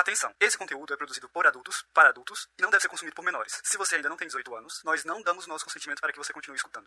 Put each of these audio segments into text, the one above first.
Atenção, esse conteúdo é produzido por adultos, para adultos, e não deve ser consumido por menores. Se você ainda não tem 18 anos, nós não damos nosso consentimento para que você continue escutando.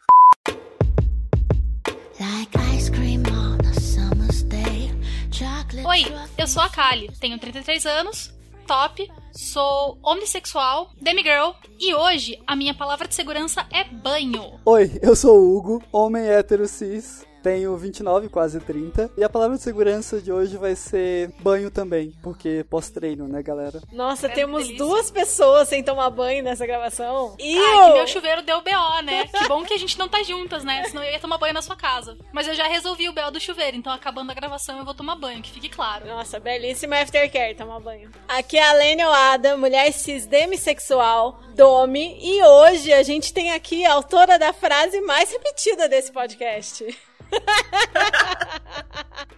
Oi, eu sou a Kali, tenho 33 anos, top, sou homossexual, demigirl e hoje a minha palavra de segurança é banho. Oi, eu sou o Hugo, homem hétero cis, tenho 29, quase 30. E a palavra de segurança de hoje vai ser banho também, porque pós-treino, né, galera? Nossa, é temos duas pessoas sem tomar banho nessa gravação. E ah, que meu chuveiro deu BO, né? que bom que a gente não tá juntas, né? Senão eu ia tomar banho na sua casa. Mas eu já resolvi o BO do chuveiro, então acabando a gravação eu vou tomar banho, que fique claro. Nossa, belíssima aftercare tomar banho. Aqui é a Lênia Oada, mulher cis demissexual, Domi, e hoje a gente tem aqui a autora da frase mais repetida desse podcast.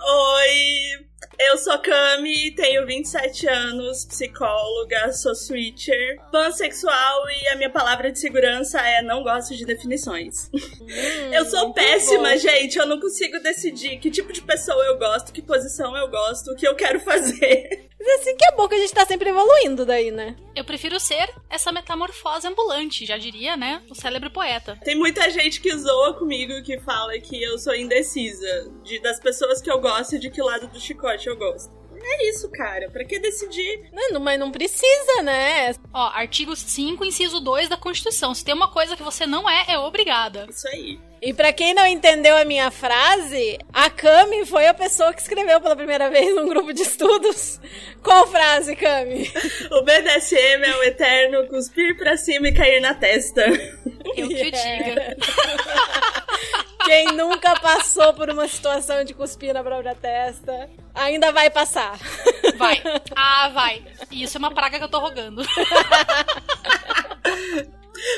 Oi, eu sou Cami, tenho 27 anos, psicóloga, sou switcher, pansexual e a minha palavra de segurança é não gosto de definições. Hum, eu sou péssima, bom. gente, eu não consigo decidir que tipo de pessoa eu gosto, que posição eu gosto, o que eu quero fazer. Mas assim que é bom que a gente tá sempre evoluindo daí, né? Eu prefiro ser essa metamorfose ambulante, já diria, né? O célebre poeta. Tem muita gente que zoa comigo que fala que eu sou indecisa de, das pessoas que eu gosto e de que lado do chicote eu gosto. É isso, cara. Pra que decidir? Não, mas não precisa, né? Ó, artigo 5, inciso 2 da Constituição. Se tem uma coisa que você não é, é obrigada. Isso aí. E para quem não entendeu a minha frase, a Cami foi a pessoa que escreveu pela primeira vez num grupo de estudos. Qual frase, Cami? O BDSM é o eterno cuspir pra cima e cair na testa. Eu que diga. Quem nunca passou por uma situação de cuspir na própria testa, ainda vai passar. Vai. Ah, vai. Isso é uma praga que eu tô rogando.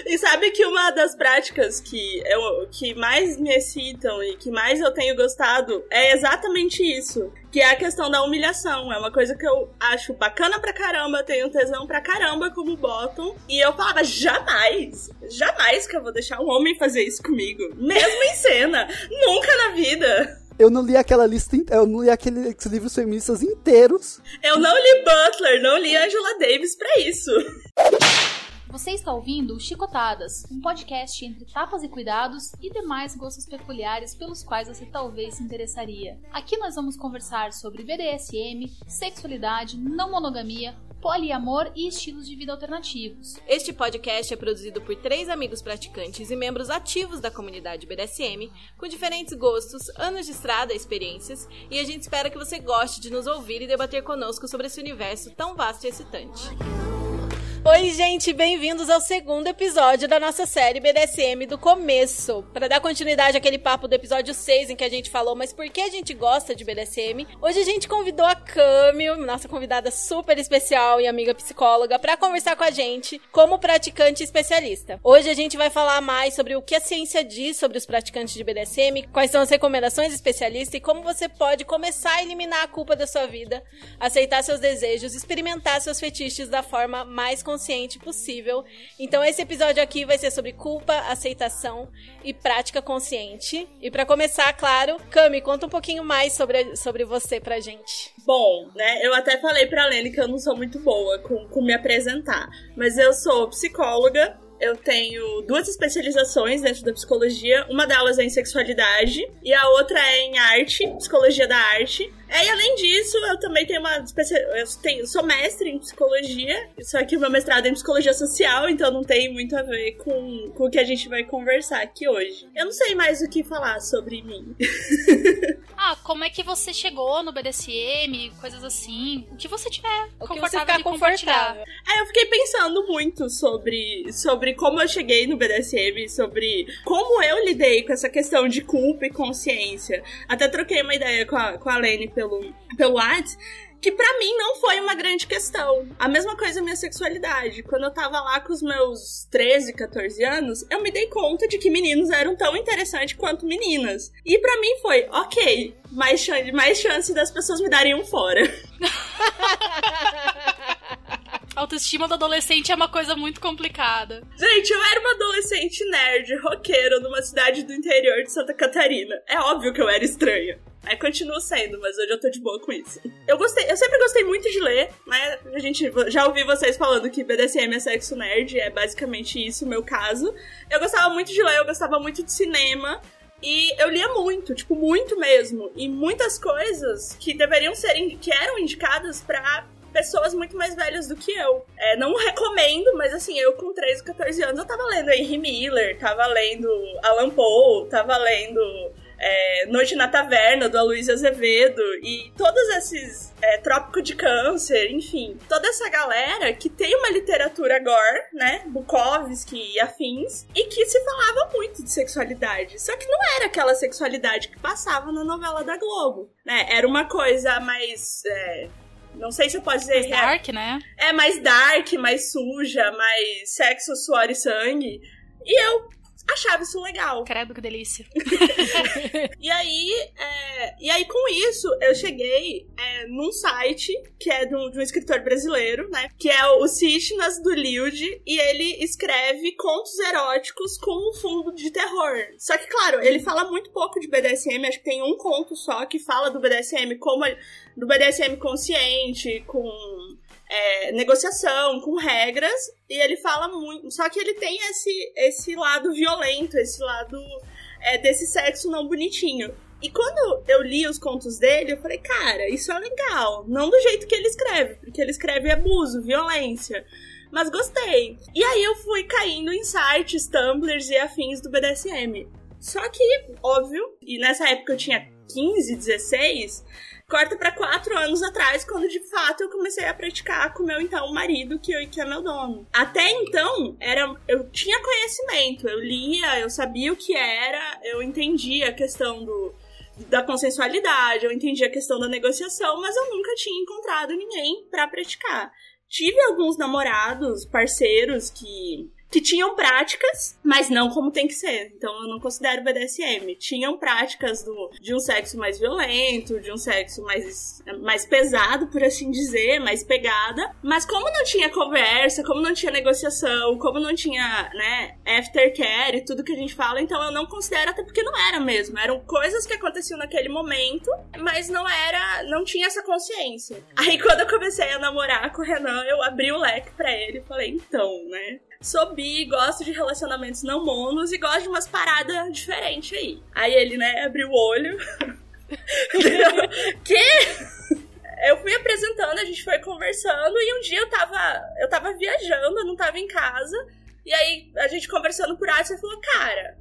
E sabe que uma das práticas que, eu, que mais me excitam e que mais eu tenho gostado é exatamente isso. Que é a questão da humilhação. É uma coisa que eu acho bacana pra caramba, tenho tesão pra caramba como bottom. E eu falava, jamais, jamais que eu vou deixar um homem fazer isso comigo. Mesmo em cena. Nunca na vida. Eu não li aquela lista, eu não li aqueles livros feministas inteiros. Eu não li Butler, não li Angela Davis pra isso. Você está ouvindo Chicotadas, um podcast entre tapas e cuidados e demais gostos peculiares pelos quais você talvez se interessaria. Aqui nós vamos conversar sobre BDSM, sexualidade, não monogamia, poliamor e estilos de vida alternativos. Este podcast é produzido por três amigos praticantes e membros ativos da comunidade BDSM, com diferentes gostos, anos de estrada experiências, e a gente espera que você goste de nos ouvir e debater conosco sobre esse universo tão vasto e excitante. Oi, gente, bem-vindos ao segundo episódio da nossa série BDSM do começo. Para dar continuidade àquele papo do episódio 6 em que a gente falou, mas por que a gente gosta de BDSM? Hoje a gente convidou a Cami, nossa convidada super especial e amiga psicóloga, para conversar com a gente como praticante especialista. Hoje a gente vai falar mais sobre o que a ciência diz sobre os praticantes de BDSM, quais são as recomendações especialistas e como você pode começar a eliminar a culpa da sua vida, aceitar seus desejos, experimentar seus fetiches da forma mais consciente consciente possível. Então esse episódio aqui vai ser sobre culpa, aceitação e prática consciente. E para começar, claro, Cami, conta um pouquinho mais sobre, sobre você pra gente. Bom, né, eu até falei pra Lene que eu não sou muito boa com, com me apresentar, mas eu sou psicóloga, eu tenho duas especializações dentro da psicologia. Uma delas é em sexualidade e a outra é em arte, psicologia da arte. É, e além disso, eu também tenho uma. Eu tenho, sou mestre em psicologia, só que o meu mestrado é em psicologia social, então não tem muito a ver com, com o que a gente vai conversar aqui hoje. Eu não sei mais o que falar sobre mim. ah, como é que você chegou no BDSM, coisas assim. O que você tiver o que você ficar confortável. É, eu fiquei pensando muito sobre, sobre como eu cheguei no BDSM, sobre como eu lidei com essa questão de culpa e consciência. Até troquei uma ideia com a, com a Lene pelo, pelo WhatsApp, que para mim não foi uma grande questão. A mesma coisa a minha sexualidade. Quando eu tava lá com os meus 13, 14 anos, eu me dei conta de que meninos eram tão interessantes quanto meninas. E para mim foi, ok, mais chance, mais chance das pessoas me darem um fora. A autoestima do adolescente é uma coisa muito complicada. Gente, eu era uma adolescente nerd, roqueira, numa cidade do interior de Santa Catarina. É óbvio que eu era estranha. Aí continuo sendo, mas hoje eu tô de boa com isso. Eu gostei, eu sempre gostei muito de ler, né? A gente já ouvi vocês falando que BDSM é sexo nerd, é basicamente isso o meu caso. Eu gostava muito de ler, eu gostava muito de cinema. E eu lia muito, tipo, muito mesmo. E muitas coisas que deveriam ser, que eram indicadas para pessoas muito mais velhas do que eu. É, não recomendo, mas assim, eu com 13, 14 anos, eu tava lendo Henry Miller, tava lendo Alan Poe, tava lendo é, Noite na Taverna, do Aloysio Azevedo, e todos esses é, Trópico de Câncer, enfim, toda essa galera que tem uma literatura gore, né, Bukowski e afins, e que se falava muito de sexualidade. Só que não era aquela sexualidade que passava na novela da Globo, né? Era uma coisa mais... É, não sei se eu posso dizer. Mais dark, né? É mais dark, mais suja, mais sexo, suor e sangue. E eu achava isso legal. Credo, que delícia. e aí, é, e aí com isso, eu cheguei é, num site que é de um, de um, escritor brasileiro, né? Que é o Cisnas do Lild, e ele escreve contos eróticos com um fundo de terror. Só que, claro, ele fala muito pouco de BDSM, acho que tem um conto só que fala do BDSM como do BDSM consciente, com é, negociação, com regras, e ele fala muito. Só que ele tem esse, esse lado violento, esse lado é, desse sexo não bonitinho. E quando eu li os contos dele, eu falei, cara, isso é legal. Não do jeito que ele escreve, porque ele escreve abuso, violência. Mas gostei. E aí eu fui caindo em sites, tumblers e afins do BDSM. Só que, óbvio, e nessa época eu tinha 15, 16, Corta para quatro anos atrás, quando de fato eu comecei a praticar com meu então marido, que, eu, que é meu dono. Até então, era, eu tinha conhecimento, eu lia, eu sabia o que era, eu entendia a questão do, da consensualidade, eu entendia a questão da negociação, mas eu nunca tinha encontrado ninguém para praticar. Tive alguns namorados, parceiros que que tinham práticas, mas não como tem que ser. Então eu não considero BDSM. Tinham práticas do, de um sexo mais violento, de um sexo mais, mais pesado, por assim dizer, mais pegada. Mas como não tinha conversa, como não tinha negociação, como não tinha, né, aftercare e tudo que a gente fala, então eu não considero, até porque não era mesmo. Eram coisas que aconteciam naquele momento, mas não era, não tinha essa consciência. Aí quando eu comecei a namorar com o Renan, eu abri o leque para ele e falei, então, né, sou bi, gosto de relacionamentos não monos e gosto de umas paradas diferentes aí. Aí ele, né, abriu o olho. que? Eu fui apresentando, a gente foi conversando e um dia eu tava, eu tava viajando, eu não tava em casa. E aí a gente conversando por WhatsApp, falou, cara,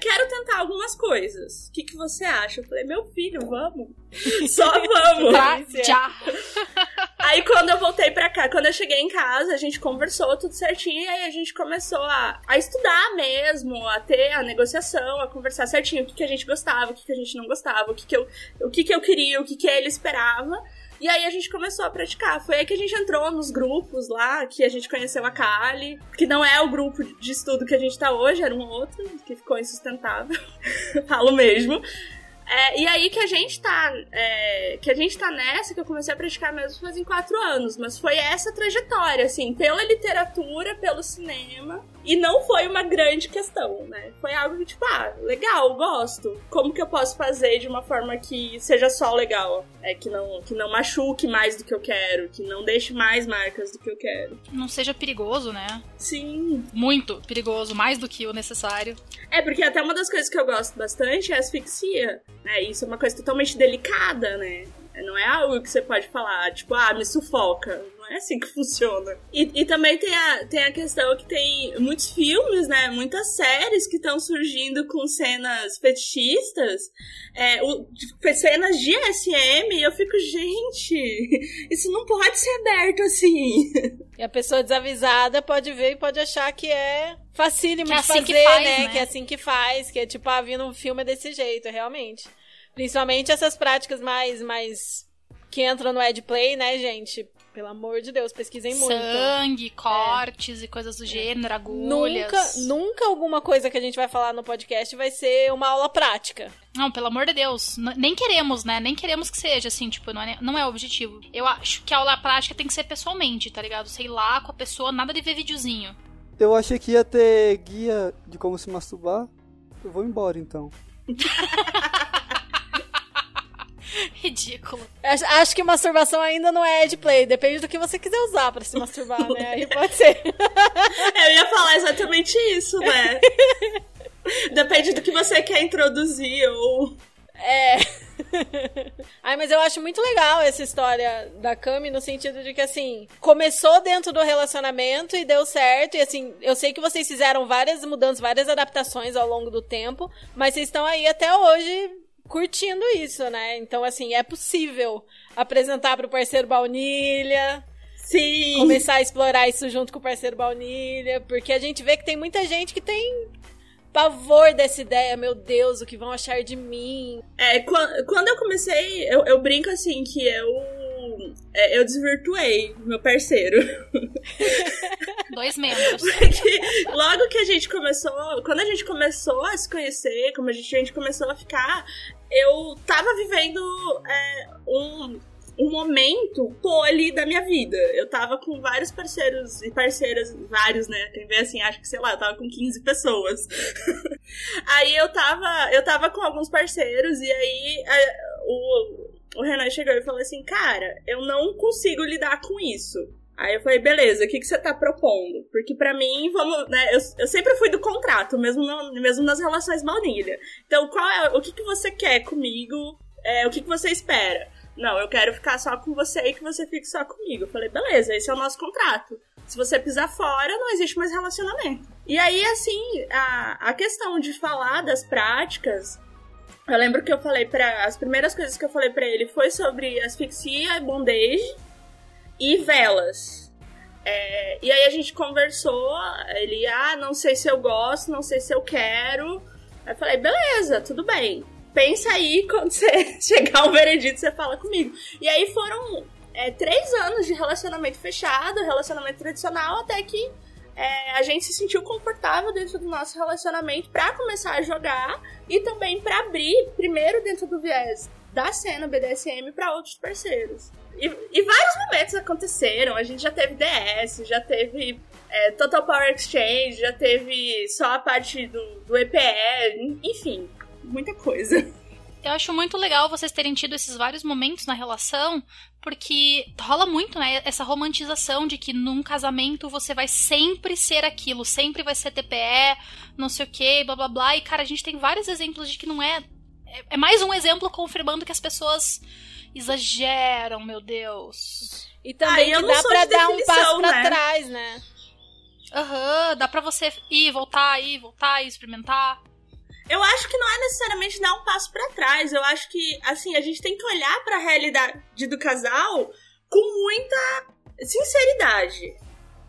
quero tentar algumas coisas. O que, que você acha? Eu falei, meu filho, vamos. Só vamos. Tá, já. Aí quando eu voltei pra cá, quando eu cheguei em casa, a gente conversou tudo certinho e aí a gente começou a, a estudar mesmo, a ter a negociação, a conversar certinho o que, que a gente gostava, o que, que a gente não gostava, o que, que, eu, o que, que eu queria, o que, que ele esperava. E aí a gente começou a praticar. Foi aí que a gente entrou nos grupos lá, que a gente conheceu a Kali, que não é o grupo de estudo que a gente tá hoje, era um outro, que ficou insustentável. Falo mesmo. É, e aí que a gente tá. É, que a gente tá nessa, que eu comecei a praticar mesmo faz em quatro anos. Mas foi essa trajetória, assim, pela literatura, pelo cinema. E não foi uma grande questão, né? Foi algo que, tipo, ah, legal, gosto. Como que eu posso fazer de uma forma que seja só legal? É, que não, que não machuque mais do que eu quero, que não deixe mais marcas do que eu quero. Não seja perigoso, né? Sim. Muito perigoso, mais do que o necessário. É, porque até uma das coisas que eu gosto bastante é asfixia. Né? Isso é uma coisa totalmente delicada, né? Não é algo que você pode falar, tipo, ah, me sufoca. É assim que funciona. E, e também tem a, tem a questão que tem muitos filmes, né? Muitas séries que estão surgindo com cenas fetichistas, é, o, cenas de SM, e eu fico, gente, isso não pode ser aberto assim. E a pessoa desavisada pode ver e pode achar que é facílimo que é de assim fazer, que faz, né? né? Que é assim que faz, que é tipo, ah, vindo um filme desse jeito, realmente. Principalmente essas práticas mais, mais que entram no Edplay, né, gente? Pelo amor de Deus, pesquisem muito. Sangue, cortes e coisas do gênero, agulhas. Nunca, nunca alguma coisa que a gente vai falar no podcast vai ser uma aula prática. Não, pelo amor de Deus. N- nem queremos, né? Nem queremos que seja assim, tipo, não é, não é o objetivo. Eu acho que a aula prática tem que ser pessoalmente, tá ligado? Sei lá, com a pessoa, nada de ver videozinho. Eu achei que ia ter guia de como se masturbar. Eu vou embora então. Ridículo. Acho, acho que masturbação ainda não é play. Depende do que você quiser usar pra se masturbar, né? Aí pode ser. Eu ia falar exatamente isso, né? Depende do que você quer introduzir ou. É. Ai, mas eu acho muito legal essa história da Cami no sentido de que, assim, começou dentro do relacionamento e deu certo. E, assim, eu sei que vocês fizeram várias mudanças, várias adaptações ao longo do tempo, mas vocês estão aí até hoje curtindo isso, né? Então, assim, é possível apresentar pro parceiro baunilha. Sim. Começar a explorar isso junto com o parceiro baunilha, porque a gente vê que tem muita gente que tem pavor dessa ideia, meu Deus, o que vão achar de mim. É, quando eu comecei, eu, eu brinco assim que eu. É, eu desvirtuei meu parceiro. Dois membros. Porque logo que a gente começou, quando a gente começou a se conhecer, como a gente, a gente começou a ficar, eu tava vivendo é, um, um momento poli da minha vida. Eu tava com vários parceiros e parceiras, vários, né? Quem vê assim, acho que, sei lá, eu tava com 15 pessoas. aí eu tava, eu tava com alguns parceiros e aí a, o, o Renan chegou e falou assim, cara, eu não consigo lidar com isso. Aí eu falei, beleza, o que, que você tá propondo? Porque para mim, vamos, né, eu, eu sempre fui do contrato, mesmo, no, mesmo nas relações baunilha. Então, qual é, o que, que você quer comigo? É, o que, que você espera? Não, eu quero ficar só com você e que você fique só comigo. Eu falei, beleza, esse é o nosso contrato. Se você pisar fora, não existe mais relacionamento. E aí, assim, a, a questão de falar das práticas. Eu lembro que eu falei para As primeiras coisas que eu falei para ele foi sobre asfixia, bondage e velas. É, e aí a gente conversou. Ele, ah, não sei se eu gosto, não sei se eu quero. Aí eu falei, beleza, tudo bem pensa aí quando você chegar ao veredito, você fala comigo. E aí foram é, três anos de relacionamento fechado, relacionamento tradicional, até que é, a gente se sentiu confortável dentro do nosso relacionamento para começar a jogar e também para abrir, primeiro dentro do viés da cena BDSM para outros parceiros. E, e, vários momentos aconteceram. A gente já teve DS, já teve é, Total Power Exchange, já teve só a parte do, do EPE, enfim muita coisa. Eu acho muito legal vocês terem tido esses vários momentos na relação, porque rola muito, né? Essa romantização de que num casamento você vai sempre ser aquilo, sempre vai ser TPE, não sei o que, blá blá blá. E, cara, a gente tem vários exemplos de que não é. É, é mais um exemplo confirmando que as pessoas exageram, meu Deus. E também ah, que dá pra dar um passo né? pra trás, né? Aham, uhum, dá pra você ir, voltar, ir, voltar, ir, experimentar. Eu acho que não é necessariamente dar um passo para trás. Eu acho que, assim, a gente tem que olhar para a realidade do casal com muita sinceridade.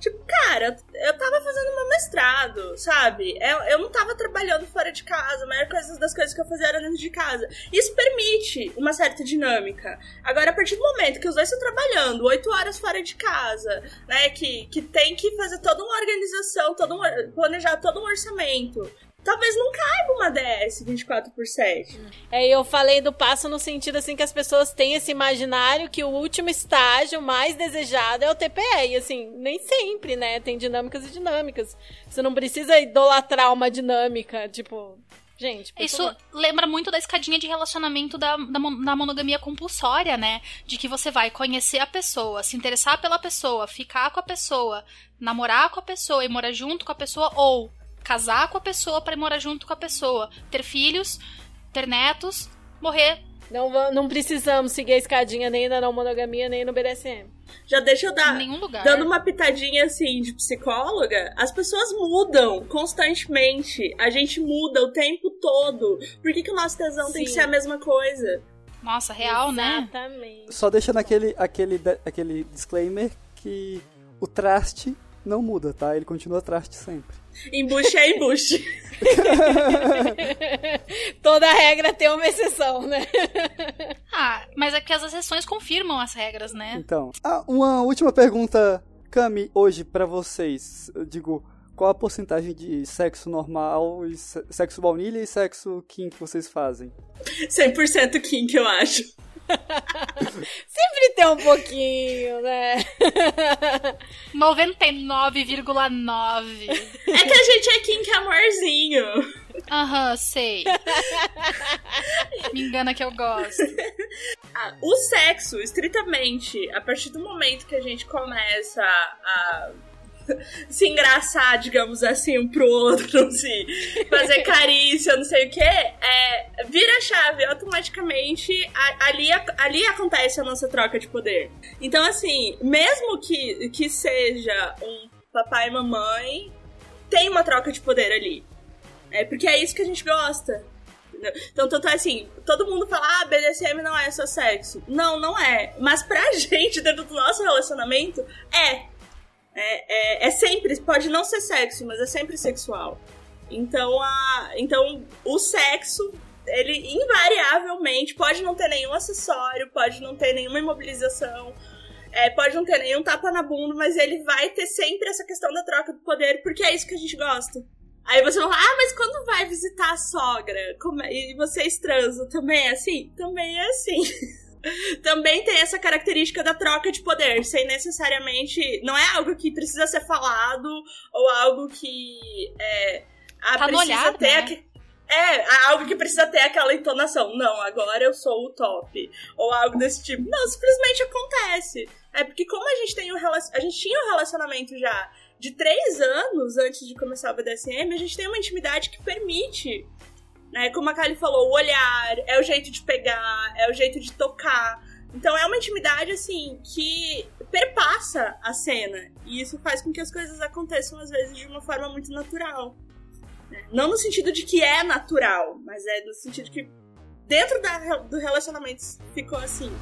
Tipo, cara, eu tava fazendo meu mestrado, sabe? Eu, eu não tava trabalhando fora de casa, a maior coisa das coisas que eu fazia era dentro de casa. Isso permite uma certa dinâmica. Agora, a partir do momento que os dois estão trabalhando oito horas fora de casa, né? Que, que tem que fazer toda uma organização, todo um, planejar todo um orçamento, talvez não caiba uma DS 24 por 7. É, eu falei do passo no sentido assim que as pessoas têm esse imaginário que o último estágio mais desejado é o TPE. E assim, nem sempre, né? Tem dinâmicas e dinâmicas. Você não precisa idolatrar uma dinâmica, tipo. Gente, Isso favor. lembra muito da escadinha de relacionamento da, da, da, monogamia compulsória, né? De que você vai conhecer a pessoa, se interessar pela pessoa, ficar com a pessoa, namorar com a pessoa e morar junto com a pessoa, ou casar com a pessoa para morar junto com a pessoa, ter filhos, ter netos, morrer. Não, não precisamos seguir a escadinha nem na não monogamia, nem no BDSM. Já deixa eu dar. Dando uma pitadinha assim de psicóloga, as pessoas mudam constantemente. A gente muda o tempo todo. Por que, que o nosso tesão Sim. tem que ser a mesma coisa? Nossa, real, Exatamente. né? Exatamente. Só deixando aquele, aquele, aquele disclaimer que o traste não muda, tá? Ele continua traste sempre. Embuste é embuste. Toda regra tem uma exceção, né? ah, mas é que as exceções confirmam as regras, né? Então, ah, uma última pergunta, Cami, hoje para vocês. Eu digo, qual a porcentagem de sexo normal, e sexo baunilha e sexo kink que vocês fazem? 100% kink, eu acho. Sempre tem um pouquinho, né? 99,9. É que a gente é kink amorzinho. Aham, sei. Me engana que eu gosto. Ah, o sexo, estritamente, a partir do momento que a gente começa a se engraçar, digamos assim, um pro outro, se fazer carícia, não sei o que, é, vira chave automaticamente, a, ali, ali acontece a nossa troca de poder. Então, assim, mesmo que, que seja um papai e mamãe, tem uma troca de poder ali. É porque é isso que a gente gosta. Então, tanto é assim, todo mundo fala, ah, BDSM não é só sexo. Não, não é. Mas pra gente, dentro do nosso relacionamento, é. É, é, é sempre, pode não ser sexo, mas é sempre sexual. Então, a, então o sexo, ele invariavelmente pode não ter nenhum acessório, pode não ter nenhuma imobilização, é, pode não ter nenhum tapa na bunda, mas ele vai ter sempre essa questão da troca do poder, porque é isso que a gente gosta. Aí você fala, ah, mas quando vai visitar a sogra é? e vocês transam, também é assim? Também é assim. também tem essa característica da troca de poder, sem necessariamente. Não é algo que precisa ser falado ou algo que. É, ah, tá precisa olhar, ter. Né? É, algo que precisa ter aquela entonação. Não, agora eu sou o top. Ou algo desse tipo. Não, simplesmente acontece. É porque como a gente tem um a gente tinha um relacionamento já de três anos antes de começar o BDSM, a gente tem uma intimidade que permite, né? Como a Kali falou, o olhar, é o jeito de pegar, é o jeito de tocar. Então é uma intimidade, assim, que perpassa a cena. E isso faz com que as coisas aconteçam, às vezes, de uma forma muito natural. Né? Não no sentido de que é natural, mas é no sentido que dentro da, do relacionamento ficou assim.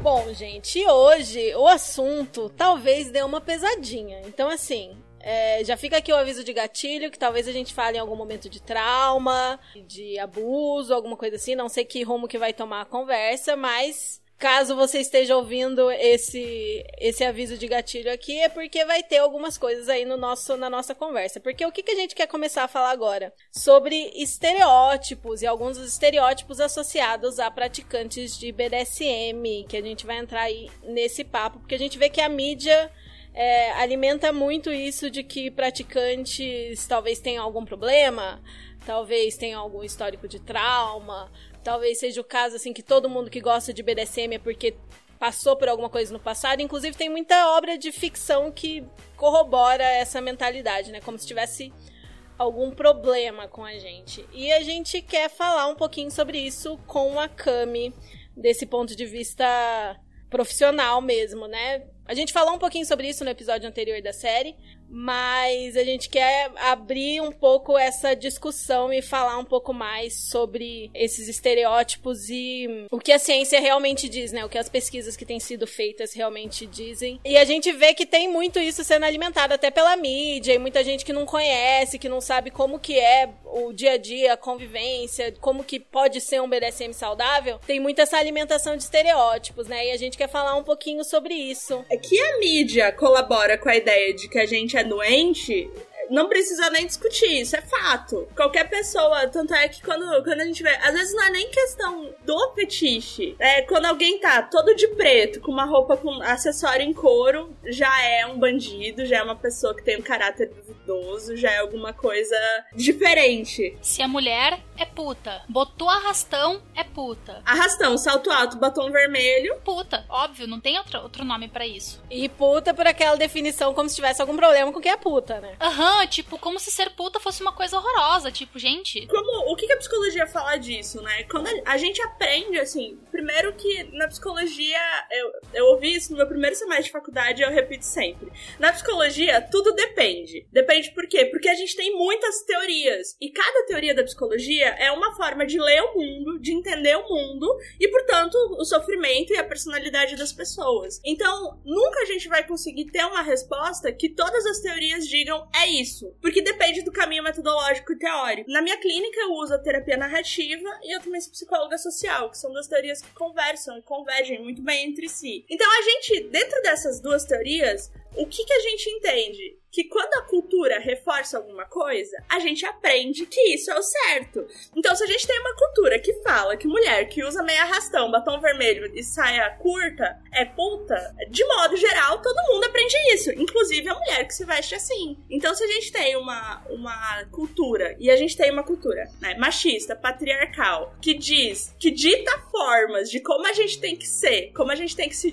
Bom, gente, hoje o assunto talvez dê uma pesadinha. Então, assim, é, já fica aqui o aviso de gatilho, que talvez a gente fale em algum momento de trauma, de abuso, alguma coisa assim. Não sei que rumo que vai tomar a conversa, mas caso você esteja ouvindo esse esse aviso de gatilho aqui, é porque vai ter algumas coisas aí no nosso, na nossa conversa. Porque o que, que a gente quer começar a falar agora? Sobre estereótipos e alguns dos estereótipos associados a praticantes de BDSM, que a gente vai entrar aí nesse papo, porque a gente vê que a mídia é, alimenta muito isso de que praticantes talvez tenham algum problema, talvez tenham algum histórico de trauma, Talvez seja o caso, assim, que todo mundo que gosta de BDSM é porque passou por alguma coisa no passado. Inclusive, tem muita obra de ficção que corrobora essa mentalidade, né? Como se tivesse algum problema com a gente. E a gente quer falar um pouquinho sobre isso com a Cami, desse ponto de vista profissional mesmo, né? A gente falou um pouquinho sobre isso no episódio anterior da série, mas a gente quer abrir um pouco essa discussão e falar um pouco mais sobre esses estereótipos e o que a ciência realmente diz, né? O que as pesquisas que têm sido feitas realmente dizem. E a gente vê que tem muito isso sendo alimentado até pela mídia e muita gente que não conhece, que não sabe como que é o dia a dia, a convivência, como que pode ser um BDSM saudável. Tem muita essa alimentação de estereótipos, né? E a gente quer falar um pouquinho sobre isso. É que a mídia colabora com a ideia de que a gente é doente, não precisa nem discutir, isso é fato. Qualquer pessoa, tanto é que quando, quando a gente vê, às vezes não é nem questão do fetiche. É quando alguém tá todo de preto, com uma roupa com acessório em couro, já é um bandido, já é uma pessoa que tem um caráter duvidoso, já é alguma coisa diferente. Se a mulher é puta, botou arrastão, é puta. Arrastão, salto alto, batom vermelho. Puta, óbvio, não tem outro, outro nome para isso. E puta por aquela definição como se tivesse algum problema com quem é puta, né? Aham, uhum, tipo, como se ser puta fosse uma coisa horrorosa, tipo, gente. Como, o que, que a psicologia fala disso, né? Quando a, a, gente aprende, assim, primeiro que na psicologia, eu, eu ouvi isso no meu primeiro semestre de faculdade e eu repito sempre. Na psicologia, tudo depende. Depende por quê? Porque a gente tem muitas teorias. E cada teoria da psicologia é uma forma de ler o mundo, de entender o mundo e, portanto, o sofrimento e a personalidade das pessoas. Então, nunca a gente vai conseguir ter uma resposta que todas as teorias digam é isso, porque depende do caminho metodológico e teórico. Na minha clínica eu uso a terapia narrativa e eu também sou psicóloga social, que são duas teorias que conversam e convergem muito bem entre si. Então, a gente, dentro dessas duas teorias, o que, que a gente entende? que quando a cultura reforça alguma coisa, a gente aprende que isso é o certo. Então, se a gente tem uma cultura que fala que mulher que usa meia arrastão, batom vermelho e saia curta é puta, de modo geral, todo mundo aprende isso, inclusive a mulher que se veste assim. Então, se a gente tem uma, uma cultura, e a gente tem uma cultura né, machista, patriarcal, que diz, que dita formas de como a gente tem que ser, como a gente tem que se,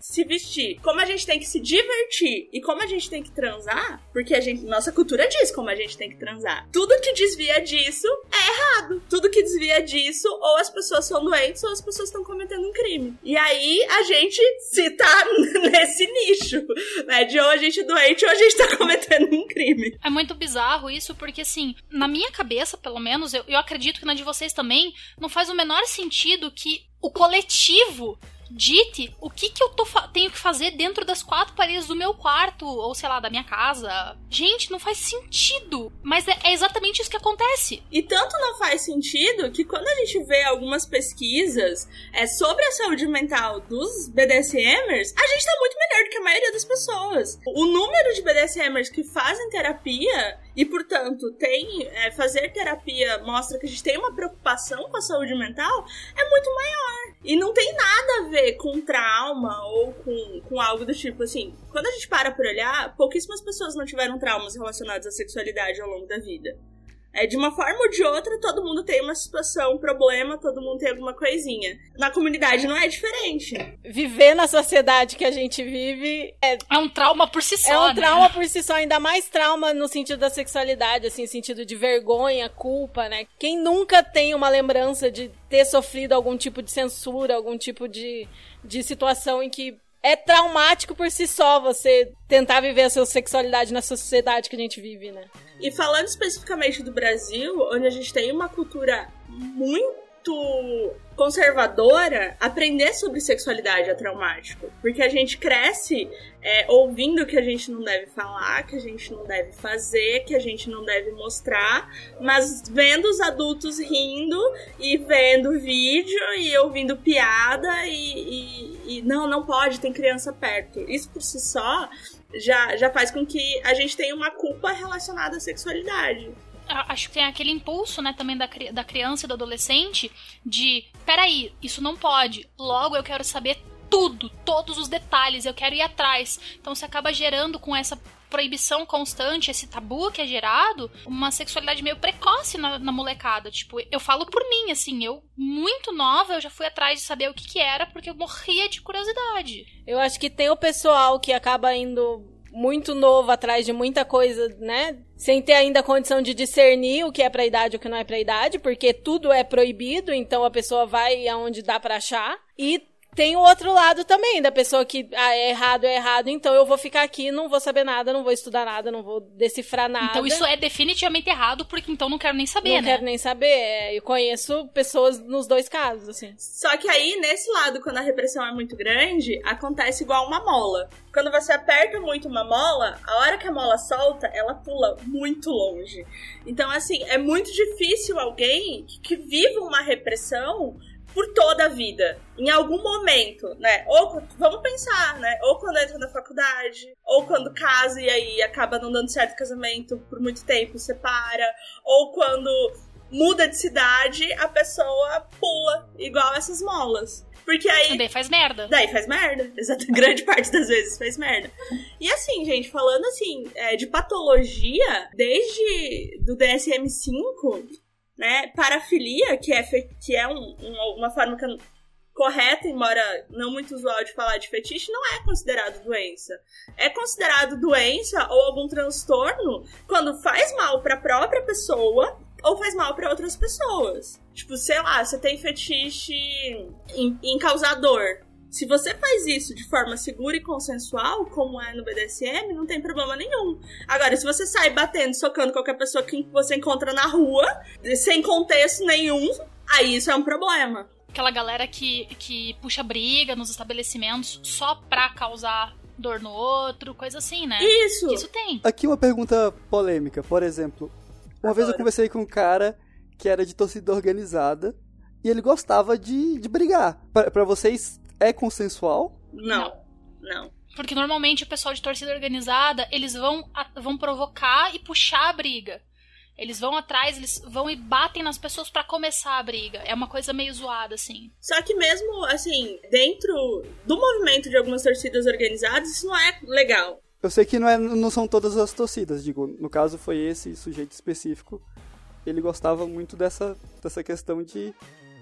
se vestir, como a gente tem que se divertir e como a gente tem que transar, porque a gente, nossa cultura diz como a gente tem que transar. Tudo que desvia disso é errado. Tudo que desvia disso, ou as pessoas são doentes, ou as pessoas estão cometendo um crime. E aí a gente se tá nesse nicho, né? De ou a gente é doente ou a gente tá cometendo um crime. É muito bizarro isso, porque assim, na minha cabeça, pelo menos, eu, eu acredito que na de vocês também, não faz o menor sentido que o coletivo dite o que, que eu tô tenho que fazer dentro das quatro paredes do meu quarto, ou sei lá, da minha casa. Gente, não faz sentido. Mas é, é exatamente isso que acontece. E tanto não faz sentido que quando a gente vê algumas pesquisas é, sobre a saúde mental dos BDSMers, a gente tá muito melhor do que a maioria das pessoas. O número de BDSMers que fazem terapia e, portanto, tem é, fazer terapia mostra que a gente tem uma preocupação com a saúde mental é muito maior. E não tem nada a ver com trauma ou com, com algo do tipo assim. Quando a gente para por olhar, pouquíssimas pessoas não tiveram traumas relacionados à sexualidade ao longo da vida. É, de uma forma ou de outra, todo mundo tem uma situação, um problema, todo mundo tem alguma coisinha. Na comunidade não é diferente. Viver na sociedade que a gente vive é. É um trauma por si só. É um né? trauma por si só, ainda mais trauma no sentido da sexualidade, assim, sentido de vergonha, culpa, né? Quem nunca tem uma lembrança de ter sofrido algum tipo de censura, algum tipo de, de situação em que é traumático por si só você tentar viver a sua sexualidade na sociedade que a gente vive, né? E falando especificamente do Brasil, onde a gente tem uma cultura muito conservadora, aprender sobre sexualidade é traumático. Porque a gente cresce é, ouvindo que a gente não deve falar, que a gente não deve fazer, que a gente não deve mostrar, mas vendo os adultos rindo e vendo vídeo e ouvindo piada e, e, e não, não pode, tem criança perto. Isso por si só já, já faz com que a gente tenha uma culpa relacionada à sexualidade acho que tem aquele impulso, né, também da, da criança e do adolescente de, peraí, isso não pode, logo eu quero saber tudo, todos os detalhes, eu quero ir atrás. Então você acaba gerando com essa proibição constante, esse tabu que é gerado, uma sexualidade meio precoce na, na, molecada. Tipo, eu falo por mim, assim, eu, muito nova, eu já fui atrás de saber o que que era, porque eu morria de curiosidade. Eu acho que tem o pessoal que acaba indo muito novo atrás de muita coisa, né? Sem ter ainda a condição de discernir o que é pra idade e o que não é pra idade, porque tudo é proibido, então a pessoa vai aonde dá para achar. E tem o outro lado também, da pessoa que ah, é errado, é errado, então eu vou ficar aqui, não vou saber nada, não vou estudar nada, não vou decifrar nada. Então isso é definitivamente errado, porque então não quero nem saber, não né? Não quero nem saber. É, eu conheço pessoas nos dois casos, assim. Só que aí, nesse lado, quando a repressão é muito grande, acontece igual uma mola. Quando você aperta muito uma mola, a hora que a mola solta, ela pula muito longe. Então, assim, é muito difícil alguém que viva uma repressão por toda a vida. Em algum momento, né? Ou vamos pensar, né? Ou quando entra na faculdade, ou quando casa e aí acaba não dando certo casamento por muito tempo, separa, ou quando muda de cidade, a pessoa pula igual essas molas. Porque aí. Daí faz merda. Daí faz merda. Exato. Grande parte das vezes faz merda. E assim, gente, falando assim, é, de patologia, desde do DSM-5, né? Parafilia, que é, que é um, um, uma forma correta, embora não muito usual de falar de fetiche, não é considerado doença. É considerado doença ou algum transtorno quando faz mal para a própria pessoa ou faz mal para outras pessoas. Tipo, sei lá, você tem fetiche em, em dor. Se você faz isso de forma segura e consensual, como é no BDSM, não tem problema nenhum. Agora, se você sai batendo, socando qualquer pessoa que você encontra na rua, sem contexto nenhum, aí isso é um problema. Aquela galera que, que puxa briga nos estabelecimentos só pra causar dor no outro, coisa assim, né? Isso! Isso tem. Aqui uma pergunta polêmica, por exemplo. Uma Agora. vez eu conversei com um cara que era de torcida organizada e ele gostava de, de brigar. Para vocês, é consensual? Não. não. Porque normalmente o pessoal de torcida organizada, eles vão, vão provocar e puxar a briga. Eles vão atrás, eles vão e batem nas pessoas para começar a briga. É uma coisa meio zoada, assim. Só que mesmo, assim, dentro do movimento de algumas torcidas organizadas, isso não é legal. Eu sei que não, é, não são todas as torcidas, digo, no caso foi esse sujeito específico. Ele gostava muito dessa, dessa questão de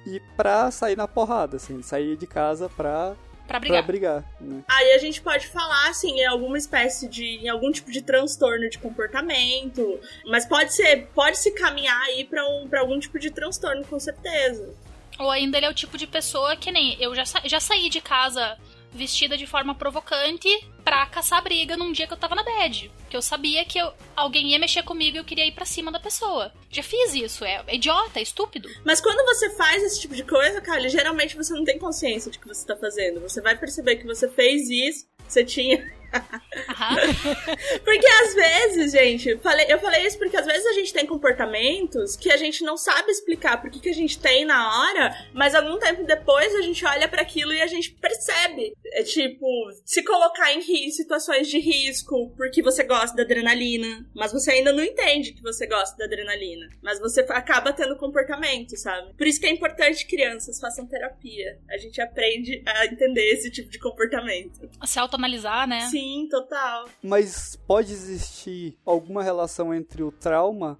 ir pra sair na porrada, assim, sair de casa pra Pra brigar. Pra brigar né? Aí a gente pode falar, assim, em alguma espécie de. em algum tipo de transtorno de comportamento. Mas pode ser. pode se caminhar aí pra, um, pra algum tipo de transtorno, com certeza. Ou ainda ele é o tipo de pessoa que nem. Eu já, sa já saí de casa vestida de forma provocante pra caçar briga num dia que eu tava na bed. Que eu sabia que eu, alguém ia mexer comigo e eu queria ir pra cima da pessoa. Já fiz isso, é, é idiota, é estúpido. Mas quando você faz esse tipo de coisa, cara, geralmente você não tem consciência de que você tá fazendo. Você vai perceber que você fez isso, você tinha porque às vezes, gente, falei, eu falei isso porque às vezes a gente tem comportamentos que a gente não sabe explicar por que, a gente tem na hora, mas algum tempo depois a gente olha para aquilo e a gente percebe. É tipo, se colocar em situações de risco porque você gosta da adrenalina, mas você ainda não entende que você gosta da adrenalina, mas você acaba tendo comportamento, sabe? Por isso que é importante que crianças façam terapia. A gente aprende a entender esse tipo de comportamento. A se autoanalisar, né? Sim, total. Mas pode existir alguma relação entre o trauma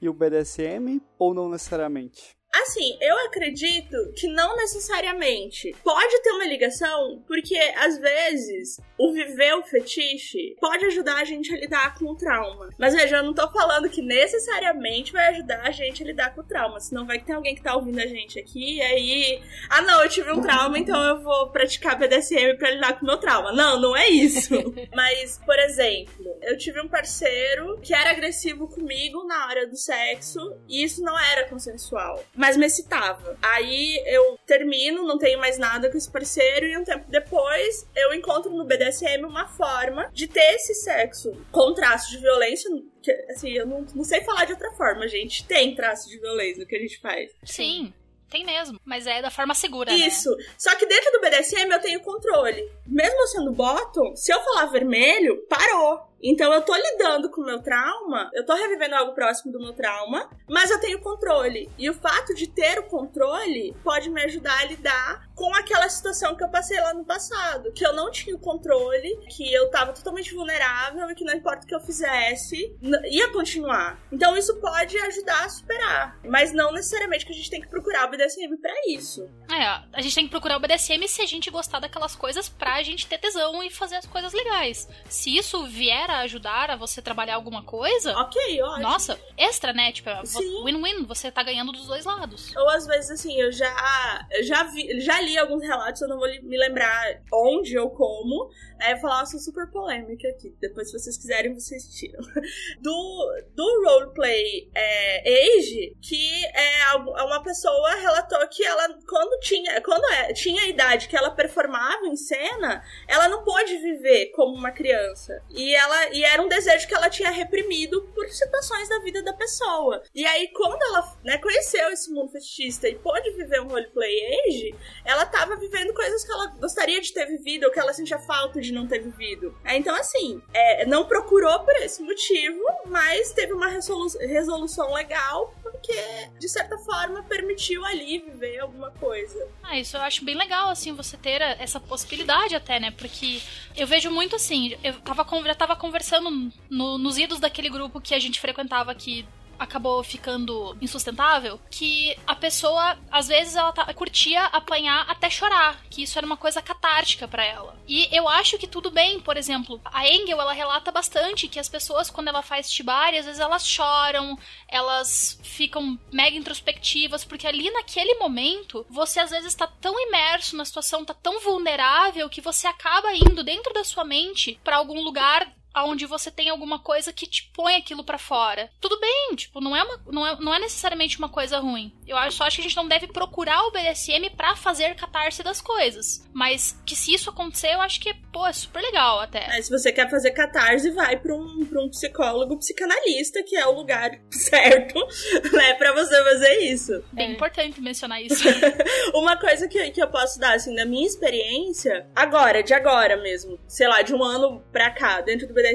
e o BDSM ou não necessariamente? Assim, eu acredito que não necessariamente. Pode ter uma ligação, porque às vezes o viver o fetiche pode ajudar a gente a lidar com o trauma. Mas veja, eu não tô falando que necessariamente vai ajudar a gente a lidar com o trauma. Senão vai que tem alguém que tá ouvindo a gente aqui e aí. Ah, não, eu tive um trauma, então eu vou praticar BDSM pra lidar com o meu trauma. Não, não é isso. Mas, por exemplo, eu tive um parceiro que era agressivo comigo na hora do sexo e isso não era consensual mas me excitava. Aí eu termino, não tenho mais nada com esse parceiro, e um tempo depois eu encontro no BDSM uma forma de ter esse sexo com traço de violência. Que, assim, eu não, não sei falar de outra forma, gente. Tem traço de violência no que a gente faz. Sim. Tem mesmo, mas é da forma segura. Né? Isso. Né? Só que dentro do BDSM eu tenho controle. Mesmo sendo bottom, se eu falar vermelho, parou. Então eu tô lidando com o meu trauma, eu tô revivendo algo próximo do meu trauma, mas eu tenho controle. E o fato de ter o controle pode me ajudar a lidar com aquela situação que eu passei lá no passado, que eu não tinha o controle, que eu tava totalmente vulnerável e que não importa o que eu fizesse, ia continuar. Então isso pode ajudar a superar, mas não necessariamente que a gente tem que procurar o BDSM para isso. É, a gente tem que procurar o BDSM se a gente gostar daquelas coisas pra gente ter tesão e fazer as coisas legais. Se isso vier ajudar a você trabalhar alguma coisa. Ok, ótimo. Nossa, extra, né? Tipo, win-win, você tá ganhando dos dois lados. Ou às vezes, assim, eu já, já, vi, já li alguns relatos, eu não vou me lembrar onde ou como. É, falar uma super polêmica aqui. Depois, se vocês quiserem, vocês tiram. Do, do roleplay é, Age, que é uma pessoa relatou que ela, quando tinha, quando é, tinha a idade que ela performava em cena, ela não pôde viver como uma criança. E ela e era um desejo que ela tinha reprimido por situações da vida da pessoa. E aí, quando ela né, conheceu esse mundo fetichista e pôde viver um roleplay age, ela tava vivendo coisas que ela gostaria de ter vivido ou que ela sentia falta de não ter vivido. É, então, assim, é, não procurou por esse motivo, mas teve uma resolu resolução legal porque, de certa forma, permitiu ali viver alguma coisa. Ah, isso eu acho bem legal, assim, você ter essa possibilidade até, né? Porque eu vejo muito assim, eu tava, já tava conversando no, nos idos daquele grupo que a gente frequentava aqui acabou ficando insustentável, que a pessoa, às vezes, ela tá, curtia apanhar até chorar, que isso era uma coisa catártica para ela. E eu acho que tudo bem, por exemplo, a Engel, ela relata bastante que as pessoas, quando ela faz shibari, às vezes elas choram, elas ficam mega introspectivas, porque ali naquele momento, você às vezes tá tão imerso na situação, tá tão vulnerável, que você acaba indo dentro da sua mente para algum lugar onde você tem alguma coisa que te põe aquilo para fora. Tudo bem, tipo, não é, uma, não, é, não é necessariamente uma coisa ruim. Eu só acho que a gente não deve procurar o BDSM para fazer catarse das coisas. Mas que se isso acontecer, eu acho que, pô, é super legal até. Mas se você quer fazer catarse, vai pra um, pra um psicólogo psicanalista, que é o lugar certo, né, pra você fazer isso. Bem É. importante mencionar isso. Uma coisa que, que eu posso dar, assim, da minha experiência, agora, de agora mesmo, sei lá, de um ano pra cá, dentro do BDSM,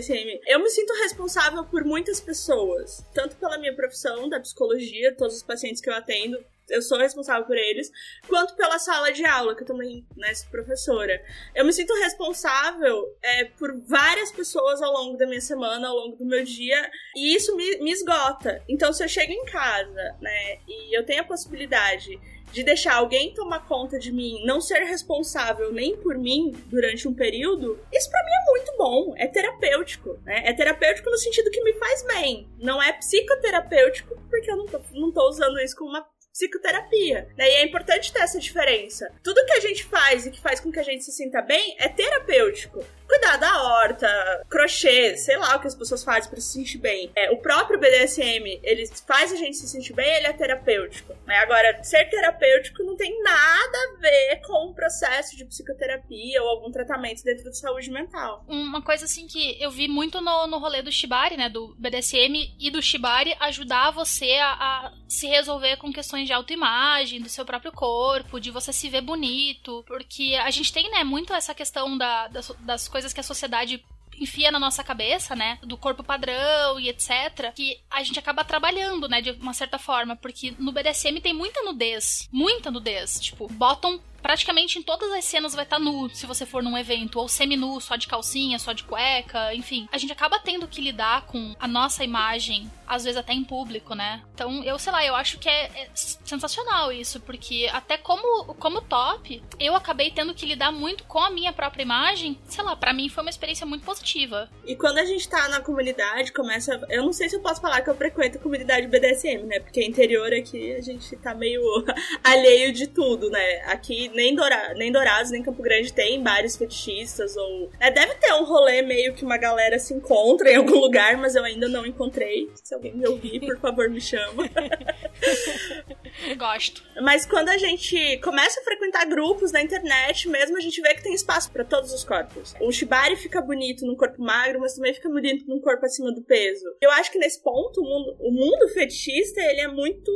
eu me sinto responsável por muitas pessoas. Tanto pela minha profissão da psicologia, todos os pacientes que eu atendo, eu sou responsável por eles, quanto pela sala de aula, que eu também, né, sou professora. Eu me sinto responsável é, por várias pessoas ao longo da minha semana, ao longo do meu dia, e isso me, me esgota. Então, se eu chego em casa, né, e eu tenho a possibilidade de deixar alguém tomar conta de mim, não ser responsável nem por mim durante um período, isso pra mim é muito bom. É terapêutico, né? É terapêutico no sentido que me faz bem. Não é psicoterapêutico, porque eu não tô, não tô usando isso como uma psicoterapia. Né? E é importante ter essa diferença. Tudo que a gente faz e que faz com que a gente se sinta bem é terapêutico. Cuidar da horta, crochê, sei lá o que as pessoas fazem pra se sentir bem. É, o próprio BDSM, ele faz a gente se sentir bem, ele é terapêutico. Né? Agora, ser terapêutico não tem nada a ver com um processo de psicoterapia ou algum tratamento dentro de saúde mental. Uma coisa assim que eu vi muito no, no rolê do Shibari, né? Do BDSM e do Shibari ajudar você a, a se resolver com questões de autoimagem, do seu próprio corpo, de você se ver bonito. Porque a gente tem, né, muito essa questão da, das, das coisas que a sociedade enfia na nossa cabeça, né, do corpo padrão e etc, que a gente acaba trabalhando, né, de uma certa forma, porque no BDSM tem muita nudez, muita nudez, tipo, botam praticamente em todas as cenas vai estar nu, se você for num evento, ou semi-nu, só de calcinha, só de cueca, enfim. A gente acaba tendo que lidar com a nossa imagem, às vezes até em público, né? Então, eu sei lá, eu acho que é, é sensacional isso, porque até como, como top, eu acabei tendo que lidar muito com a minha própria imagem. Sei lá, pra mim foi uma experiência muito positiva. E quando a gente tá na comunidade, começa. Eu não sei se eu posso falar que eu frequento comunidade BDSM, né? Porque interior aqui a gente tá meio alheio de tudo, né? Aqui nem, Doura... nem Dourados, nem Campo Grande tem bares fetichistas ou. É, deve ter um rolê meio que uma galera se encontra em algum lugar, mas eu ainda não encontrei. Se alguém me ouvir, por favor, me chama. Gosto. Mas quando a gente começa a frequentar grupos na internet, mesmo a gente vê que tem espaço pra todos os corpos. O Shibari fica bonito num corpo magro, mas também fica bonito num corpo acima do peso. Eu acho que nesse ponto, o mundo, o mundo fetichista, ele é muito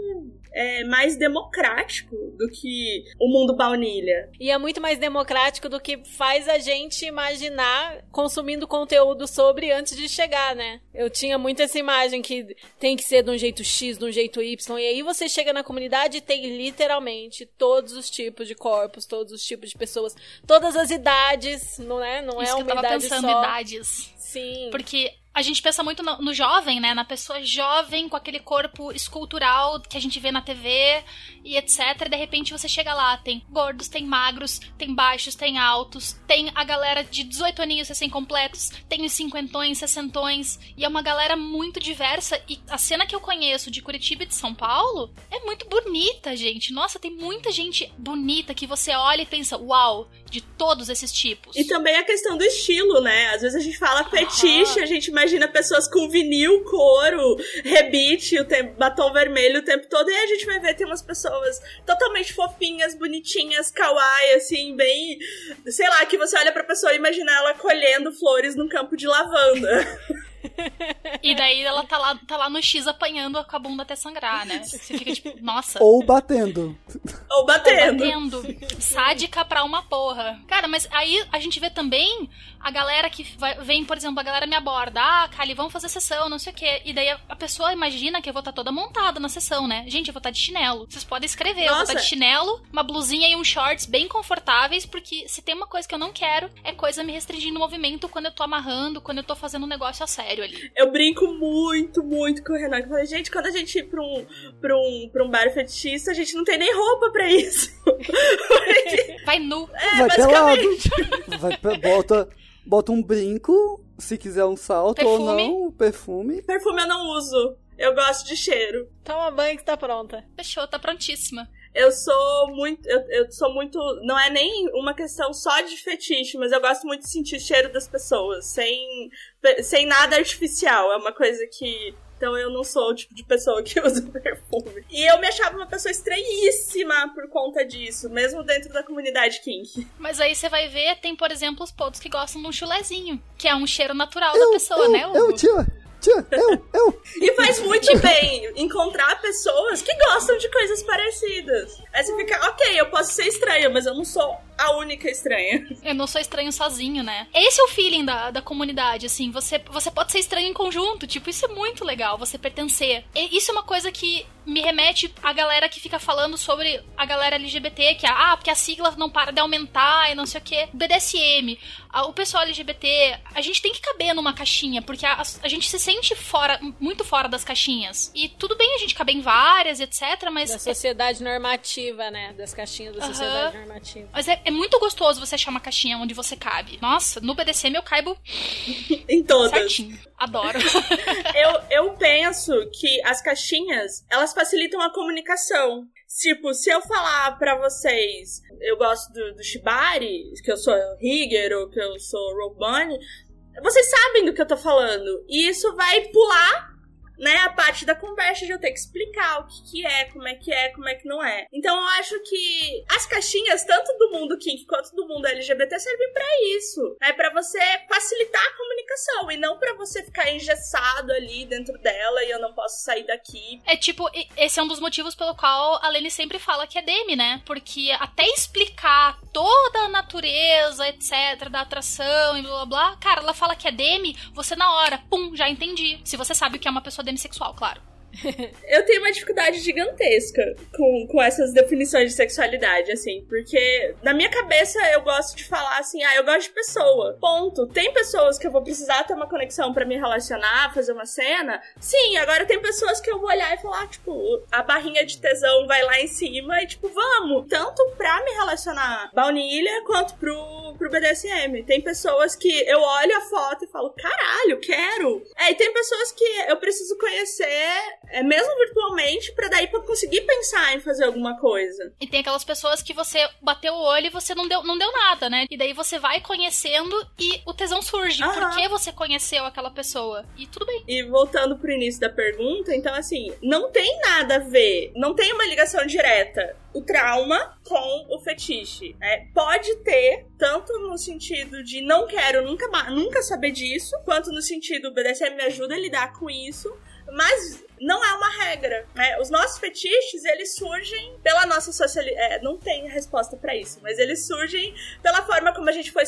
é, mais democrático do que o mundo baunilha. E é muito mais democrático do que faz a gente imaginar consumindo conteúdo sobre antes de chegar, né? Eu tinha muito essa imagem que tem que ser de um jeito X, de um jeito Y, e aí você chega na comunidade e tem literalmente todos os tipos de corpos, todos os tipos de pessoas, todas as idades, não é? Não Isso é que uma eu tava idade pensando, só. idades. Sim. Porque a gente pensa muito no, no jovem, né? Na pessoa jovem, com aquele corpo escultural que a gente vê na TV e etc. E de repente você chega lá, tem gordos, tem magros, tem baixos, tem altos, tem a galera de 18 aninhos recém-completos, tem os cinquentões, sessentões, e é uma galera muito diversa. E a cena que eu conheço de Curitiba e de São Paulo é muito bonita, gente. Nossa, tem muita gente bonita que você olha e pensa, uau, de todos esses tipos. E também a questão do estilo, né? Às vezes a gente fala fetiche, a gente imagina pessoas com vinil, couro, rebite, o tempo, batom vermelho o tempo todo, e a gente vai ver tem umas pessoas totalmente fofinhas, bonitinhas, kawaii, assim, bem. Sei lá, que você olha pra pessoa e imagina ela colhendo flores num campo de lavanda. E daí ela tá lá, tá lá no X apanhando com a bunda até sangrar, né? Você fica tipo, nossa. Ou batendo. Ou batendo. batendo. Sádica pra uma porra. Cara, mas aí a gente vê também a galera que vai- vem, por exemplo, a galera me aborda. Ah, Kali, vamos fazer sessão, não sei o quê. E daí a, a pessoa imagina que eu vou estar toda montada na sessão, né? Gente, eu vou estar de chinelo. Vocês podem escrever. Eu vou Nossa. estar de chinelo, uma blusinha e uns shorts bem confortáveis, porque se tem uma coisa que eu não quero, é coisa me restringindo o movimento quando eu tô amarrando, quando eu tô fazendo um negócio a sério ali. Eu brinco muito, muito com o Renan. Eu falei, gente, quando a gente ir pra um, pra um, pra um bar fetichista, a gente não tem nem roupa pra isso. Porque- Vai nu. é, Vai pelado. basicamente. Vai, pe- bota, bota um brinco, se quiser um salto ou Perfume. não, perfume. Perfume eu não uso. Eu gosto de cheiro. Toma banho que tá pronta. Fechou, tá prontíssima. Eu sou muito. Eu, eu sou muito. Não é nem uma questão só de fetiche, mas eu gosto muito de sentir o cheiro das pessoas, sem, sem nada artificial. É uma coisa que então eu não sou o tipo de pessoa que usa perfume. E eu me achava uma pessoa estranhíssima por conta disso, mesmo dentro da comunidade kink. Mas aí você vai ver, tem, por exemplo, os pontos que gostam de um chulezinho, que é um cheiro natural eu, da pessoa, eu, né, Hugo? Eu, tia, tia, eu, eu. E faz muito bem encontrar pessoas que gostam de coisas parecidas. Aí você fica, ok, eu posso ser estranha, mas eu não sou a única estranha. Eu não sou estranho sozinho, né? Esse é o feeling da, da comunidade, assim. Você, você pode ser estranho em conjunto. Tipo, isso é muito legal, você pertencer. E isso é uma coisa que me remete à galera que fica falando sobre a galera LGBT, que é, ah, porque a sigla não para de aumentar e não sei o que. BDSM, o pessoal LGBT, a gente tem que caber numa caixinha, porque a, a, gente se sente fora, muito fora das caixinhas. E tudo bem a gente caber em várias, etc, mas... Da sociedade é... normativa, né? Das caixinhas da sociedade normativa. Mas é, é, muito gostoso você achar uma caixinha onde você cabe. Nossa, no BDSM eu caibo... em todas. Certinho. Adoro. eu, eu penso que as caixinhas, elas facilitam a comunicação. Tipo, se eu falar para vocês, eu gosto do, do Shibari, que eu sou Rigger ou que eu sou Bunny, vocês sabem do que eu tô falando. E isso vai pular né, a parte da conversa de eu ter que explicar o que, que é, como é que é, como é que não é. Então eu acho que as caixinhas, tanto do mundo kink quanto do mundo LGBT, servem para isso. É né, para você facilitar a comunicação e não para você ficar engessado ali dentro dela e eu não posso sair daqui. É tipo, esse é um dos motivos pelo qual a Lene sempre fala que é Demi, né? Porque até explicar toda a natureza, etc, da atração e blá blá cara, ela fala que é Demi, você na hora, pum, já entendi. Se você sabe que é uma pessoa demissexual, claro. eu tenho uma dificuldade gigantesca com, com essas definições de sexualidade, assim, porque na minha cabeça eu gosto de falar assim, ah, eu gosto de pessoa. Ponto. Tem pessoas que eu vou precisar ter uma conexão para me relacionar, fazer uma cena. Sim, agora tem pessoas que eu vou olhar e falar, tipo, a barrinha de tesão vai lá em cima e, tipo, vamos. Tanto pra me relacionar baunilha quanto pro, pro BDSM. Tem pessoas que eu olho a foto e falo, caralho, quero. É, e tem pessoas que eu preciso conhecer é, mesmo virtualmente, para daí pra conseguir pensar em fazer alguma coisa. E tem aquelas pessoas que você bateu o olho e você não deu, não deu nada, né? E daí você vai conhecendo e o tesão surge. Aham. Porque você conheceu aquela pessoa. E tudo bem. E voltando pro início da pergunta, então assim, não tem nada a ver, não tem uma ligação direta o trauma com o fetiche. É, pode ter, tanto no sentido de não quero nunca, nunca saber disso, quanto no sentido BDSM me ajuda a lidar com isso, mas não é uma regra. Né? Os nossos fetiches, eles surgem pela nossa socialização. É, não tem resposta para isso, mas eles surgem pela forma como a gente foi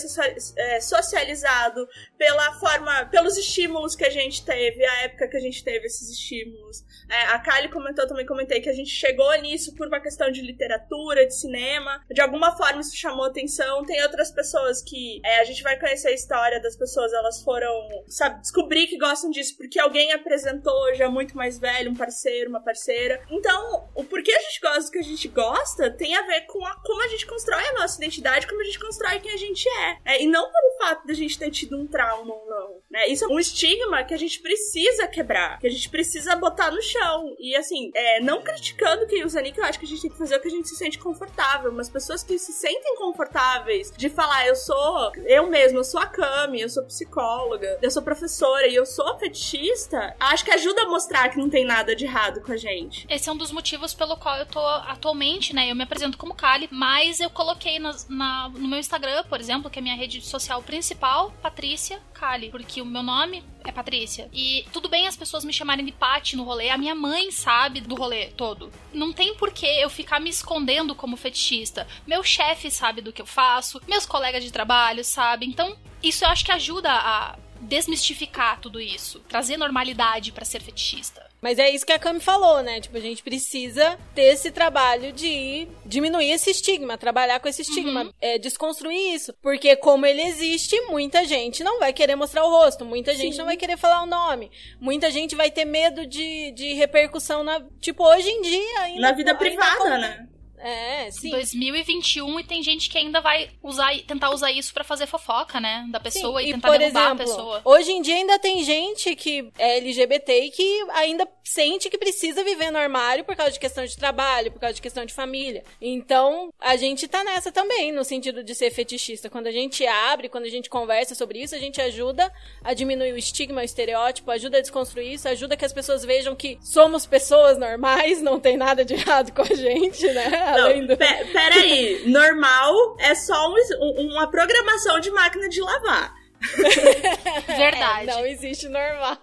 é, socializado, pela forma, pelos estímulos que a gente teve, a época que a gente teve esses estímulos. É, a Kali comentou, também comentei que a gente chegou nisso por uma questão de literatura, de cinema. De alguma forma isso chamou atenção. Tem outras pessoas que é, a gente vai conhecer a história das pessoas, elas foram, sabe, descobrir que gostam disso porque alguém apresentou já muito mais velho, um parceiro, uma parceira. Então, o porquê a gente gosta do que a gente gosta tem a ver com a, como a gente constrói a nossa identidade, como a gente constrói quem a gente é. é e não pelo fato de a gente ter tido um trauma ou não. Né? Isso é um estigma que a gente precisa quebrar, que a gente precisa botar no chão. E assim, é, não criticando quem usa nick, eu acho que a gente tem que fazer o que a gente se sente confortável. Mas pessoas que se sentem confortáveis de falar, eu sou eu mesma, eu sou a Cami, eu sou psicóloga, eu sou professora e eu sou fetichista, acho que ajuda a mostrar que não tem nada de errado com a gente. Esse é um dos motivos pelo qual eu tô atualmente, né? Eu me apresento como Kali, mas eu coloquei na, na, no meu Instagram, por exemplo, que é a minha rede social principal, Patrícia Kali, porque o meu nome é Patrícia. E tudo bem as pessoas me chamarem de Pati no rolê, a minha mãe sabe do rolê todo. Não tem porquê eu ficar me escondendo como fetichista. Meu chefe sabe do que eu faço, meus colegas de trabalho sabem. Então, isso eu acho que ajuda a desmistificar tudo isso, trazer normalidade para ser fetichista. Mas é isso que a Cami falou, né? Tipo, a gente precisa ter esse trabalho de diminuir esse estigma, trabalhar com esse estigma, uhum. é, desconstruir isso. Porque como ele existe, muita gente não vai querer mostrar o rosto, muita gente Sim. não vai querer falar o nome, muita gente vai ter medo de, de repercussão na. Tipo, hoje em dia ainda. Na vida privada, né? É, sim. 2021 e tem gente que ainda vai usar, tentar usar isso para fazer fofoca, né? Da pessoa Sim, e tentar por derrubar exemplo, a pessoa. Hoje em dia ainda tem gente que é LGBT e que ainda sente que precisa viver no armário por causa de questão de trabalho, por causa de questão de família. Então, a gente tá nessa também, no sentido de ser fetichista. Quando a gente abre, quando a gente conversa sobre isso, a gente ajuda a diminuir o estigma, o estereótipo, ajuda a desconstruir isso, ajuda que as pessoas vejam que somos pessoas normais, não tem nada de errado com a gente, né? Não, Além do... pe- peraí. Normal é só um- uma programação de máquina de lavar. Verdade. É, não existe normal.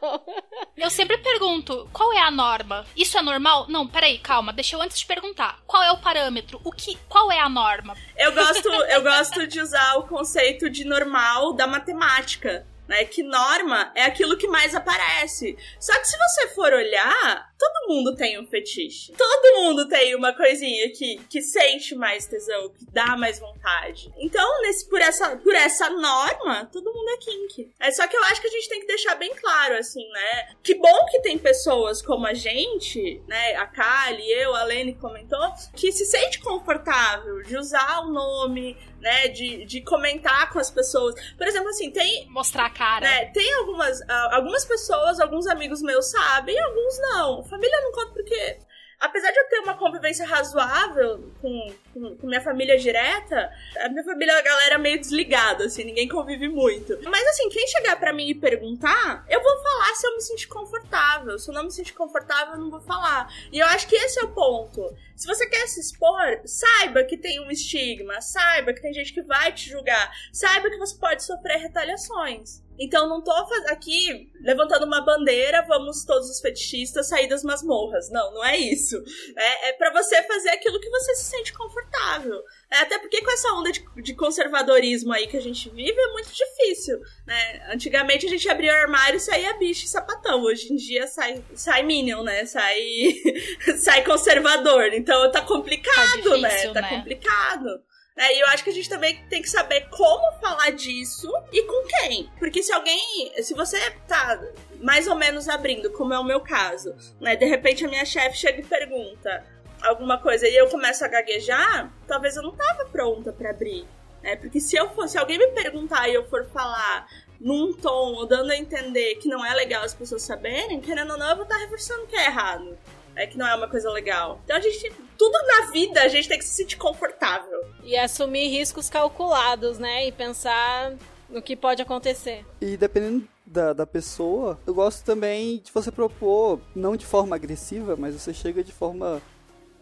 Eu sempre pergunto, qual é a norma? Isso é normal? Não, peraí, calma, deixa eu antes te perguntar. Qual é o parâmetro? O que, qual é a norma? Eu gosto, eu gosto de usar o conceito de normal da matemática. Né, que norma é aquilo que mais aparece. Só que se você for olhar, todo mundo tem um fetiche. Todo mundo tem uma coisinha que, que sente mais tesão, que dá mais vontade. Então, nesse, por, essa, por essa norma, todo mundo é kink. É só que eu acho que a gente tem que deixar bem claro, assim, né? Que bom que tem pessoas como a gente, né? A Kali, eu, a Lene comentou, que se sente confortável de usar o nome, né? De, de comentar com as pessoas. Por exemplo, assim, tem Mostrar a cara. né, tem algumas, algumas pessoas, alguns amigos meus sabem, alguns não. Família não conta porque, apesar de eu ter uma convivência razoável com, com, com minha família direta, a minha família é uma galera meio desligada, assim, ninguém convive muito. Mas assim, quem chegar pra mim e perguntar, eu vou falar se eu me sentir confortável. Se eu não me sentir confortável, eu não vou falar. E eu acho que esse é o ponto. Se você quer se expor, saiba que tem um estigma, saiba que tem gente que vai te julgar, saiba que você pode sofrer retaliações. Então não tô aqui levantando uma bandeira, vamos todos os fetichistas sair das masmorras. Não, não é isso. É, é para você fazer aquilo que você se sente confortável. É, até porque com essa onda de, de conservadorismo aí que a gente vive é muito difícil. Né? Antigamente a gente abria o armário e saía bicho e sapatão. Hoje em dia sai, sai Minion, né? Sai, sai conservador. Então tá complicado, Tá né? difícil, Tá né? complicado. É, e eu acho que a gente também tem que saber como falar disso e com quem. Porque se alguém. Se você tá mais ou menos abrindo, como é o meu caso, né? De repente a minha chefe chega e pergunta alguma coisa e eu começo a gaguejar, talvez eu não tava pronta pra abrir. Né? Porque se eu fosse, se alguém me perguntar e eu for falar num tom ou dando a entender que não é legal as pessoas saberem, querendo ou não, eu vou estar reforçando que é errado. É que não é uma coisa legal. Então a gente. Tudo na vida a gente tem que se sentir confortável. E assumir riscos calculados, né? E pensar no que pode acontecer. E dependendo da, da pessoa, eu gosto também de você propor, não de forma agressiva, mas você chega de forma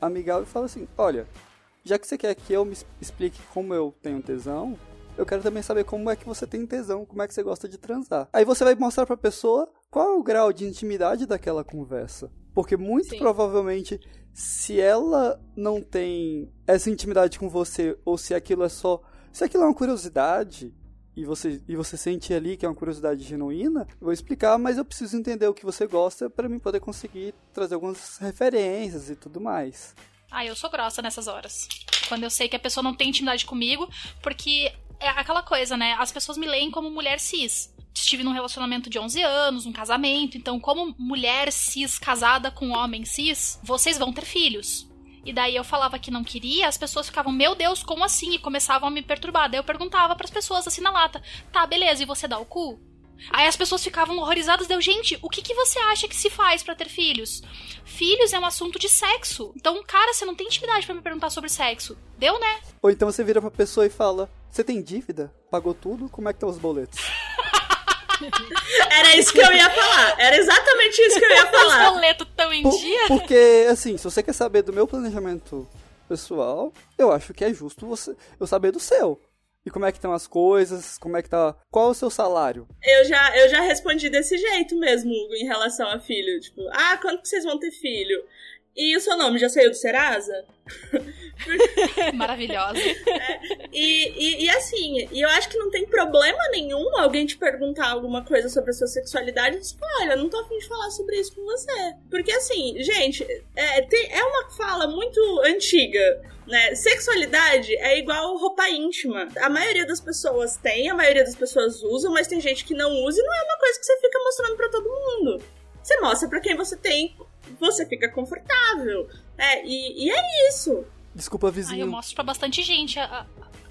amigável e fala assim: olha, já que você quer que eu me explique como eu tenho tesão, eu quero também saber como é que você tem tesão, como é que você gosta de transar. Aí você vai mostrar pra pessoa qual é o grau de intimidade daquela conversa. Porque muito Sim. provavelmente, se ela não tem essa intimidade com você, ou se aquilo é só. Se aquilo é uma curiosidade, e você, e você sente ali que é uma curiosidade genuína, eu vou explicar, mas eu preciso entender o que você gosta para mim poder conseguir trazer algumas referências e tudo mais. Ah, eu sou grossa nessas horas. Quando eu sei que a pessoa não tem intimidade comigo, porque é aquela coisa, né? As pessoas me leem como mulher cis. Estive num relacionamento de 11 anos, um casamento, então, como mulher cis casada com homem cis, vocês vão ter filhos. E daí eu falava que não queria, as pessoas ficavam, meu Deus, como assim? E começavam a me perturbar. Daí eu perguntava pras pessoas assim na lata: tá, beleza, e você dá o cu? Aí as pessoas ficavam horrorizadas, deu, gente, o que, que você acha que se faz pra ter filhos? Filhos é um assunto de sexo. Então, cara, você não tem intimidade pra me perguntar sobre sexo. Deu, né? Ou então você vira pra pessoa e fala: Você tem dívida? Pagou tudo? Como é que estão os boletos? Era isso que eu ia falar. Era exatamente isso que eu ia Os falar. boletos tão em Por- dia. porque, assim, se você quer saber do meu planejamento pessoal, eu acho que é justo você, eu saber do seu. E como é que estão as coisas, como é que tá. Qual é o seu salário? Eu já, eu já respondi desse jeito mesmo, Hugo, em relação a filho. Tipo, ah, quando que vocês vão ter filho? E o seu nome já saiu do Serasa? Maravilhosa. E, e, e assim, e eu acho que não tem problema nenhum alguém te perguntar alguma coisa sobre a sua sexualidade e falar, olha, não tô afim de falar sobre isso com você. Porque assim, gente, é, tem- é uma fala muito antiga. Né? Sexualidade é igual roupa íntima. A maioria das pessoas tem, a maioria das pessoas usam, mas tem gente que não usa e não é uma coisa que você fica mostrando pra todo mundo. Você mostra pra quem você tem, você fica confortável. É, e, e é isso. Desculpa, Aí eu vizinho. mostro pra bastante gente a,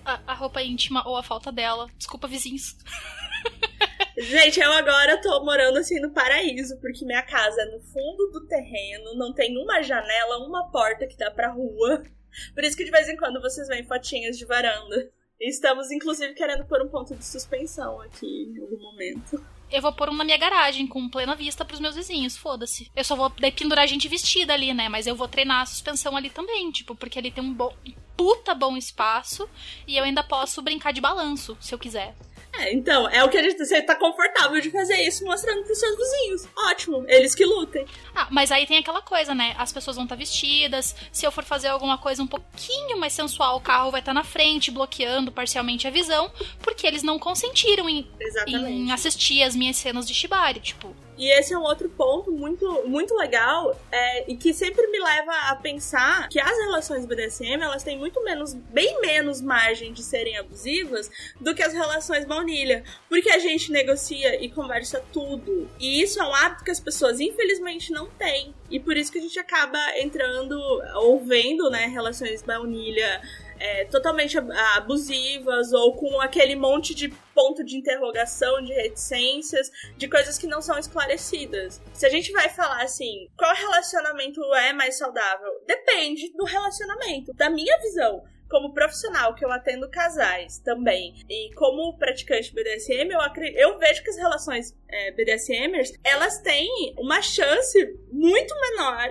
a, a roupa íntima ou a falta dela. Desculpa, vizinhos. Gente, eu agora tô morando assim no paraíso, porque minha casa é no fundo do terreno, não tem uma janela, uma porta que dá pra rua. Por isso que de vez em quando vocês veem fotinhas de varanda. E estamos, inclusive, querendo pôr um ponto de suspensão aqui em algum momento. Eu vou pôr um na minha garagem, com plena vista pros meus vizinhos, foda-se. Eu só vou daí pendurar gente vestida ali, né? Mas eu vou treinar a suspensão ali também, tipo, porque ali tem um bom, puta bom espaço e eu ainda posso brincar de balanço, se eu quiser. É, então, é o que a gente. Você tá confortável de fazer isso mostrando pros seus vizinhos. Ótimo, eles que lutem. Ah, mas aí tem aquela coisa, né? As pessoas vão estar vestidas. Se eu for fazer alguma coisa um pouquinho mais sensual, o carro vai estar na frente, bloqueando parcialmente a visão, porque eles não consentiram em, em assistir as minhas cenas de Shibari, tipo. E esse é um outro ponto muito, muito legal é, e que sempre me leva a pensar que as relações BDSM elas têm muito menos, bem menos margem de serem abusivas do que as relações baunilha. Porque a gente negocia e conversa tudo. E isso é um hábito que as pessoas infelizmente não têm. E por isso que a gente acaba entrando ou vendo né, relações baunilha é, totalmente ab- abusivas ou com aquele monte de ponto de interrogação, de reticências, de coisas que não são esclarecidas. Se a gente vai falar assim, qual relacionamento é mais saudável? Depende do relacionamento, da minha visão. Como profissional, que eu atendo casais também, e como praticante BDSM, eu, acre- eu vejo que as relações é, BDSMers, elas têm uma chance muito menor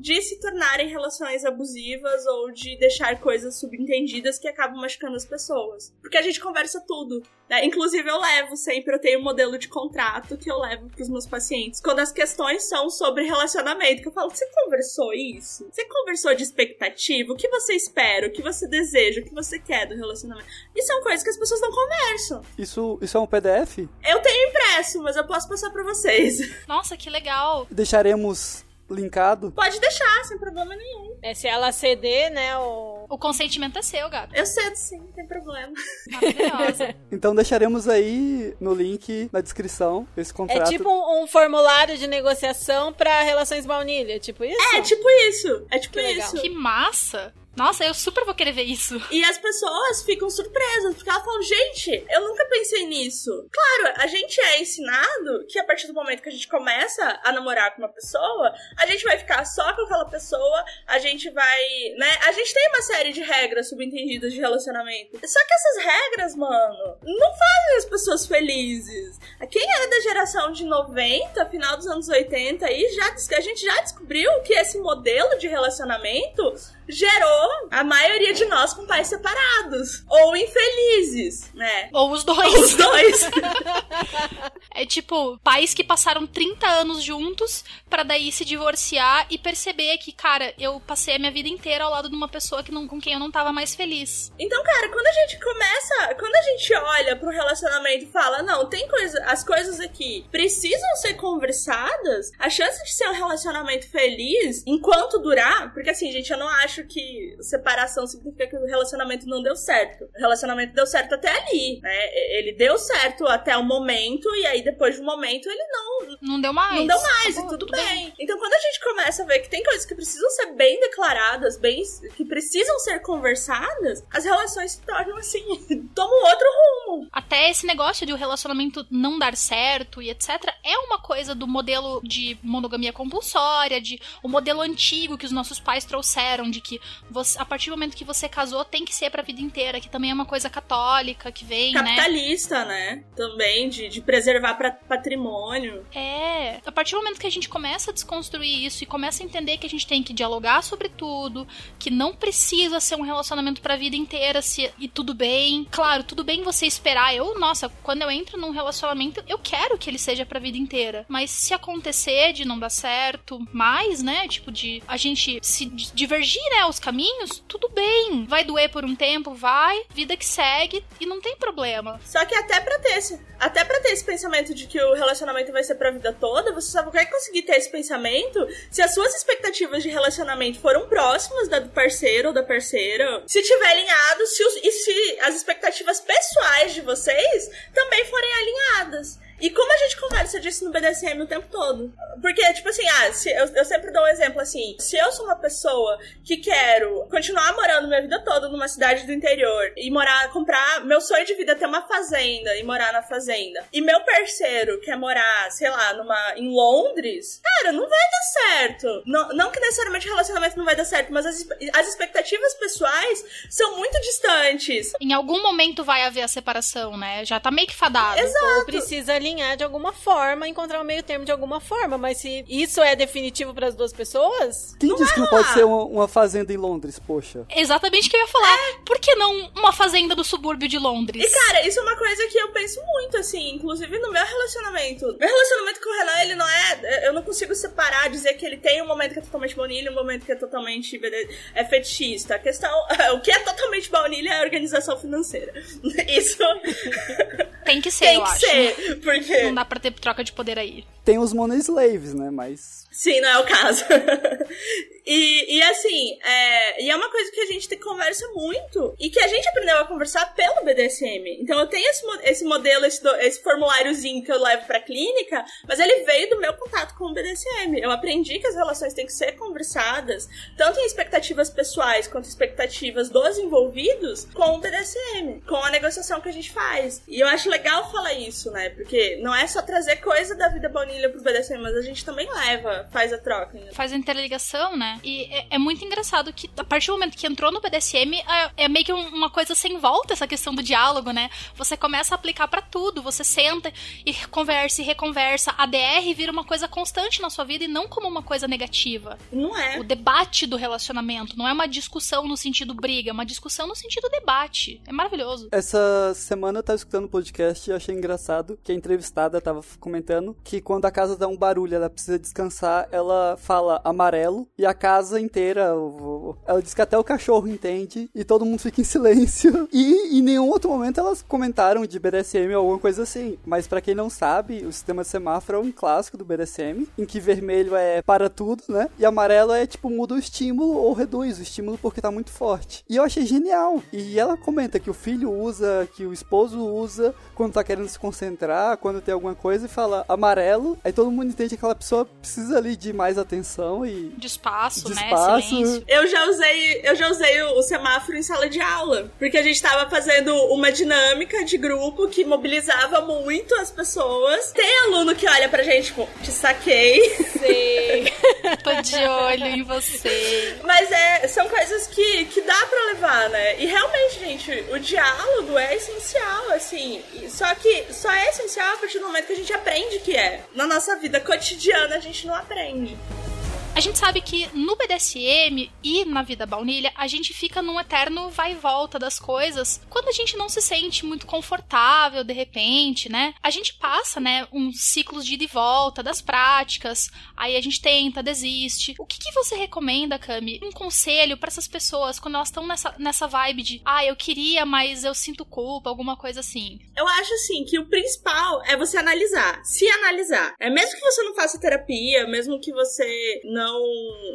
de se tornarem relações abusivas ou de deixar coisas subentendidas que acabam machucando as pessoas. Porque a gente conversa tudo. né? Inclusive, eu levo sempre, eu tenho um modelo de contrato que eu levo pros meus pacientes. Quando as questões são sobre relacionamento, que eu falo, você conversou isso? Você conversou de expectativa? O que você espera? O que você deseja? O que você quer do relacionamento? E são coisas que as pessoas não conversam. Isso, isso é um PDF? Eu tenho impresso, mas eu posso passar pra vocês. Nossa, que legal. Deixaremos linkado. Pode deixar, sem problema nenhum. É, se ela ceder, né, o... O consentimento é seu, gato. Eu cedo sim, não tem problema. Maravilhosa. Então deixaremos aí no link na descrição esse É contrato. tipo um, um formulário de negociação pra relações baunilha, tipo isso? É tipo isso. É tipo Que legal. isso. que massa. Nossa, eu super vou querer ver isso. E as pessoas ficam surpresas, porque elas falam, gente, eu nunca pensei nisso. Claro, a gente é ensinado que a partir do momento que a gente começa a namorar com uma pessoa, a gente vai ficar só com aquela pessoa, a gente vai, né? A gente tem uma série de regras subentendidas de relacionamento. Só que essas regras, mano, não fazem as pessoas felizes. Quem é da geração de 90, final dos anos 80 aí, já, a gente já descobriu que esse modelo de relacionamento gerou a maioria de nós com pais separados. Ou infelizes, né? Ou os dois. Os dois. É tipo, pais que passaram 30 anos juntos pra daí se divorciar e perceber que, cara, eu passei a minha vida inteira ao lado de uma pessoa que não, com quem eu não tava mais feliz. Então, cara, quando a gente começa, quando a gente olha pro relacionamento e fala, não, tem coisa, as coisas aqui precisam ser conversadas, a chance de ser um relacionamento feliz enquanto durar, porque assim, gente, eu não acho que separação significa que o relacionamento não deu certo. O relacionamento deu certo até ali, né? Ele deu certo até o momento e aí depois de um momento ele não Não deu mais. não deu mais, e tudo bem. Então, quando a gente começa a ver que tem coisas que precisam ser bem declaradas, bem, que precisam ser conversadas, as relações se tornam assim, tomam outro rumo. Até esse negócio de o relacionamento não dar certo e etc. é uma coisa do modelo de monogamia compulsória, de o modelo antigo que os nossos pais trouxeram, de que você- a partir do momento que você casou tem que ser pra vida inteira, que também é uma coisa católica que vem, né? Capitalista, né? Também, de, de preservar pra, patrimônio. É, a partir do momento que a gente começa a desconstruir isso e começa a entender que a gente tem que dialogar sobre tudo, que não precisa ser um relacionamento pra vida inteira se, e tudo bem. Claro, tudo bem você esperar. Eu, nossa, quando eu entro num relacionamento, eu quero que ele seja pra vida inteira. Mas se acontecer de não dar certo mais, né, tipo de a gente se di- divergir, né, os caminhos, tudo bem. Vai doer por um tempo, vai, vida que segue e não tem problema. Só que até pra ter esse, até pra ter esse pensamento de que o relacionamento vai ser pra vida toda, você só vai conseguir ter esse pensamento se as suas expectativas de relacionamento foram próximas da do parceiro ou da parceira, se tiver alinhado, se os- e se as expectativas pessoais de vocês também forem alinhadas. E como a gente conversa disso no BDSM o tempo todo. Porque, tipo assim, ah, se, eu, eu sempre dou um exemplo assim: se eu sou uma pessoa que quero continuar morando minha vida toda numa cidade do interior e morar, comprar. Meu sonho de vida é ter uma fazenda e morar na fazenda. E meu parceiro quer morar, sei lá, numa, em Londres, cara, não vai dar certo. Não, não que necessariamente o relacionamento não vai dar certo, mas as, as expectativas pessoais são muito distantes. Em algum momento vai haver a separação, né? Já tá meio que fadado. Exato. Ou precisa alinhar de alguma forma, encontrar um meio termo de alguma forma. Mas se isso é definitivo para as duas pessoas, Quem disse que não pode ser uma, uma fazenda em Londres, poxa? Exatamente o que eu ia falar. Por que não uma fazenda do subúrbio de Londres? E, cara, isso é uma coisa que eu penso muito, assim, inclusive no meu relacionamento. Meu relacionamento com o Renan, ele não é. Eu não consigo separar, dizer que ele tem um momento que é totalmente baunilha e um momento que é totalmente é fetichista. A questão. O que é totalmente baunilha é a organização financeira. Isso. Tem que ser, tem eu que acho. Porque. Não dá pra ter troca de poder aí. Tem os Money Slaves, né? Mas. Sim, não é o caso. e, e assim, é, e é uma coisa que a gente conversa muito e que a gente aprendeu a conversar pelo BDSM. Então eu tenho esse, esse modelo, esse, do- esse formuláriozinho que eu levo pra clínica, mas ele veio do meu contato com o BDSM. Eu aprendi que as relações têm que ser conversadas, tanto em expectativas pessoais quanto expectativas dos envolvidos, com o BDSM, com a negociação que a gente faz. E eu acho legal falar isso, né? Porque não é só trazer coisa da vida baunilha pro BDSM, mas a gente também leva, faz a troca. né? Faz a interligação, né? E é, é muito engraçado que a partir do momento que entrou no BDSM, é, é meio que um- uma coisa sem volta essa questão do diálogo, né? Você começa a aplicar pra tudo, você senta e conversa e reconversa. A DR vira uma coisa constante na sua vida e não como uma coisa negativa. Não é. O debate do relacionamento não é uma discussão no sentido briga, é uma discussão no sentido debate. É maravilhoso. Essa semana eu tava escutando o podcast e eu achei engraçado que a entrevistada tava comentando que quando a casa dá um barulho, ela precisa descansar, ela fala amarelo e a casa inteira, ela diz que até o cachorro entende e todo mundo fica em silêncio. E em nenhum outro momento elas comentaram de BDSM ou alguma coisa assim. Mas pra quem não sabe, o sistema de semáforo é um clássico do BDSM, em que vermelho é para tudo, né? E amarelo é tipo muda o estímulo ou reduz o estímulo porque tá muito forte. E eu achei genial. E ela comenta que o filho usa, que o esposo usa quando tá querendo se concentrar, quando tem alguma coisa e fala amarelo, aí todo mundo entende que aquela pessoa precisa ali de mais atenção e De espaço, de né? espaço. Silêncio. Eu já usei, eu já usei o, o semáforo em sala de aula, porque a gente tava fazendo uma dinâmica de grupo que mobilizava muito as pessoas. Tem aluno que olha pra gente, tipo, te saquei. sei. Tô de olho em você. Mas é, são coisas que, que dá pra levar, né? E realmente, gente, o diálogo é essencial, assim. Só que só é essencial a partir do momento que a gente aprende que é. Na nossa vida cotidiana, a gente não aprende. A gente sabe que no BDSM e na vida baunilha, a gente fica num eterno vai e volta das coisas quando a gente não se sente muito confortável de repente, né? A gente passa, né, uns ciclos de ida e volta das práticas, aí a gente tenta, desiste. O que, que você recomenda, Cami? Um conselho pra essas pessoas quando elas estão nessa, nessa vibe de, ah, eu queria, mas eu sinto culpa, alguma coisa assim. Eu acho assim que o principal é você analisar, se analisar. É mesmo que você não faça terapia, mesmo que você não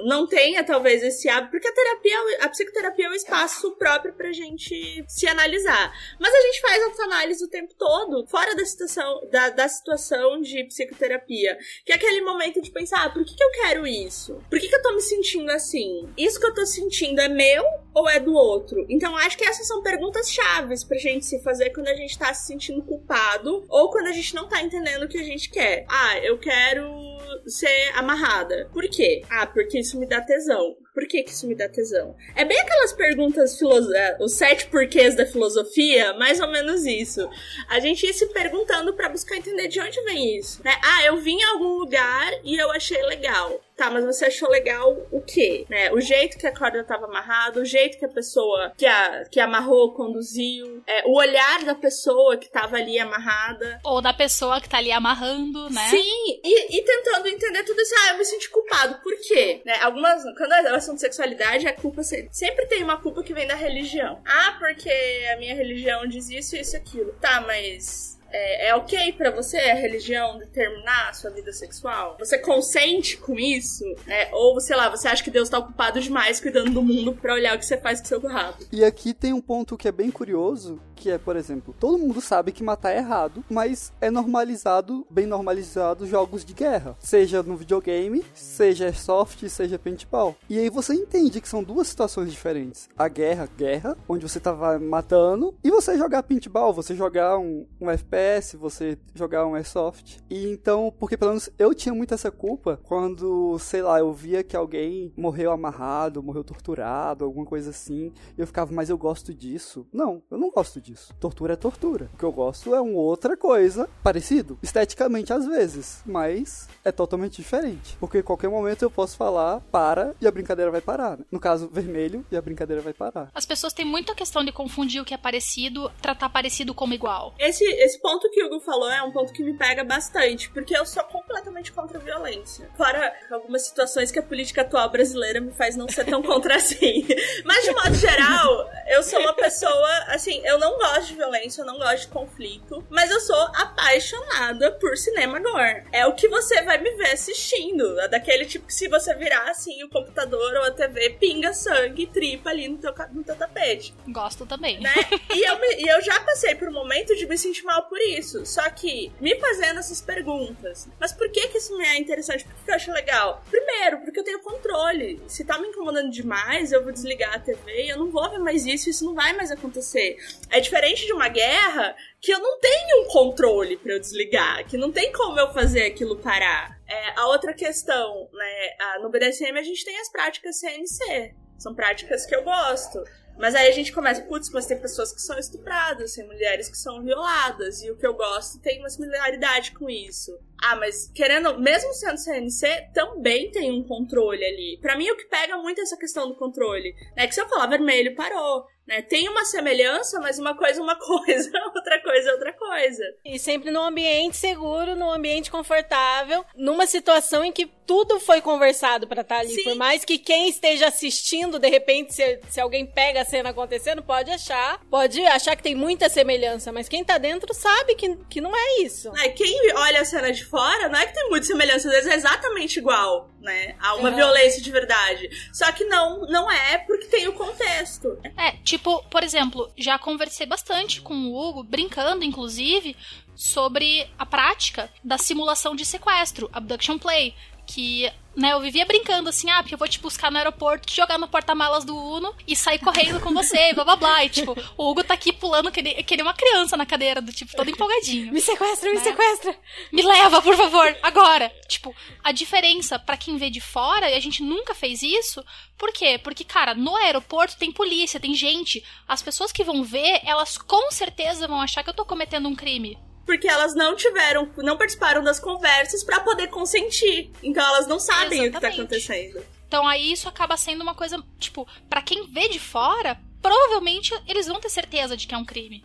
não tenha talvez esse hábito, porque a terapia, a psicoterapia é um espaço próprio pra gente se analisar. Mas a gente faz autoanálise o tempo todo, fora da situação da, da situação de psicoterapia, que é aquele momento de pensar, ah, por que, que eu quero isso? Por que, que eu tô me sentindo assim? Isso que eu tô sentindo é meu ou é do outro? Então acho que essas são perguntas chaves pra gente se fazer quando a gente tá se sentindo culpado ou quando a gente não tá entendendo o que a gente quer. Ah, eu quero ser amarrada. Por quê? Ah, porque isso me dá tesão. Por que, que isso me dá tesão? É bem aquelas perguntas, é, os sete porquês da filosofia, mais ou menos isso. A gente ia se perguntando pra buscar entender de onde vem isso. Né? Ah, eu vim em algum lugar e eu achei legal. Tá, mas você achou legal o quê? Né? O jeito que a corda tava amarrada, o jeito que a pessoa que, a, que amarrou conduziu, é, o olhar da pessoa que tava ali amarrada. Ou da pessoa que tá ali amarrando, né? Sim, e, e tentando entender tudo isso. Ah, eu me senti culpado. Por quê? Né? Algumas. Quando é assunto de sexualidade, a culpa sempre, sempre tem uma culpa que vem da religião. Ah, porque a minha religião diz isso, isso e aquilo. Tá, mas. É, é ok para você a religião determinar a sua vida sexual? Você consente com isso? É, ou, sei lá, você acha que Deus tá ocupado demais cuidando do mundo pra olhar o que você faz com seu rabo? E aqui tem um ponto que é bem curioso, que é, por exemplo, todo mundo sabe que matar é errado, mas é normalizado, bem normalizado, jogos de guerra. Seja no videogame, seja soft, seja paintball. E aí você entende que são duas situações diferentes. A guerra, guerra, onde você tava matando, e você jogar paintball, você jogar um, um FPS, você jogar um airsoft. E então, porque pelo menos eu tinha muito essa culpa quando, sei lá, eu via que alguém morreu amarrado, morreu torturado, alguma coisa assim, e eu ficava, mas eu gosto disso. Não, eu não gosto disso. Tortura é tortura. O que eu gosto é uma outra coisa, parecido, esteticamente às vezes, mas é totalmente diferente. Porque em qualquer momento eu posso falar, para, e a brincadeira vai parar. Né? No caso, vermelho, e a brincadeira vai parar. As pessoas têm muita questão de confundir o que é parecido, tratar parecido como igual. Esse, esse ponto que o Hugo falou é um ponto que me pega bastante, porque eu sou completamente contra a violência. Fora algumas situações que a política atual brasileira me faz não ser tão contra assim. Mas de modo geral, eu sou uma pessoa, assim, eu não gosto de violência, eu não gosto de conflito, mas eu sou apaixonada por cinema gore. É o que você vai me ver assistindo. É daquele tipo que se você virar assim o computador ou a TV, pinga sangue, tripa ali no teu, no teu tapete. Gosto também. Né? e, eu me, e eu já passei por um momento de me sentir mal por isso. Só que me fazendo essas perguntas. Mas por que que isso me é interessante? Por que eu acho legal? Primeiro, porque eu tenho controle. Se tá me incomodando demais, eu vou desligar a TV e eu não vou ver mais isso, isso não vai mais acontecer. É diferente de uma guerra que eu não tenho um controle para eu desligar, que não tem como eu fazer aquilo parar. É, a outra questão, né, no BDSM a gente tem as práticas CNC. São práticas que eu gosto. Mas aí a gente começa, putz, mas tem pessoas que são estupradas, tem mulheres que são violadas, e o que eu gosto tem uma similaridade com isso. Ah, mas querendo, mesmo sendo CNC, também tem um controle ali. Para mim, o que pega muito é essa questão do controle. É que se eu falar vermelho, parou. Né? Tem uma semelhança, mas uma coisa é uma coisa, outra coisa é outra coisa. E sempre num ambiente seguro, num ambiente confortável, numa situação em que tudo foi conversado para estar tá ali. Sim. Por mais que quem esteja assistindo, de repente, se, se alguém pega a cena acontecendo, pode achar, pode achar que tem muita semelhança, mas quem tá dentro sabe que, que não é isso. É, quem olha a cena de fora, não é que tem muita semelhança, às vezes é exatamente igual, né? A uma violência de verdade. Só que não, não é porque tem o contexto. É, tipo, por exemplo, já conversei bastante com o Hugo, brincando, inclusive, sobre a prática da simulação de sequestro, abduction play, que né, eu vivia brincando assim, ah, porque eu vou te buscar no aeroporto, te jogar no porta-malas do Uno e sair correndo com você, blá blá blá. E, tipo, o Hugo tá aqui pulando que nem, que nem uma criança na cadeira, do tipo, todo empolgadinho. Me sequestra, né? me sequestra! Me leva, por favor, agora! Tipo, a diferença para quem vê de fora, e a gente nunca fez isso, por quê? Porque, cara, no aeroporto tem polícia, tem gente. As pessoas que vão ver, elas com certeza vão achar que eu tô cometendo um crime porque elas não tiveram, não participaram das conversas para poder consentir. Então elas não sabem Exatamente. o que tá acontecendo. Então aí isso acaba sendo uma coisa, tipo, para quem vê de fora, provavelmente eles vão ter certeza de que é um crime.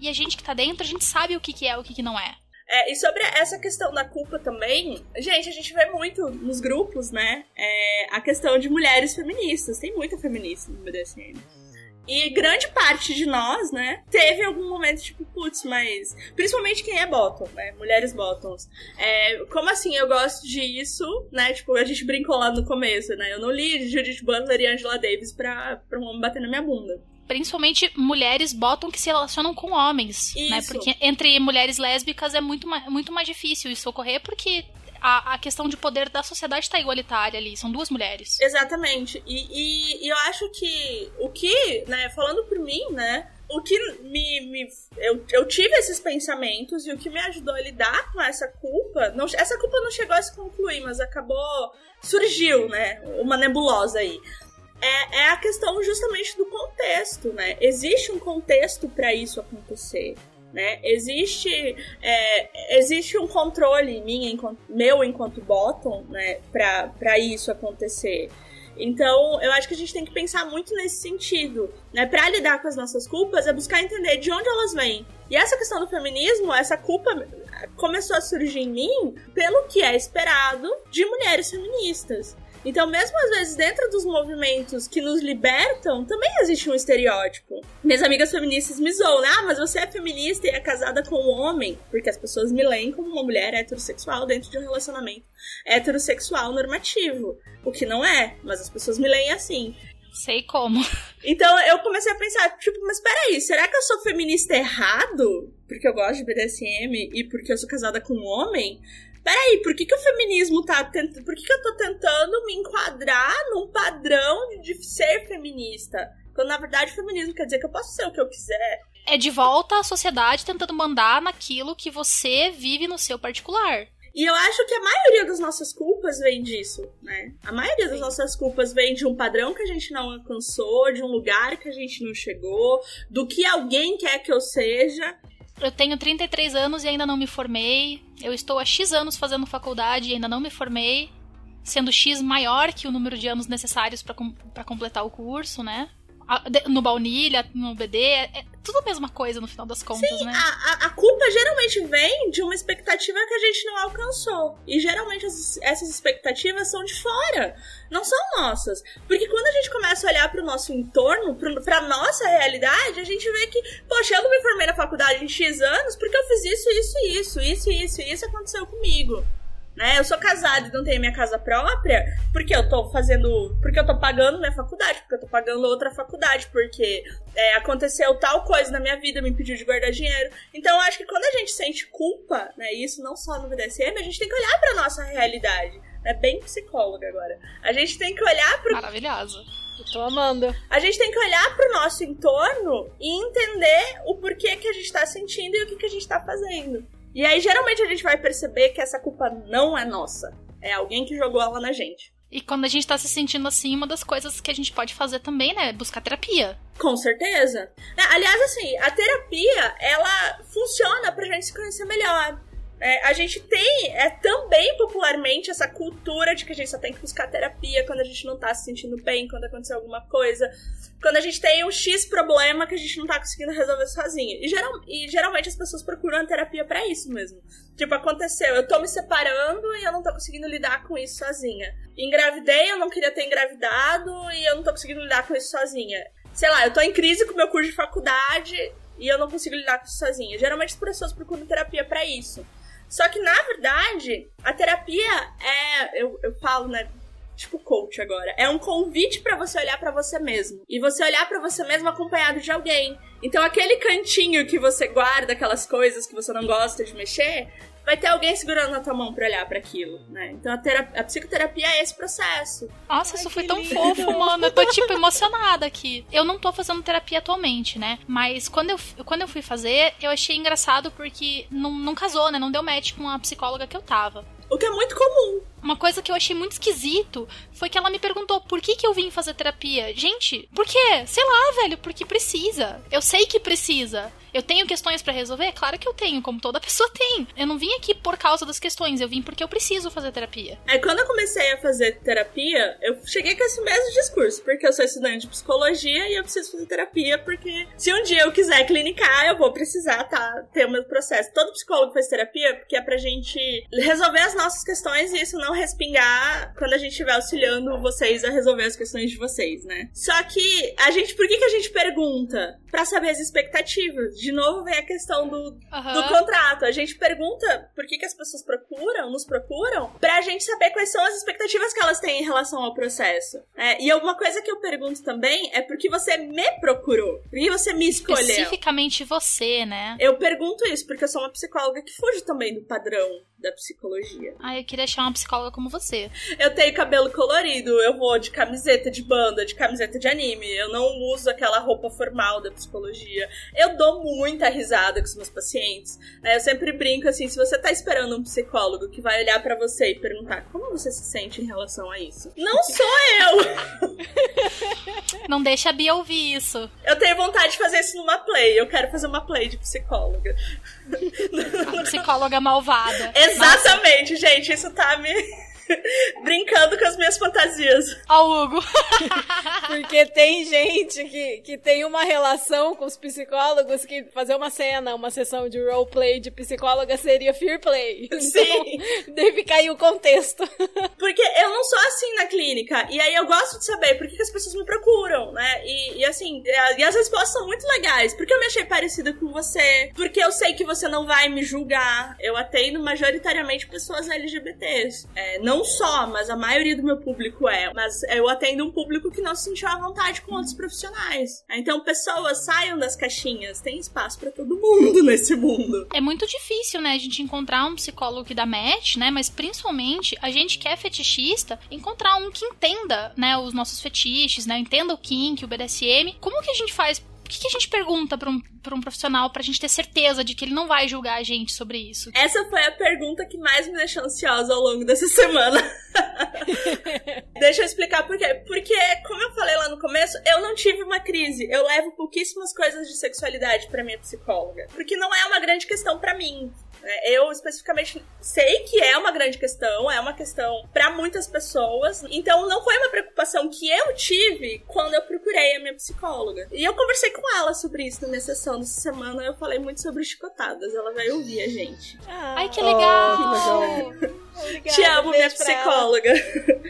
E a gente que tá dentro, a gente sabe o que, que é o que, que não é. É, e sobre essa questão da culpa também, gente, a gente vê muito nos grupos, né? É, a questão de mulheres feministas. Tem muita feminista no BDSM. E grande parte de nós, né, teve algum momento tipo, putz, mas. Principalmente quem é bottom, né? Mulheres bottoms. É, como assim eu gosto disso, né? Tipo, a gente brincou lá no começo, né? Eu não li Judith Butler e Angela Davis pra, pra um homem bater na minha bunda principalmente mulheres botam que se relacionam com homens, né? Isso. né? Porque entre mulheres lésbicas é muito, muito mais difícil isso ocorrer porque a, a questão de poder da sociedade está igualitária ali. São duas mulheres. Exatamente. E, e, e eu acho que o que, né, falando por mim, né? o que me. me eu, eu tive esses pensamentos e o que me ajudou a lidar com essa culpa. Não, essa culpa não chegou a se concluir, mas acabou. surgiu, né? Uma nebulosa aí. É, é a questão justamente do contexto, né? Existe um contexto para isso acontecer. Né? Existe, é, existe um controle minha, enquanto, meu enquanto bottom né, para isso acontecer. Então, eu acho que a gente tem que pensar muito nesse sentido. Né? Para lidar com as nossas culpas, é buscar entender de onde elas vêm. E essa questão do feminismo, essa culpa começou a surgir em mim pelo que é esperado de mulheres feministas. Então, mesmo às vezes dentro dos movimentos que nos libertam, também existe um estereótipo. Minhas amigas feministas me zoam, né? Ah, mas você é feminista e é casada com um homem. Porque as pessoas me leem como uma mulher heterossexual dentro de um relacionamento heterossexual normativo. O que não é, mas as pessoas me leem assim. Sei como. Então eu comecei a pensar, tipo, mas peraí, será que eu sou feminista errado? Porque eu gosto de BDSM e porque eu sou casada com um homem? Peraí, por que, que o feminismo tá tentando. Por que, que eu tô tentando me enquadrar num padrão de ser feminista? Quando na verdade o feminismo quer dizer que eu posso ser o que eu quiser. É de volta à sociedade tentando mandar naquilo que você vive no seu particular. E eu acho que a maioria das nossas culpas vem disso, né? A maioria Sim. das nossas culpas vem de um padrão que a gente não alcançou, de um lugar que a gente não chegou, do que alguém quer que eu seja. Eu tenho 33 anos e ainda não me formei. Eu estou há X anos fazendo faculdade e ainda não me formei, sendo X maior que o número de anos necessários para com completar o curso, né? No baunilha, no BD, é, é tudo a mesma coisa no final das contas, Sim, né? A, a, culpa geralmente vem de uma expectativa que a gente não alcançou. E geralmente essas, essas expectativas são de fora, não são nossas. Porque quando a gente começa a olhar para o nosso entorno, para nossa realidade, a gente vê que, poxa, eu não me formei na faculdade em X anos porque eu fiz isso, isso, isso, isso, isso, isso aconteceu comigo né? Eu sou casada e não tenho minha casa própria porque eu tô fazendo. Porque eu tô pagando minha faculdade, porque eu tô pagando outra faculdade, porque é, aconteceu tal coisa na minha vida, me impediu de guardar dinheiro. Então eu acho que quando a gente sente culpa, né? Isso não só no BDSM, a gente tem que olhar pra nossa realidade. É bem psicóloga agora. A gente tem que olhar pro. Maravilhosa. Eu tô amando. A gente tem que olhar pro nosso entorno e entender o porquê que a gente tá sentindo e o que, que a gente tá fazendo. E aí, geralmente, a gente vai perceber que essa culpa não é nossa. É alguém que jogou ela na gente. E quando a gente tá se sentindo assim, uma das coisas que a gente pode fazer também, né, é buscar terapia. Com certeza. É, aliás, assim, a terapia, ela funciona pra gente se conhecer melhor. É, a gente tem é, também popularmente essa cultura de que a gente só tem que buscar terapia quando a gente não tá se sentindo bem, quando aconteceu alguma coisa. Quando a gente tem um X problema que a gente não tá conseguindo resolver sozinho. E, geral, e geralmente as pessoas procuram a terapia para isso mesmo. Tipo, aconteceu, eu tô me separando e eu não tô conseguindo lidar com isso sozinha. Engravidei, eu não queria ter engravidado e eu não tô conseguindo lidar com isso sozinha. Sei lá, eu tô em crise com o meu curso de faculdade e eu não consigo lidar com isso sozinha. Geralmente as pessoas procuram terapia para isso. Só que, na verdade, a terapia é. Eu, eu falo, né? Tipo coach agora. É um convite para você olhar para você mesmo. E você olhar para você mesmo acompanhado de alguém. Então, aquele cantinho que você guarda aquelas coisas que você não gosta de mexer, vai ter alguém segurando na tua mão pra olhar para aquilo, né? Então a, terapia, a, psicoterapia é esse processo. Nossa, Ai, isso foi tão lindo. fofo, mano. Eu tô, tipo, emocionada aqui. Eu não tô fazendo terapia atualmente, né? Mas quando eu, quando eu fui fazer, eu achei engraçado porque não, não casou, né? Não deu match com a psicóloga que eu tava. O que é muito comum. Uma coisa que eu achei muito esquisito foi que ela me perguntou por que, que eu vim fazer terapia. Gente, por quê? Sei lá, velho, porque precisa. Eu sei que precisa. Eu tenho questões para resolver? Claro que eu tenho, como toda pessoa tem. Eu não vim aqui por causa das questões, eu vim porque eu preciso fazer terapia. É, quando eu comecei a fazer terapia, eu cheguei com esse mesmo discurso, porque eu sou estudante de psicologia e eu preciso fazer terapia, porque se um dia eu quiser clinicar, eu vou precisar tá, ter o meu processo. Todo psicólogo faz terapia porque é pra gente resolver as nossas questões e isso não respingar quando a gente estiver auxiliando vocês a resolver as questões de vocês, né? Só que a gente, por que, que a gente pergunta? Pra saber as expectativas de novo vem a questão do, uhum. do contrato. A gente pergunta por que, que as pessoas procuram, nos procuram, pra gente saber quais são as expectativas que elas têm em relação ao processo. É, e uma coisa que eu pergunto também é por que você me procurou? Por que você me escolheu? Especificamente você, né? Eu pergunto isso porque eu sou uma psicóloga que fuge também do padrão da psicologia. Ah, eu queria achar uma psicóloga como você. Eu tenho cabelo colorido, eu vou de camiseta de banda, de camiseta de anime. Eu não uso aquela roupa formal da psicologia. Eu dou muita risada com os meus pacientes. Né? Eu sempre brinco assim: se você tá esperando um psicólogo que vai olhar para você e perguntar como você se sente em relação a isso, não sou eu! Não deixa a Bia ouvir isso. Eu tenho vontade de fazer isso numa play. Eu quero fazer uma play de psicóloga. Psicóloga malvada. Exatamente, Nossa. gente. Isso tá me. Brincando com as minhas fantasias. Ó, Hugo. Porque tem gente que, que tem uma relação com os psicólogos que fazer uma cena, uma sessão de roleplay de psicóloga seria fear play. Sim. Então, deve cair o contexto. Porque eu não sou assim na clínica. E aí eu gosto de saber por que, que as pessoas me procuram, né? E, e assim, e as respostas são muito legais. Porque eu me achei parecida com você. Porque eu sei que você não vai me julgar. Eu atendo majoritariamente pessoas LGBTs. É, não só, mas a maioria do meu público é. Mas eu atendo um público que não se sentiu à vontade com outros profissionais. Então, pessoas saiam das caixinhas. Tem espaço para todo mundo nesse mundo. É muito difícil, né, a gente encontrar um psicólogo que dá match, né? Mas principalmente a gente que é fetichista, encontrar um que entenda, né, os nossos fetiches, né? Entenda o kink, o BDSM. Como que a gente faz o que, que, a gente pergunta pra um, pra um profissional pra gente ter certeza de que ele não vai julgar a gente sobre isso? Essa foi a pergunta que mais me deixou ansiosa ao longo dessa semana. Deixa eu explicar por quê. Porque, como eu falei lá no começo, eu não tive uma crise. Eu levo pouquíssimas coisas de sexualidade pra minha psicóloga. Porque não é uma grande questão para mim. É, eu especificamente sei que é uma grande questão, é uma questão para muitas pessoas. Então não foi uma preocupação que eu tive quando eu procurei a minha psicóloga. E eu conversei com ela sobre isso na minha sessão dessa semana. Eu falei muito sobre chicotadas. Ela vai ouvir a gente. Ah, Ai, que legal! Oh, que legal. Obrigada, Te amo, minha psicóloga.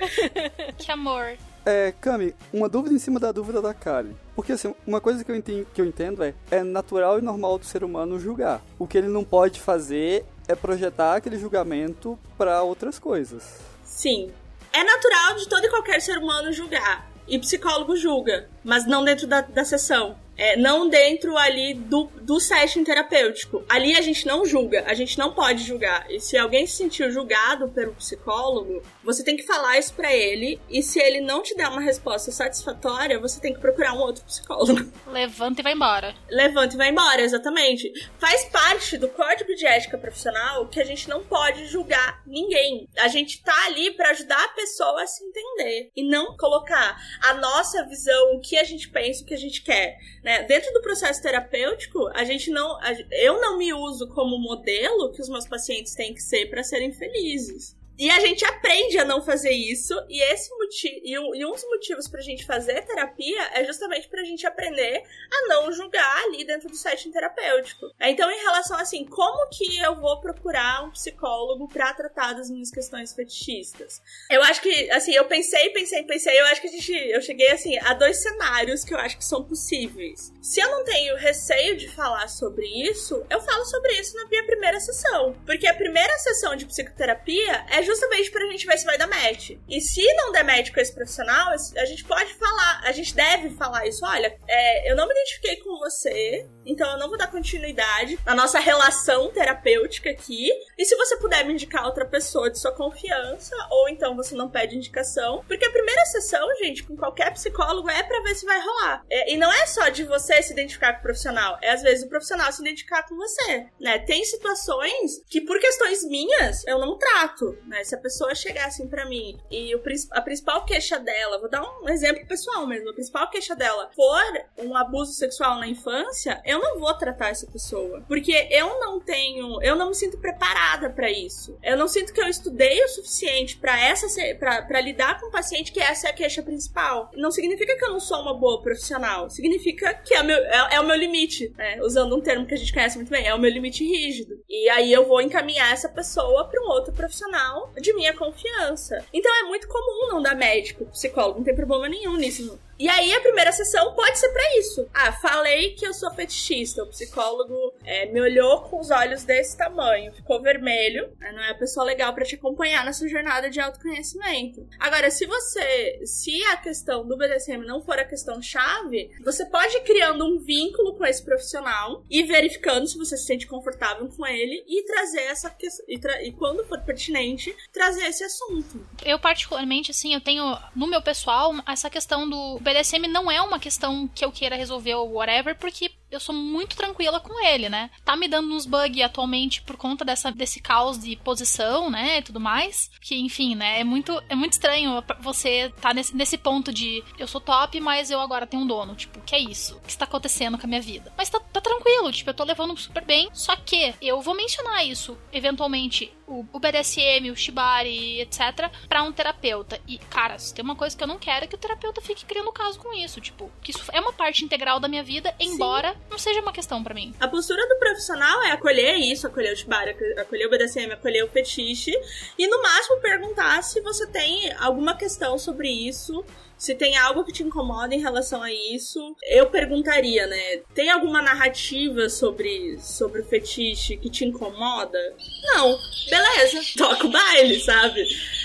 que amor. É, Cami, uma dúvida em cima da dúvida da Kali. Porque assim, uma coisa que eu, entendo, que eu entendo é, é natural e normal do ser humano julgar. O que ele não pode fazer é projetar aquele julgamento para outras coisas. Sim. É natural de todo e qualquer ser humano julgar. E psicólogo julga, mas não dentro da, da sessão. É, não dentro ali do, do setting terapêutico. Ali a gente não julga, a gente não pode julgar. E se alguém se sentiu julgado pelo psicólogo, você tem que falar isso pra ele. E se ele não te der uma resposta satisfatória, você tem que procurar um outro psicólogo. Levanta e vai embora. Levanta e vai embora, exatamente. Faz parte do código de ética profissional que a gente não pode julgar ninguém. A gente tá ali para ajudar a pessoa a se entender e não colocar a nossa visão, o que a gente pensa, o que a gente quer. Né? Dentro do processo terapêutico, a gente não, a, eu não me uso como modelo que os meus pacientes têm que ser para serem felizes. E a gente aprende a não fazer isso, e esse motivo e, um, e dos motivos pra gente fazer terapia é justamente pra gente aprender a não julgar ali dentro do setting terapêutico. Então, em relação assim, como que eu vou procurar um psicólogo pra tratar das minhas questões fetichistas? Eu acho que, assim, eu pensei, pensei, pensei, eu acho que a gente, eu cheguei assim a dois cenários que eu acho que são possíveis. Se eu não tenho receio de falar sobre isso, eu falo sobre isso na minha primeira sessão, porque a primeira sessão de psicoterapia é justamente pra gente ver se vai dar match. E se não der match com esse profissional, a gente pode falar, a gente deve falar isso. Olha, é, eu não me identifiquei com você, então eu não vou dar continuidade na nossa relação terapêutica aqui. E se você puder me indicar outra pessoa de sua confiança, ou então você não pede indicação, porque a primeira sessão, gente, com qualquer psicólogo é pra ver se vai rolar. É, e não é só de você se identificar com o profissional, é às vezes o profissional se identificar com você, né? Tem situações que por questões minhas eu não trato, né? Se a pessoa chegar assim pra mim e o, a principal queixa dela, vou dar um exemplo pessoal mesmo, a principal queixa dela for um abuso sexual na infância, eu não vou tratar essa pessoa. Porque eu não tenho, eu não me sinto preparada para isso. Eu não sinto que eu estudei o suficiente para essa para lidar com um paciente que essa é a queixa principal. Não significa que eu não sou uma boa profissional, significa que é, meu, é, é o meu limite, né? Usando um termo que a gente conhece muito bem, é o meu limite rígido. E aí eu vou encaminhar essa pessoa para um outro profissional de minha confiança. Então é muito comum não dar médico, psicólogo, não tem problema nenhum nisso. E aí a primeira sessão pode ser para isso. Ah, falei que eu sou fetichista. O psicólogo é, me olhou com os olhos desse tamanho, ficou vermelho. Né? Não é a pessoa legal para te acompanhar nessa jornada de autoconhecimento. Agora, se você, se a questão do BDSM não for a questão chave, você pode ir criando um vínculo com esse profissional e verificando se você se sente confortável com ele e trazer essa questão e, tra e quando for pertinente trazer esse assunto. Eu particularmente assim, eu tenho no meu pessoal essa questão do BDSM não é uma questão que eu queira resolver ou whatever, porque eu sou muito tranquila com ele, né? Tá me dando uns bugs atualmente por conta dessa, desse caos de posição, né? E tudo mais. Que, enfim, né? É muito, é muito estranho você tá nesse, nesse ponto de eu sou top, mas eu agora tenho um dono. Tipo, que é isso? O que está acontecendo com a minha vida? Mas tá, tá tranquilo, tipo, eu tô levando super bem. Só que eu vou mencionar isso, eventualmente, o, BDSM, o Shibari, etc., pra um terapeuta. E, cara, se tem uma coisa que eu não quero é que o terapeuta fique criando caso com isso. Tipo, que isso é uma parte integral da minha vida, embora Sim. Não seja uma questão para mim. A postura do profissional é acolher isso, acolher o Shibari, acolher o BDSM, acolher o fetiche. E no máximo perguntar se você tem alguma questão sobre isso se tem algo que te incomoda em relação a isso, eu perguntaria, né? Tem alguma narrativa sobre, sobre o fetiche que te incomoda? Não. Beleza, toca o baile, sabe?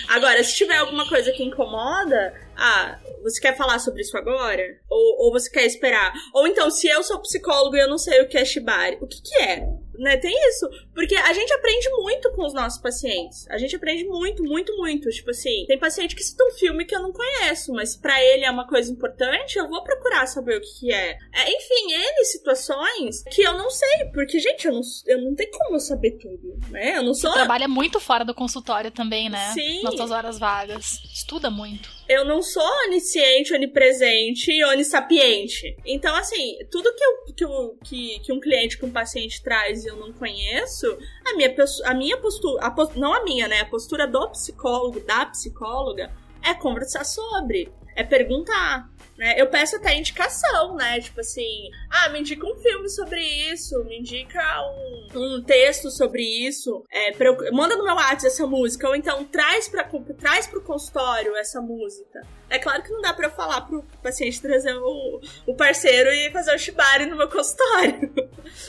Agora, se tiver alguma coisa que incomoda, ah, você quer falar sobre isso agora? Ou, ou você quer esperar? Ou então, se eu sou psicólogo e eu não sei o que é shibari, o que que é? Né, tem isso. Porque a gente aprende muito com os nossos pacientes. A gente aprende muito, muito, muito. Tipo assim, tem paciente que cita um filme que eu não conheço, mas para ele é uma coisa importante, eu vou procurar saber o que, que é. é. Enfim, N situações que eu não sei. Porque, gente, eu não, eu não tenho como eu saber tudo, né? Eu não sou. Você trabalha muito fora do consultório também, né? Sim. Nas suas horas vagas. Estuda muito eu não sou onisciente, onipresente e onissapiente. Então, assim, tudo que, eu, que, eu, que, que um cliente, que um paciente traz e eu não conheço, a minha, a minha postura, a, não a minha, né? A postura do psicólogo, da psicóloga, é conversar sobre, é perguntar. Né? Eu peço até indicação, né? Tipo assim, ah, me indica um filme sobre isso, me indica um, um texto sobre isso, é, eu, manda no meu WhatsApp essa música, ou então traz, pra, traz pro consultório essa música. É claro que não dá pra eu falar pro paciente trazer o, o parceiro e fazer o shibari no meu consultório.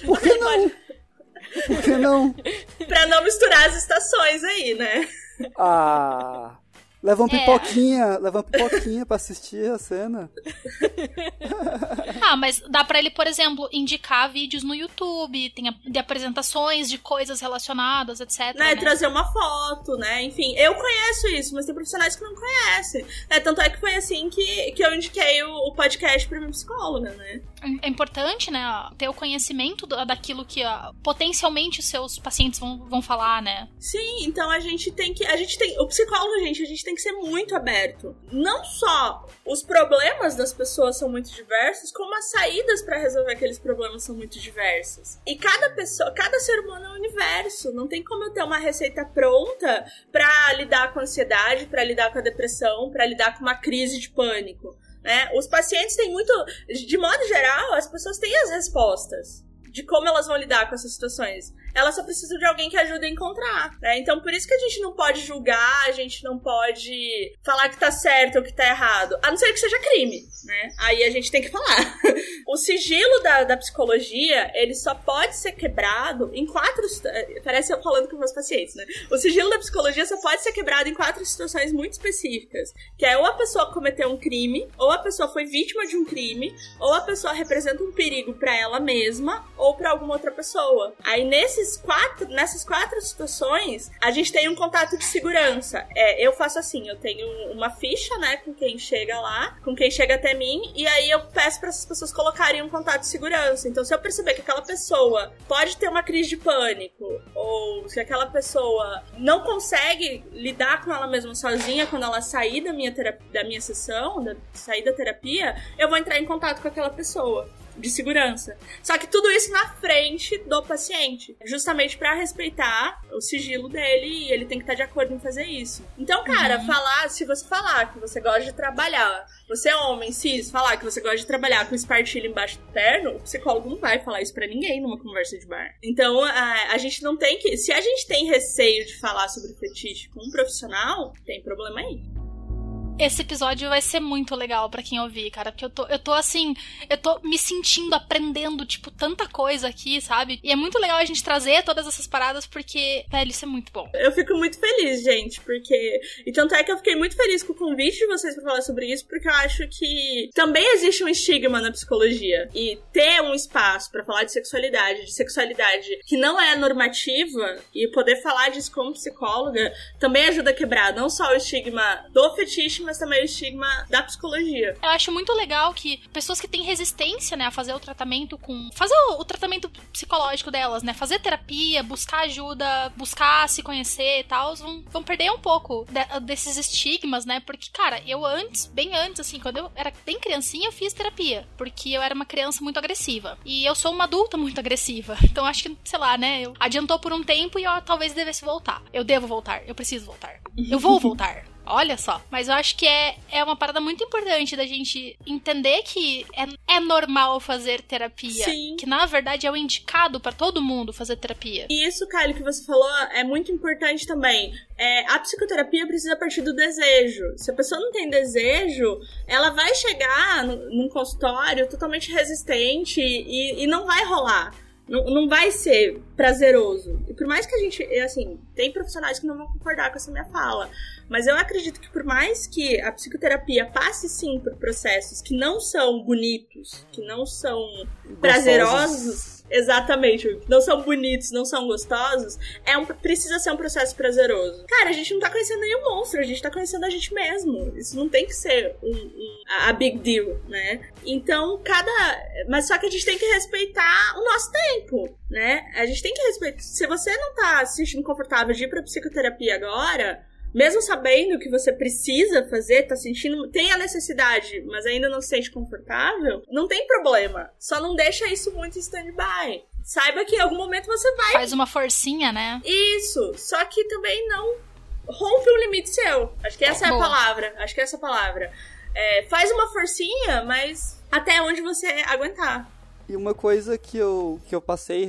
Por que não? Por que não? pra não misturar as estações aí, né? Ah. Leva uma é. pipoquinha, leva uma pipoquinha pra assistir a cena. ah, mas dá pra ele, por exemplo, indicar vídeos no YouTube, tem de apresentações de coisas relacionadas, etc. Né, né? Trazer uma foto, né? Enfim, eu conheço isso, mas tem profissionais que não conhecem. É, tanto é que foi assim que, que eu indiquei o, o podcast pra minha psicóloga, né? É importante, né, ter o conhecimento daquilo que potencialmente os seus pacientes vão, vão falar, né? Sim, então a gente tem que. A gente tem. O psicólogo, gente, a gente tem que ser muito aberto. Não só os problemas das pessoas são muito diversos, como as saídas para resolver aqueles problemas são muito diversas. E cada pessoa, cada ser humano é um universo. Não tem como eu ter uma receita pronta para lidar com a ansiedade, para lidar com a depressão, para lidar com uma crise de pânico. Né? Os pacientes têm muito. De modo geral, as pessoas têm as respostas de como elas vão lidar com essas situações ela só precisa de alguém que ajude a encontrar, né? Então por isso que a gente não pode julgar, a gente não pode falar que tá certo ou que tá errado, a não ser que seja crime, né? Aí a gente tem que falar. o sigilo da, da psicologia, ele só pode ser quebrado em quatro... Parece eu falando com meus pacientes, né? O sigilo da psicologia só pode ser quebrado em quatro situações muito específicas, que é ou a pessoa cometeu um crime, ou a pessoa foi vítima de um crime, ou a pessoa representa um perigo para ela mesma ou para alguma outra pessoa. Aí nesses nesses quatro, nessas quatro situações, a gente tem um contato de segurança. É, eu faço assim, eu tenho uma ficha, né, com quem chega lá, com quem chega até mim, e aí eu peço para essas pessoas colocarem um contato de segurança. Então, se eu perceber que aquela pessoa pode ter uma crise de pânico, ou se aquela pessoa não consegue lidar com ela mesma sozinha quando ela sair da minha, terapia, da minha sessão, da, sair da terapia, eu vou entrar em contato com aquela pessoa de segurança. Só que tudo isso na frente do paciente, justamente para respeitar o sigilo dele e ele tem que estar de acordo em fazer isso. Então, cara, uhum. falar, se você falar que você gosta de trabalhar, você é homem, cis, falar que você gosta de trabalhar com espartilho embaixo do terno, o psicólogo não vai falar isso para ninguém numa conversa de bar. Então, a, a gente não tem que, se a gente tem receio de falar sobre fetiche com um profissional, tem problema aí. Esse episódio vai ser muito legal para quem ouvir, cara, porque eu tô, eu tô assim, eu tô me sentindo aprendendo, tipo, tanta coisa aqui, sabe? E é muito legal a gente trazer todas essas paradas, porque, velho, isso é muito bom. Eu fico muito feliz, gente, porque. E tanto é que eu fiquei muito feliz com o convite de vocês para falar sobre isso, porque eu acho que também existe um estigma na psicologia. E ter um espaço para falar de sexualidade, de sexualidade que não é normativa, e poder falar disso como psicóloga, também ajuda a quebrar não só o estigma do fetiche, mas também o estigma da psicologia. Eu acho muito legal que pessoas que têm resistência, né, a fazer o tratamento com. fazer o, o tratamento psicológico delas, né? Fazer terapia, buscar ajuda, buscar se conhecer e tal, vão, vão perder um pouco de, desses estigmas, né? Porque, cara, eu antes, bem antes, assim, quando eu era bem criancinha, eu fiz terapia. Porque eu era uma criança muito agressiva. E eu sou uma adulta muito agressiva. Então acho que, sei lá, né? Eu adiantou por um tempo e eu talvez devesse voltar. Eu devo voltar, eu preciso voltar. Eu vou voltar. Olha só. Mas eu acho que é, é uma parada muito importante da gente entender que é, é normal fazer terapia. Sim. Que na verdade é o indicado para todo mundo fazer terapia. E isso, Kylie, que você falou é muito importante também. É, a psicoterapia precisa partir do desejo. Se a pessoa não tem desejo, ela vai chegar no, num consultório totalmente resistente e, e não vai rolar. Não, não vai ser prazeroso. E por mais que a gente, assim, tem profissionais que não vão concordar com essa minha fala, mas eu acredito que por mais que a psicoterapia passe sim por processos que não são bonitos, que não são Gostosos. prazerosos, Exatamente. Não são bonitos, não são gostosos. É um, precisa ser um processo prazeroso. Cara, a gente não tá conhecendo nenhum monstro, a gente tá conhecendo a gente mesmo. Isso não tem que ser um, um, a big deal, né? Então, cada. Mas só que a gente tem que respeitar o nosso tempo, né? A gente tem que respeitar. Se você não tá se sentindo confortável de ir pra psicoterapia agora mesmo sabendo que você precisa fazer, tá sentindo, tem a necessidade, mas ainda não se sente confortável, não tem problema. Só não deixa isso muito em stand-by. Saiba que em algum momento você vai. Faz uma forcinha, né? Isso. Só que também não rompe um limite seu. Acho que essa é a Boa. palavra. Acho que essa é a palavra. É, faz uma forcinha, mas até onde você aguentar. E uma coisa que eu, que eu passei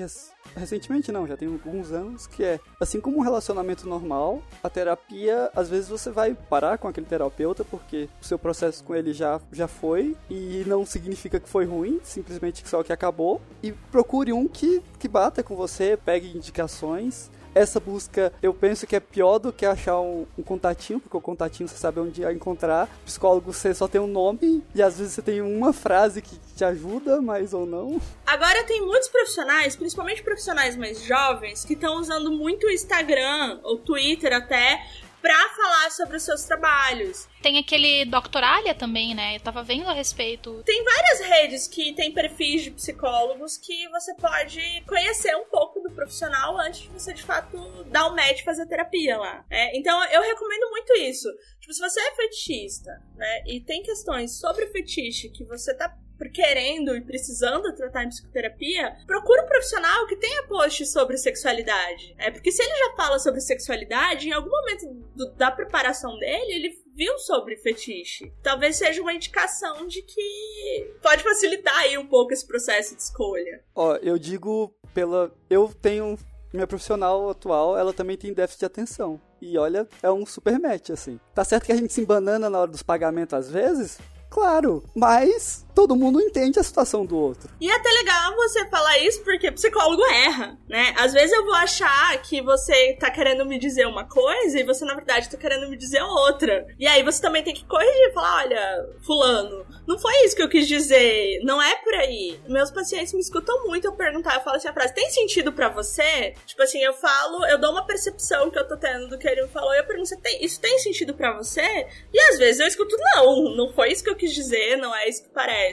recentemente, não, já tem alguns anos, que é, assim como um relacionamento normal, a terapia, às vezes você vai parar com aquele terapeuta porque o seu processo com ele já, já foi e não significa que foi ruim, simplesmente só que acabou. E procure um que, que bata com você, pegue indicações. Essa busca, eu penso que é pior do que achar um, um contatinho, porque o contatinho você sabe onde encontrar. Psicólogo você só tem um nome e às vezes você tem uma frase que te ajuda, mas ou não. Agora tem muitos profissionais, principalmente profissionais mais jovens, que estão usando muito o Instagram ou Twitter até pra falar sobre os seus trabalhos. Tem aquele Doctoralia também, né? Eu tava vendo a respeito. Tem várias redes que tem perfis de psicólogos que você pode conhecer um pouco do profissional antes de você, de fato, dar o match e fazer terapia lá. É, então, eu recomendo muito isso. Tipo, se você é fetichista, né, e tem questões sobre fetiche que você tá querendo e precisando tratar em psicoterapia, procura um profissional que tenha post sobre sexualidade. É porque se ele já fala sobre sexualidade, em algum momento do- da preparação dele, ele viu sobre fetiche. Talvez seja uma indicação de que pode facilitar aí um pouco esse processo de escolha. Ó, eu digo pela. Eu tenho. Minha profissional atual, ela também tem déficit de atenção. E olha, é um super match, assim. Tá certo que a gente se embanana na hora dos pagamentos às vezes? Claro, mas todo mundo entende a situação do outro. E é até legal você falar isso porque psicólogo erra, né? Às vezes eu vou achar que você tá querendo me dizer uma coisa e você, na verdade, tá querendo me dizer outra. E aí você também tem que corrigir falar: olha, Fulano, não foi isso que eu quis dizer, não é por aí. Meus pacientes me escutam muito eu perguntar, eu falo assim a frase: tem sentido pra você? Tipo assim, eu falo, eu dou uma percepção que eu tô tendo do que ele falou e eu pergunto: "Você tem- isso tem sentido pra você? E às vezes eu escuto: não, não foi isso que eu quis dizer, não é isso que parece.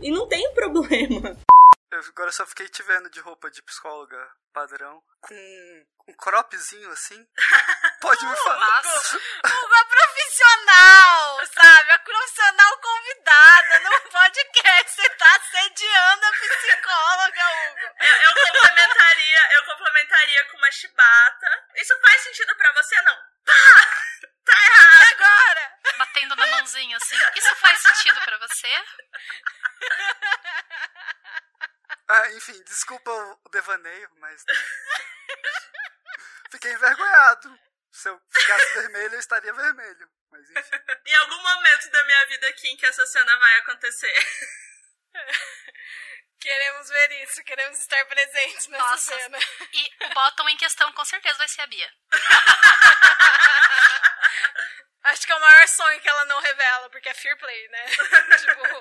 E não tem problema. Eu agora só fiquei te vendo de roupa de psicóloga padrão, com um cropzinho assim. Pode me falar. Uma profissional, sabe? A profissional convidada no podcast. Você tá assediando a psicóloga, Hugo. Eu, eu complementaria, eu complementaria com uma chibata. Isso faz sentido pra você, não? Pá! Tá errado. Agora. Batendo na mãozinha assim. Isso faz sentido pra você? Ah, enfim, desculpa o o devaneio, mas. né. Fiquei envergonhado. Se eu ficasse vermelho, eu estaria vermelho. Mas enfim. Em algum momento da minha vida aqui em que essa cena vai acontecer. Queremos ver isso, queremos estar presentes nessa Nossa. cena. E o bottom em questão com certeza vai ser a Bia. Acho que é o maior sonho que ela não revela, porque é fear play, né? tipo,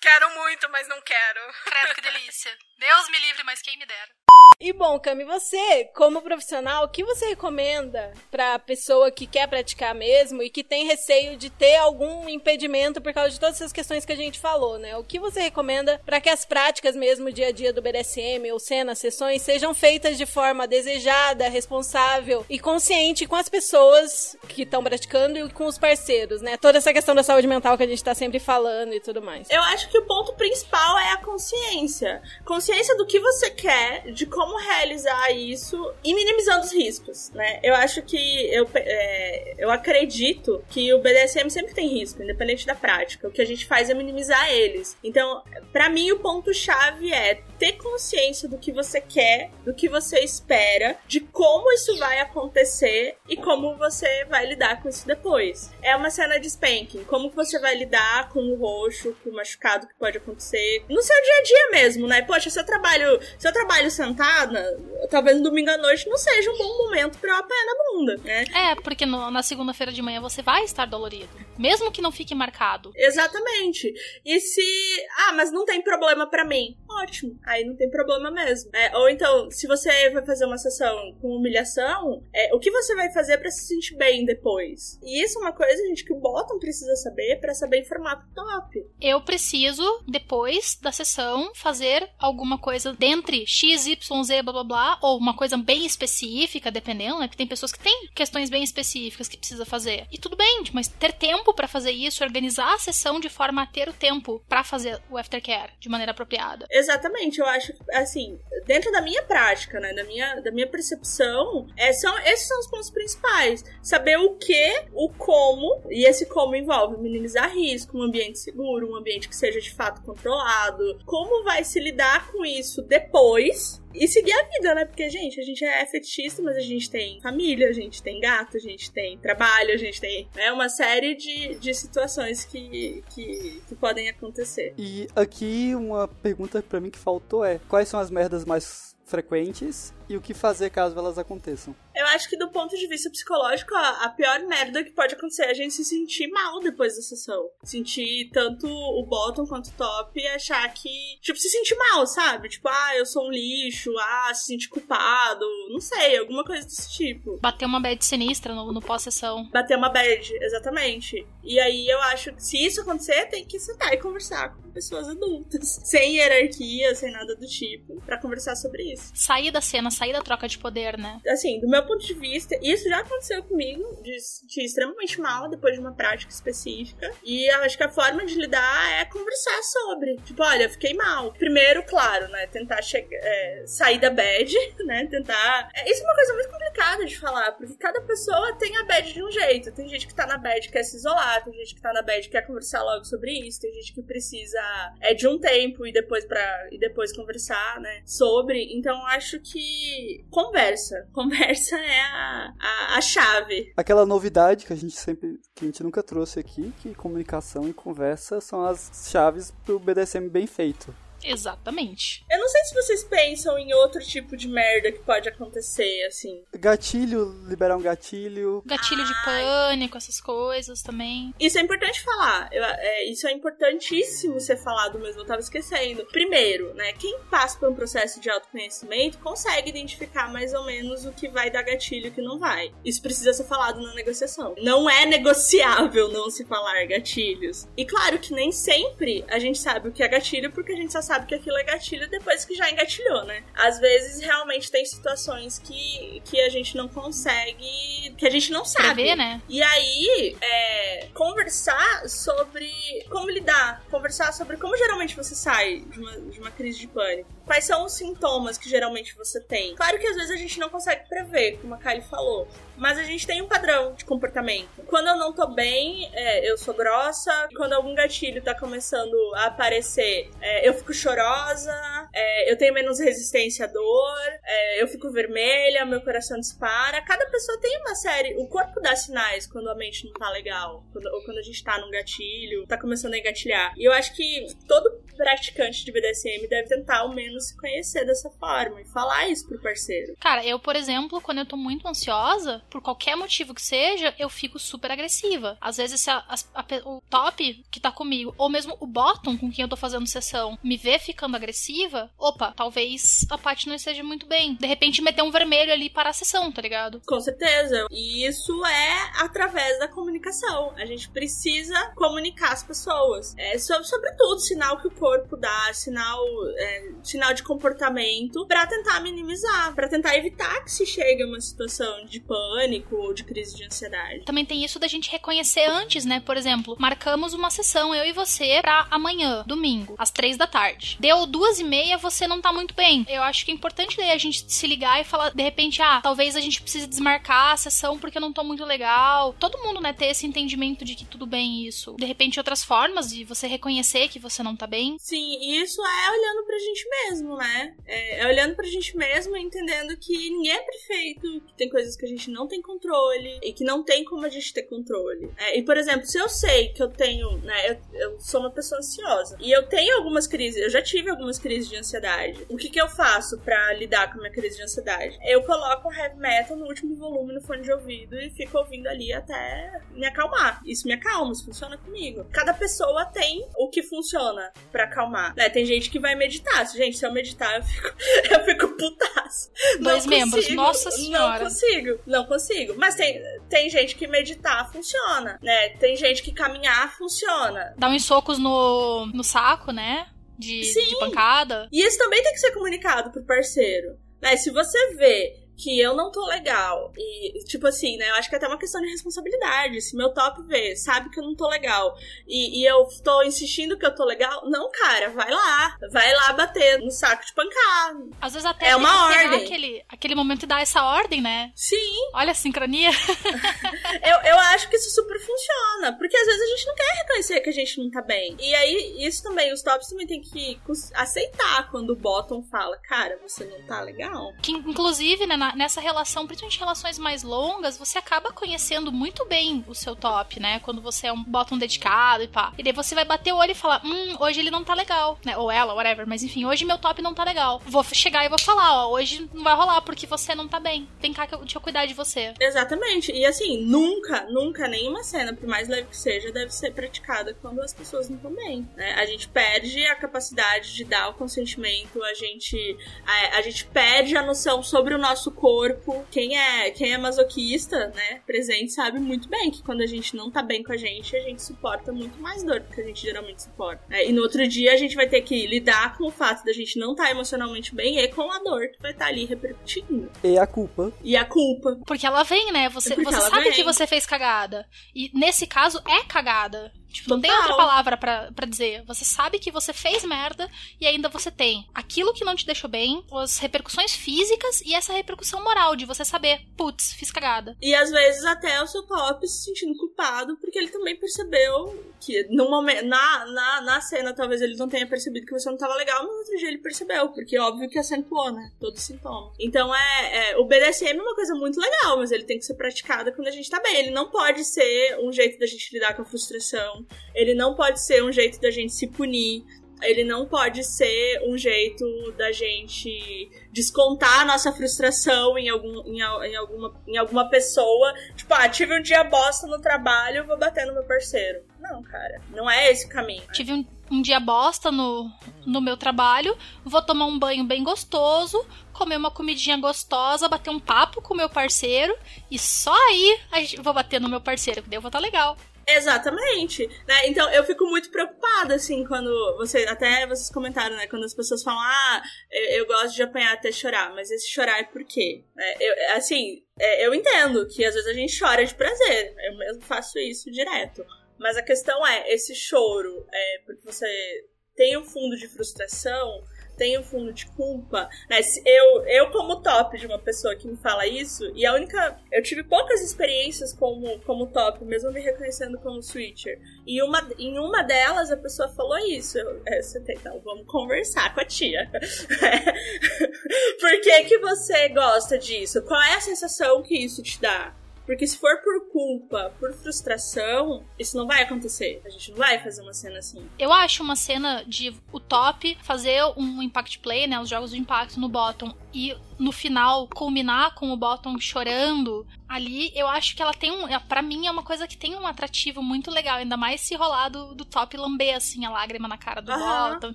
quero muito, mas não quero. Credo que delícia. Deus me livre, mas quem me dera. E bom, Cami, você, como profissional, o que você recomenda pra pessoa que quer praticar mesmo e que tem receio de ter algum impedimento por causa de todas essas questões que a gente falou, né? O que você recomenda para que as práticas mesmo dia a dia do BDSM ou cenas, sessões sejam feitas de forma desejada, responsável e consciente com as pessoas que estão praticando e com os parceiros, né? Toda essa questão da saúde mental que a gente tá sempre falando e tudo mais. Eu acho que o ponto principal é a consciência. Consciência do que você quer, de como realizar isso e minimizando os riscos, né? Eu acho que eu, é, eu acredito que o BDSM sempre tem risco, independente da prática. O que a gente faz é minimizar eles. Então, para mim, o ponto-chave é ter consciência do que você quer, do que você espera, de como isso vai acontecer e como você vai lidar com isso depois. É uma cena de spanking, como você vai lidar com o roxo, com o machucado que pode acontecer no seu dia a dia mesmo, né? Poxa, se eu trabalho, se eu trabalho sentada, talvez no domingo à noite não seja um bom momento para eu apanhar na bunda, né? É, porque no, na segunda-feira de manhã você vai estar dolorido, mesmo que não fique marcado. Exatamente. E se, ah, mas não tem problema para mim. Ótimo aí não tem problema mesmo. É, ou então, se você vai fazer uma sessão com humilhação, é, o que você vai fazer para se sentir bem depois? E isso é uma coisa, gente, que o bottom precisa saber para saber informar pro top. Eu preciso, depois da sessão, fazer alguma coisa dentre X, Y, Z, blá blá blá, ou uma coisa bem específica, dependendo, né? Que tem pessoas que têm questões bem específicas que precisa fazer. E tudo bem, mas ter tempo para fazer isso, organizar a sessão de forma a ter o tempo para fazer o aftercare de maneira apropriada. Exatamente, eu acho, assim, dentro da minha prática, né, da minha, da minha percepção, é, são, esses são os pontos principais. Saber o que, o como, e esse como envolve minimizar risco, um ambiente seguro, um ambiente que seja de fato controlado, como vai se lidar com isso depois, e seguir a vida, né? Porque, gente, a gente é fetichista, mas a gente tem família, a gente tem gato, a gente tem trabalho, a gente tem né, uma série de, de situações que, que, que podem acontecer. E aqui uma pergunta para mim que faltou é: quais são as merdas mais frequentes e o que fazer caso elas aconteçam. Eu acho que do ponto de vista psicológico, a, a, pior merda que pode acontecer é a gente se sentir mal depois da sessão. Sentir tanto o bottom quanto o top e achar que. Tipo, se sentir mal, sabe? Tipo, ah, eu sou um lixo, ah, se sentir culpado, não sei, alguma coisa desse tipo. Bater uma bad sinistra no, no pós-sessão. Bater uma bad, exatamente. E aí eu acho que se isso acontecer, tem que sentar e conversar com pessoas adultas. Sem hierarquia, sem nada do tipo, para conversar sobre isso. Sair da cena, sair da troca de poder, né? Assim, do meu ponto de vista, isso já aconteceu comigo, de sentir extremamente mal depois de uma prática específica. E eu acho que a forma de lidar é conversar sobre. Tipo, olha, fiquei mal. Primeiro, claro, né? Tentar é, sair da bad, né? Tentar. É, isso é uma coisa muito complicada de falar, porque cada pessoa tem a bad de um jeito. Tem gente que tá na bad que quer se isolar, tem gente que tá na bad que quer conversar logo sobre isso, tem gente que precisa é de um tempo e depois para e depois conversar, né? Sobre. Então acho que conversa, conversa é a, a, a chave. Aquela novidade que a gente sempre, que a gente nunca trouxe aqui, que comunicação e conversa são as chaves pro BDSM bem feito. Exatamente. Eu não sei se vocês pensam em outro tipo de merda que pode acontecer, assim. Gatilho, liberar um gatilho. Gatilho Ai. de pânico, essas coisas também. Isso é importante falar. Eu, é, isso é importantíssimo ser falado mesmo, eu tava esquecendo. Primeiro, né, quem passa por um processo de autoconhecimento consegue identificar mais ou menos o que vai dar gatilho e o que não vai. Isso precisa ser falado na negociação. Não é negociável não se falar gatilhos. E claro que nem sempre a gente sabe o que é gatilho porque a gente só sabe que aquilo é gatilho depois que já engatilhou, né? Às vezes realmente tem situações que, que a gente não consegue, que a gente não sabe. Prever, né? E aí, é, conversar sobre como lidar, conversar sobre como geralmente você sai de uma, de uma crise de pânico. Quais são os sintomas que geralmente você tem? Claro que às vezes a gente não consegue prever, como a Kylie falou, mas a gente tem um padrão de comportamento. Quando eu não tô bem, é, eu sou grossa. Quando algum gatilho tá começando a aparecer, é, eu fico chorosa, é, eu tenho menos resistência à dor, é, eu fico vermelha, meu coração dispara. Cada pessoa tem uma série. O corpo dá sinais quando a mente não tá legal, quando, ou quando a gente tá num gatilho, tá começando a engatilhar. E eu acho que todo praticante de BDSM deve tentar ao menos se conhecer dessa forma e falar isso pro parceiro. Cara, eu, por exemplo, quando eu tô muito ansiosa, por qualquer motivo que seja, eu fico super agressiva. Às vezes, se a, a, a, o top que tá comigo, ou mesmo o bottom com quem eu tô fazendo sessão, me vê ficando agressiva, opa, talvez a Paty não esteja muito bem. De repente, meter um vermelho ali para a sessão, tá ligado? Com certeza. E isso é através da comunicação. A gente precisa comunicar as pessoas. É sobre, sobretudo sinal que o corpo dá, sinal, é, sinal de comportamento, para tentar minimizar, para tentar evitar que se chegue a uma situação de pânico ou de crise de ansiedade. Também tem isso da gente reconhecer antes, né? Por exemplo, marcamos uma sessão, eu e você, pra amanhã, domingo, às três da tarde. Deu duas e meia, você não tá muito bem. Eu acho que é importante daí a gente se ligar e falar, de repente, ah, talvez a gente precise desmarcar a sessão porque eu não tô muito legal. Todo mundo, né, ter esse entendimento de que tudo bem isso. De repente, outras formas de você reconhecer que você não tá bem. Sim, isso é olhando pra gente mesmo, né? É, é olhando pra gente mesmo e entendendo que ninguém é perfeito, que tem coisas que a gente não tem controle e que não tem como a gente ter controle. É, e, por exemplo, se eu sei que eu tenho, né, eu, eu, sou uma pessoa ansiosa e eu tenho algumas crises, eu já tive algumas crises de ansiedade. O que que eu faço para lidar com a minha crise de ansiedade? Eu coloco heavy metal no último volume no fone de ouvido e fico ouvindo ali até me acalmar. Isso me acalma, isso funciona comigo. Cada pessoa tem o que funciona para acalmar. Né? Tem gente que vai meditar. Gente, eu meditar, eu fico, eu fico putaço. Dois não membros, consigo, nossa senhora. Não consigo, não consigo. Mas tem, tem gente que meditar funciona, né? Tem gente que caminhar funciona. Dá uns socos no, no saco, né? De, de pancada. E isso também tem que ser comunicado pro parceiro. Né? Se você vê que eu não tô legal. E, tipo assim, né? Eu acho que é até uma questão de responsabilidade. Se meu top vê, sabe que eu não tô legal, e, e, eu tô insistindo que eu tô legal, não, cara, vai lá. Vai lá bater no saco de pancada. Às vezes até é uma ordem. Aquele, aquele momento e dar essa ordem, né? Sim. Olha a sincronia. eu, eu acho que isso super funciona. Porque às vezes a gente não quer reconhecer que a gente não tá bem. E aí, isso também, os tops também tem que aceitar quando o bottom fala, cara, você não tá legal. Que inclusive, né, nessa relação, principalmente relações mais longas, você acaba conhecendo muito bem o seu top, né? Quando você é um bottom dedicado e pá. E daí você vai bater o olho e falar, hum, hoje ele não tá legal, né? Ou ela, whatever. Mas enfim, hoje meu top não tá legal. Vou chegar e vou falar, ó, hoje não vai rolar porque você não tá bem. Vem cá que eu, deixa eu cuidar de você. Exatamente. E assim, nunca, nunca, nenhuma cena, por mais leve que seja, deve ser praticada quando as pessoas não estão bem. Né? A gente perde a capacidade de dar o consentimento, a gente, a, a gente perde a noção sobre o nosso corpo. Quem é, quem é masoquista, né, presente, sabe muito bem que quando a gente não tá bem com a gente, a gente suporta muito mais dor do que a gente geralmente suporta. É, e no outro dia a gente vai ter que lidar com o fato da gente não estar tá emocionalmente bem e com a dor que vai estar tá ali repercutindo. E a culpa. E a culpa. Porque ela vem, né? Você, você sabe vem. que você fez cagada. E nesse caso é cagada. Tipo, não tem outra palavra para dizer. Você sabe que você fez merda e ainda você tem aquilo que não te deixou bem, as repercussões físicas e essa repercussão moral de você saber, putz, fiz cagada. E às vezes até o seu top se sentindo culpado porque ele também percebeu que no momento, na, na, na cena talvez ele não tenha percebido que você não tava legal, mas no outro dia ele percebeu, porque óbvio que acentuou, né? Todo sintoma. Então é, é, o BDSM é uma coisa muito legal, mas ele tem que ser praticado quando a gente tá bem. Ele não pode ser um jeito da gente lidar com a frustração ele não pode ser um jeito da gente se punir. Ele não pode ser um jeito da gente descontar a nossa frustração em, algum, em, em, alguma, em alguma pessoa. Tipo, ah, tive um dia bosta no trabalho, vou bater no meu parceiro. Não, cara, não é esse o caminho. Tive um, um dia bosta no, no meu trabalho, vou tomar um banho bem gostoso, comer uma comidinha gostosa, bater um papo com o meu parceiro e só aí vou bater no meu parceiro, que daí eu vou estar tá legal. Exatamente, né? Então eu fico muito preocupada, assim, quando você. Até vocês comentaram, né? Quando as pessoas falam, ah, eu, eu gosto de apanhar até chorar, mas esse chorar é por quê? É, eu, assim, é, eu entendo que às vezes a gente chora de prazer, eu mesmo faço isso direto. Mas a questão é, esse choro é porque você tem um fundo de frustração tem um fundo de culpa, né? Eu, eu como top de uma pessoa que me fala isso, e a única. Eu tive poucas experiências como, como top, mesmo me reconhecendo como switcher. E uma, em uma delas a pessoa falou isso. Eu, é, você tem, então, vamos conversar com a tia. Por que, que você gosta disso? Qual é a sensação que isso te dá? Porque se for por culpa, por frustração, isso não vai acontecer. A gente não vai fazer uma cena assim. Eu acho uma cena de o top fazer um impact play, né? Os jogos de impacto no bottom e no final culminar com o bottom chorando ali, eu acho que ela tem um. para mim é uma coisa que tem um atrativo muito legal, ainda mais se rolar do, do top lamber, assim, a lágrima na cara do uhum. bottom e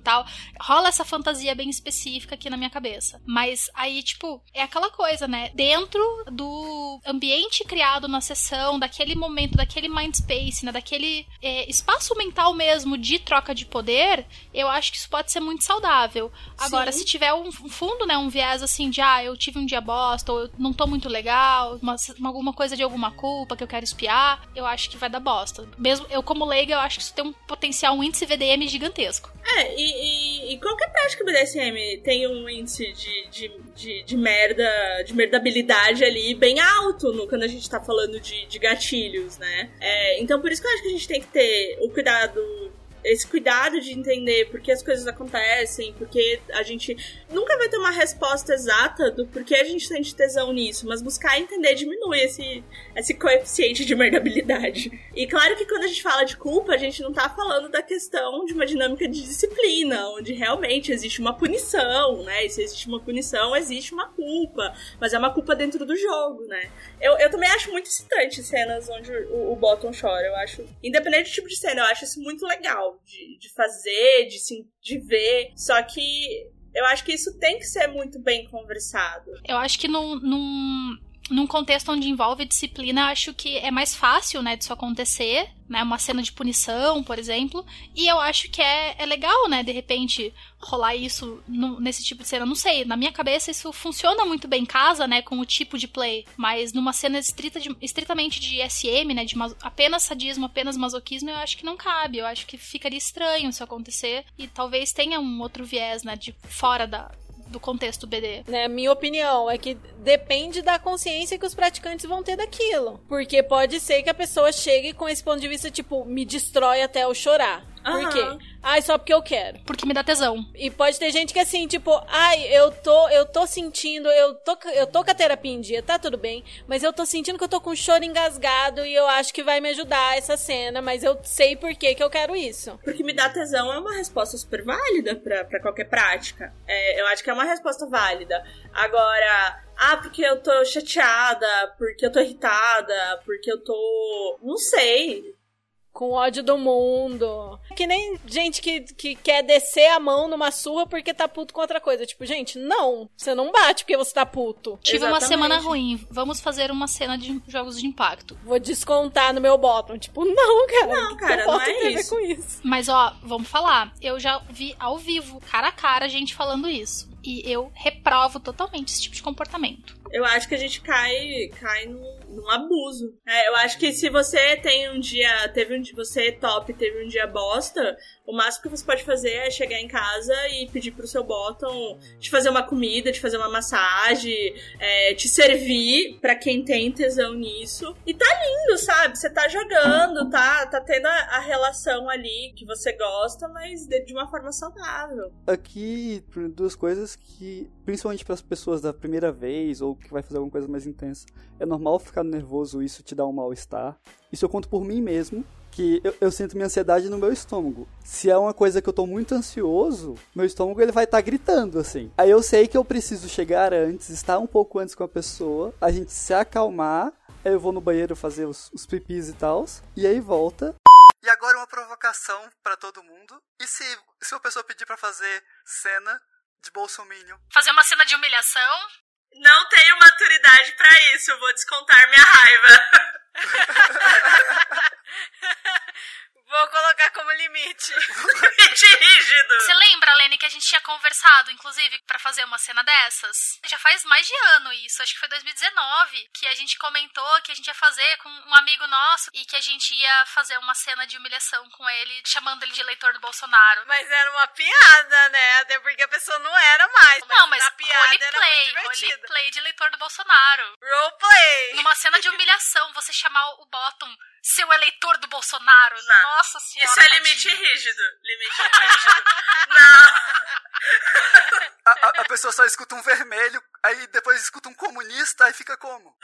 tal. Rola essa fantasia bem específica aqui na minha cabeça. Mas aí, tipo, é aquela coisa, né? Dentro do ambiente criado na sessão, daquele momento, daquele mind space, né? Daquele é, espaço mental mesmo de troca de poder, eu acho que isso pode ser muito saudável. Agora, Sim. se tiver um fundo, né? Um viés assim de, ah, eu tive um dia bosta, ou eu não tô muito legal, uma, alguma coisa de alguma culpa que eu quero espiar, eu acho que vai dar bosta. Mesmo eu, como leiga, eu acho que isso tem um potencial, um índice VDM gigantesco. É, e, e, e qualquer prática BDSM tem um índice de, de, de, de merda, de merdabilidade ali bem alto no, quando a gente tá falando de, de gatilhos, né? É, então por isso que eu acho que a gente tem que ter o cuidado esse cuidado de entender por que as coisas acontecem, porque a gente nunca vai ter uma resposta exata do porquê a gente sente tesão nisso, mas buscar entender diminui esse, esse coeficiente de merdabilidade. E claro que quando a gente fala de culpa, a gente não tá falando da questão de uma dinâmica de disciplina, onde realmente existe uma punição, né? E se existe uma punição, existe uma culpa, mas é uma culpa dentro do jogo, né? Eu, eu também acho muito excitante cenas onde o, o Bottom chora, eu acho, independente do tipo de cena, eu acho isso muito legal de, de fazer, de, sim, de ver. Só que eu acho que isso tem que ser muito bem conversado. Eu acho que num, num, num contexto onde envolve disciplina, acho que é mais fácil, né, disso acontecer né? Uma cena de punição, por exemplo. E eu acho que é, é legal, né? De repente, rolar isso no, nesse tipo de cena. Não sei, na minha cabeça isso funciona muito bem em casa, né? Com o tipo de play. Mas numa cena estrita de, estritamente de SM, né? De apenas sadismo, apenas masoquismo, eu acho que não cabe. Eu acho que ficaria estranho isso acontecer. E talvez tenha um outro viés, né? De fora da, do contexto BD. Né, minha opinião é que depende da consciência que os praticantes vão ter daquilo. Porque pode ser que a pessoa chegue com esse ponto de vista, tipo, me destrói até eu chorar. Por quê? Ai, só porque eu quero. Porque me dá tesão. E pode ter gente que assim, tipo, ai, eu tô, eu tô sentindo, eu tô, eu tô com a terapia em dia, tá tudo bem, mas eu tô sentindo que eu tô com um choro engasgado e eu acho que vai me ajudar essa cena, mas eu sei por que que eu quero isso. Porque me dá tesão é uma resposta super válida pra, pra qualquer prática. É, eu acho que é uma resposta válida. Agora, ah, porque eu tô chateada, porque eu tô irritada, porque eu tô. Não sei com ódio do mundo. Que nem gente que, que quer descer a mão numa surra porque tá puto com outra coisa. Tipo, gente, não. Você não bate porque você tá puto. Tive Exatamente. uma semana ruim. Vamos fazer uma cena de jogos de impacto. Vou descontar no meu bottom. Tipo, não, cara. Não, cara, não, não é isso. com isso. Mas, ó, vamos falar. Eu já vi ao vivo, cara a cara, gente falando isso. E eu reprovo totalmente esse tipo de comportamento. Eu acho que a gente cai, cai num, num abuso. É, eu acho que se você tem um dia, teve um dia, você é top, teve um dia bosta, o máximo que você pode fazer é chegar em casa e pedir pro seu bottom te fazer uma comida, te fazer uma massagem, é, te servir para quem tem tesão nisso. E tá lindo, sabe? Você tá jogando, tá, tá tendo a, a relação ali que você gosta, mas de, de uma forma saudável. Aqui, duas coisas que, principalmente para as pessoas da primeira vez ou que vai fazer alguma coisa mais intensa, é normal ficar nervoso, isso te dá um mal-estar. Isso eu conto por mim mesmo que eu, eu, sinto minha ansiedade no meu estômago. Se é uma coisa que eu tô muito ansioso, meu estômago ele vai estar tá gritando assim. Aí eu sei que eu preciso chegar antes, estar um pouco antes com a pessoa, a gente se acalmar. Aí eu vou no banheiro fazer os, os pipis e tal, e aí volta. E agora uma provocação para todo mundo. E se, se uma pessoa pedir para fazer cena de bolsominion? Fazer uma cena de humilhação? Não tenho maturidade para isso, vou descontar minha raiva. Vou colocar como limite. limite rígido. Você lembra, Lene, que a gente tinha conversado, inclusive, para fazer uma cena dessas? Já faz mais de ano isso, acho que foi 2019, que a gente comentou que a gente ia fazer com um amigo nosso e que a gente ia fazer uma cena de humilhação com ele, chamando ele de eleitor do Bolsonaro. Mas era uma piada, né? Até porque a pessoa não era mais. Mas não, mas a piada roleplay, roleplay de eleitor do Bolsonaro. Roleplay. Numa cena de humilhação, você chamar o Bottom seu eleitor do Bolsonaro. Não. Nossa senhora. Isso é limite rígido. Limite rígido. não. A, a, a, pessoa só escuta um vermelho, aí depois escuta um comunista, aí fica como?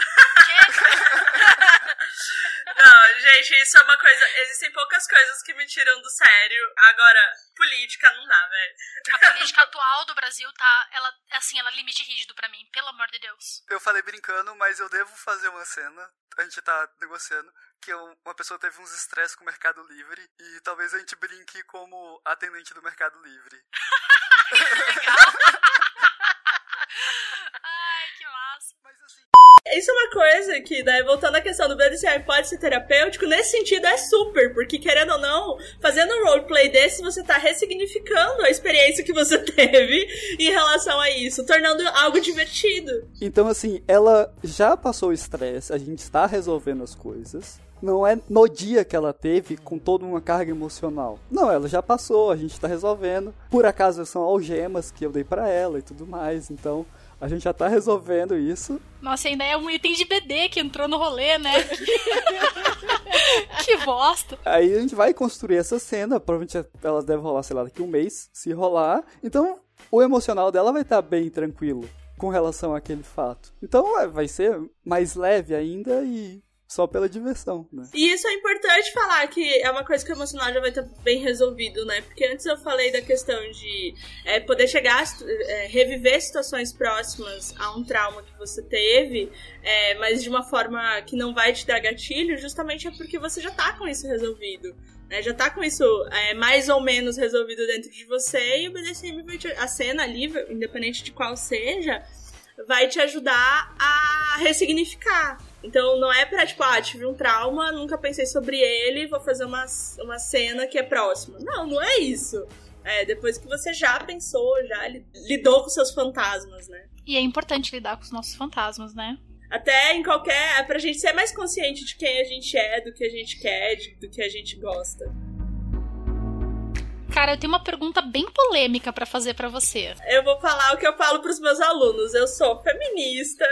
Não, gente, isso é uma coisa. Existem poucas coisas que me tiram do sério. Agora, política não dá, velho. A política atual do Brasil tá. Ela, assim, ela é limite rígido pra mim, pelo amor de Deus. Eu falei brincando, mas eu devo fazer uma cena. A gente tá negociando que uma pessoa teve uns estresses com o Mercado Livre e talvez a gente brinque como atendente do Mercado Livre. Legal. Ai, que massa. Mas assim. Isso é uma coisa que, daí, voltando à questão do BDSM pode ser terapêutico, nesse sentido é super, porque querendo ou não, fazendo um roleplay desse, você tá ressignificando a experiência que você teve em relação a isso, tornando algo divertido. Então, assim, ela já passou o estresse, a gente está resolvendo as coisas. Não é no dia que ela teve com toda uma carga emocional. Não, ela já passou, a gente tá resolvendo. Por acaso são algemas que eu dei para ela e tudo mais. Então, a gente já tá resolvendo isso. Nossa, ainda é um item de BD que entrou no rolê, né? que bosta. Aí a gente vai construir essa cena. Provavelmente ela deve rolar, sei lá, daqui um mês. Se rolar. Então, o emocional dela vai estar bem tranquilo com relação àquele fato. Então, é, vai ser mais leve ainda e só pela diversão, né? E isso é importante falar que é uma coisa que o emocional já vai estar bem resolvido, né? Porque antes eu falei da questão de é, poder chegar, é, reviver situações próximas a um trauma que você teve, é, mas de uma forma que não vai te dar gatilho, justamente é porque você já tá com isso resolvido. Né, já tá com isso é, mais ou menos resolvido dentro de você e o BDSM vai te, a cena ali, independente de qual seja, vai te ajudar a ressignificar. Então não é pra, tipo, ah, tive um trauma, nunca pensei sobre ele, vou fazer uma, uma cena que é próxima. Não, não é isso. É, depois que você já pensou, já lidou com seus fantasmas, né? E é importante lidar com os nossos fantasmas, né? Até em qualquer. É pra gente ser mais consciente de quem a gente é, do que a gente quer, de, do que a gente gosta. Cara, eu tenho uma pergunta bem polêmica para fazer para você. Eu vou falar o que eu falo pros meus alunos. Eu sou feminista,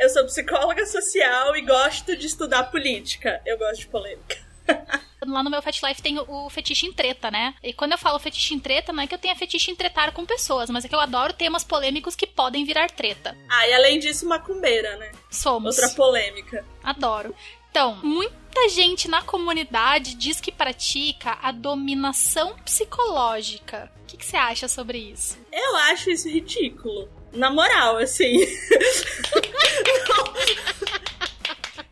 eu sou psicóloga social e gosto de estudar política. Eu gosto de polêmica. Lá no meu Fat Life tem o fetiche em treta, né? E quando eu falo fetiche em treta, não é que eu tenha fetiche em tretar com pessoas, mas é que eu adoro temas polêmicos que podem virar treta. Ah, e além disso, macumbeira, né? Somos. Outra polêmica. Adoro. Então, muita gente na comunidade diz que pratica a dominação psicológica. O que, que você acha sobre isso? Eu acho isso ridículo. Na moral, assim.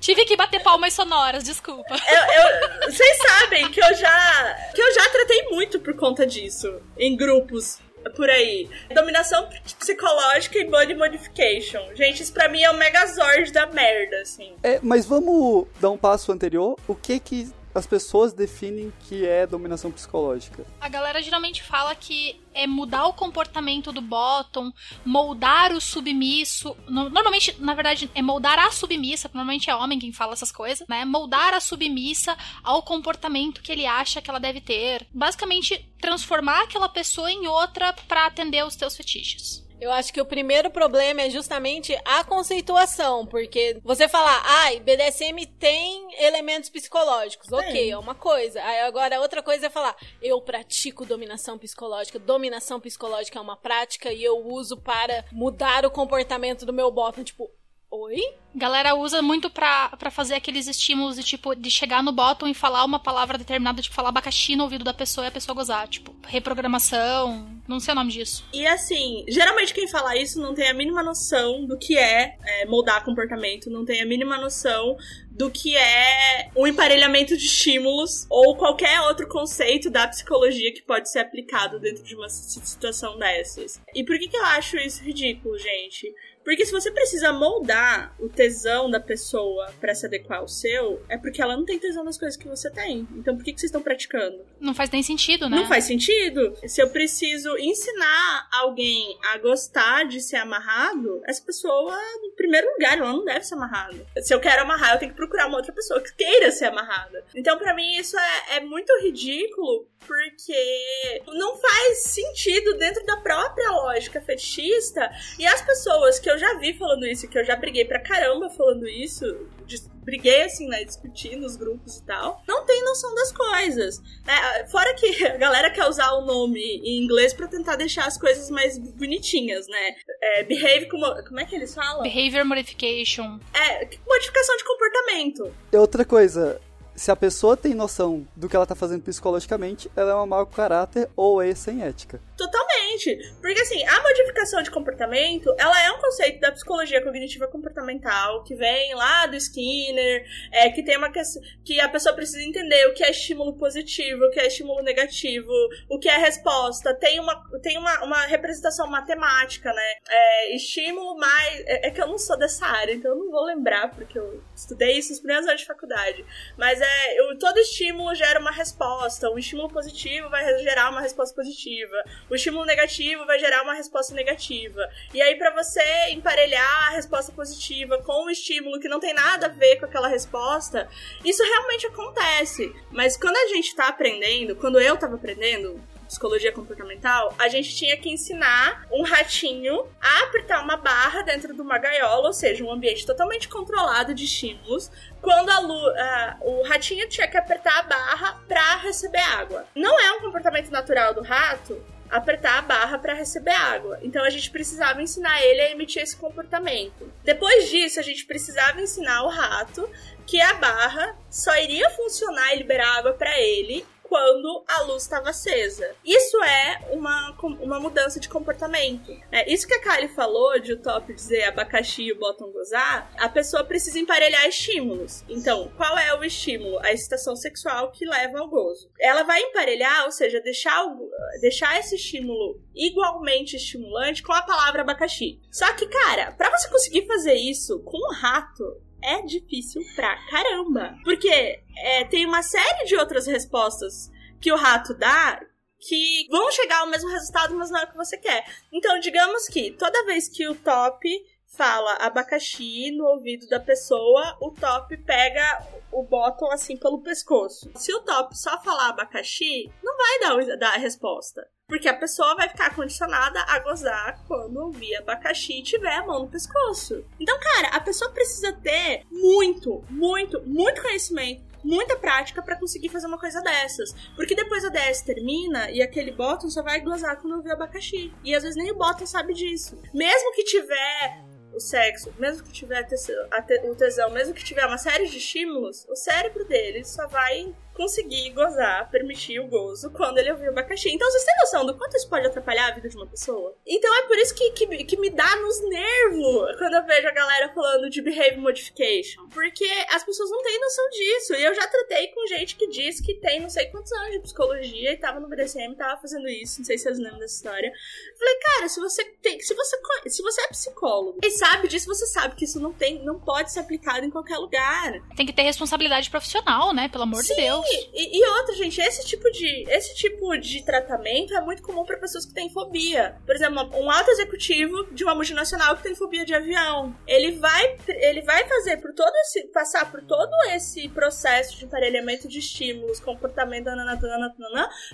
Tive que bater palmas sonoras, desculpa. Eu, eu, vocês sabem que eu já que eu já tratei muito por conta disso em grupos por aí. Dominação psicológica e body modification. Gente, isso pra mim é o megazord da merda, assim. É, mas vamos dar um passo anterior. O que que as pessoas definem que é dominação psicológica? A galera geralmente fala que é mudar o comportamento do bottom, moldar o submisso. Normalmente, na verdade, é moldar a submissa, normalmente é homem quem fala essas coisas, né? Moldar a submissa ao comportamento que ele acha que ela deve ter. Basicamente, transformar aquela pessoa em outra para atender os teus fetiches. Eu acho que o primeiro problema é justamente a conceituação, porque você falar, ai, BDSM tem elementos psicológicos, ok, é uma coisa. Aí agora outra coisa é falar, eu pratico dominação psicológica, dominação psicológica é uma prática e eu uso para mudar o comportamento do meu bottom, tipo, oi? Galera usa muito pra, pra fazer aqueles estímulos de tipo, de chegar no bottom e falar uma palavra determinada, tipo, falar abacaxi no ouvido da pessoa e a pessoa gozar. Tipo, reprogramação, não sei o nome disso. E assim, geralmente quem fala isso não tem a mínima noção do que é, é moldar comportamento, não tem a mínima noção do que é um emparelhamento de estímulos ou qualquer outro conceito da psicologia que pode ser aplicado dentro de uma situação dessas. E por que, que eu acho isso ridículo, gente? Porque se você precisa moldar o tesão da pessoa para se adequar ao seu, é porque ela não tem tesão nas coisas que você tem. Então por que, que vocês estão praticando? Não faz nem sentido, né? Não faz sentido. Se eu preciso ensinar alguém a gostar de ser amarrado, essa pessoa, no primeiro lugar, ela não deve ser amarrada. Se eu quero amarrar, eu tenho que procurar uma outra pessoa que queira ser amarrada. Então, para mim, isso é, é muito ridículo porque não faz sentido dentro da própria lógica fetichista e as pessoas que eu eu já vi falando isso, que eu já briguei pra caramba falando isso, briguei assim, né, discutir nos grupos e tal, não tem noção das coisas. É, fora que a galera quer usar o nome em inglês para tentar deixar as coisas mais bonitinhas, né? É, behave como. Como é que eles falam? Behavior modification. É, modificação de comportamento. E outra coisa, se a pessoa tem noção do que ela tá fazendo psicologicamente, ela é uma mau caráter ou é sem ética. Totalmente. Porque assim, a modificação de comportamento, ela é um conceito da psicologia cognitiva comportamental que vem lá do Skinner, é, que tem uma questão que a pessoa precisa entender o que é estímulo positivo, o que é estímulo negativo, o que é resposta. Tem uma, tem uma, uma representação matemática, né? É, estímulo mais. É, é, que eu não sou dessa área, então eu não vou lembrar, porque eu estudei isso nos primeiros anos de faculdade. Mas é é, eu, todo estímulo gera uma resposta. O estímulo positivo vai gerar uma resposta positiva. O estímulo negativo vai gerar uma resposta negativa. E aí, para você emparelhar a resposta positiva com o estímulo que não tem nada a ver com aquela resposta, isso realmente acontece. Mas quando a gente tá aprendendo, quando eu tava aprendendo, psicologia comportamental, a gente tinha que ensinar um ratinho a apertar uma barra dentro de uma gaiola, ou seja, um ambiente totalmente controlado de estímulos, quando a lu, uh, o ratinho tinha que apertar a barra para receber água. Não é um comportamento natural do rato apertar a barra para receber água. Então a gente precisava ensinar ele a emitir esse comportamento. Depois disso, a gente precisava ensinar o rato que a barra só iria funcionar e liberar água para ele quando a luz estava acesa. Isso é uma, uma mudança de comportamento. É, isso que a Kylie falou de o top dizer abacaxi e o bottom gozar, a pessoa precisa emparelhar estímulos. Então, qual é o estímulo? A excitação sexual que leva ao gozo. Ela vai emparelhar, ou seja, deixar, o, deixar esse estímulo igualmente estimulante com a palavra abacaxi. Só que, cara, para você conseguir fazer isso com um rato, é difícil pra caramba. Porque é, tem uma série de outras respostas que o rato dá que vão chegar ao mesmo resultado, mas não é o que você quer. Então, digamos que toda vez que o top fala abacaxi no ouvido da pessoa, o top pega o bottom assim pelo pescoço. Se o top só falar abacaxi, não vai dar, dar a resposta. Porque a pessoa vai ficar condicionada a gozar quando ouvir abacaxi e tiver a mão no pescoço. Então, cara, a pessoa precisa ter muito, muito, muito conhecimento muita prática para conseguir fazer uma coisa dessas. Porque depois a DS termina e aquele bottom só vai gozar quando ouvir abacaxi. E às vezes nem o bottom sabe disso. Mesmo que tiver o sexo, mesmo que tiver o tesão, mesmo que tiver uma série de estímulos, o cérebro dele só vai conseguir gozar, permitir o gozo quando ele ouvir o abacaxi. Então vocês têm noção do quanto isso pode atrapalhar a vida de uma pessoa? Então é por isso que, que, que me dá nos nervos quando eu vejo a galera falando de behavior modification. Porque as pessoas não têm noção disso. E eu já tratei com gente que diz que tem não sei quantos anos de psicologia e tava no BDSM, tava fazendo isso. Não sei se vocês lembram dessa história. Falei, cara, se você tem. Se você, se você é psicólogo e sabe disso, você sabe que isso não tem, não pode ser aplicado em qualquer lugar. Tem que ter responsabilidade profissional, né? Pelo amor Sim, de Deus. E, e, outra, gente, esse tipo de esse tipo de tratamento é muito comum para pessoas que têm fobia. Por exemplo, um alto executivo de uma multinacional que tem fobia de avião, ele vai ele vai fazer por todo esse passar por todo esse processo de emparelhamento de estímulos, comportamento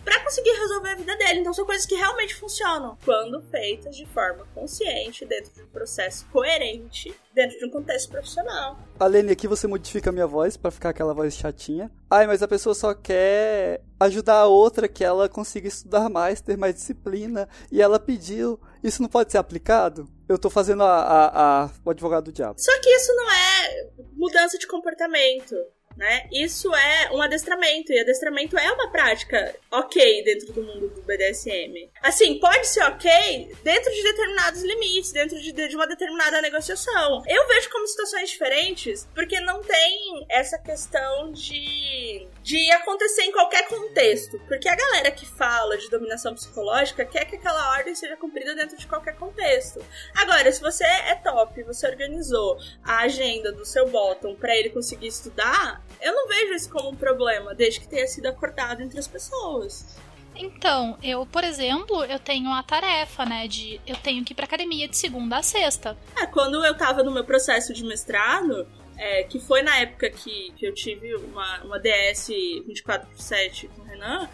para conseguir resolver a vida dele. Então são coisas que realmente funcionam quando feitas de forma consciente, dentro de um processo coerente dentro de um contexto profissional. Alene, aqui você modifica a minha voz para ficar aquela voz chatinha. Ai, mas a pessoa só quer ajudar a outra que ela consiga estudar mais, ter mais disciplina, e ela pediu. Isso não pode ser aplicado? Eu tô fazendo a, a, a, o advogado do diabo. Só que isso não é mudança de comportamento né? Isso é um adestramento, e adestramento é uma prática ok dentro do mundo do BDSM. Assim, pode ser ok dentro de determinados limites, dentro de, de uma determinada negociação. Eu vejo como situações diferentes, porque não tem essa questão de, de acontecer em qualquer contexto. Porque a galera que fala de dominação psicológica quer que aquela ordem seja cumprida dentro de qualquer contexto. Agora, se você é top, você organizou a agenda do seu bottom para ele conseguir estudar, eu não vejo isso como um problema, desde que tenha sido acordado entre as pessoas. Então, eu, por exemplo, eu tenho a tarefa, né, de eu tenho que ir pra academia de segunda a sexta. É, quando eu tava no meu processo de mestrado, é, que foi na época que, que eu tive uma, uma DS 24x7 com o Renan,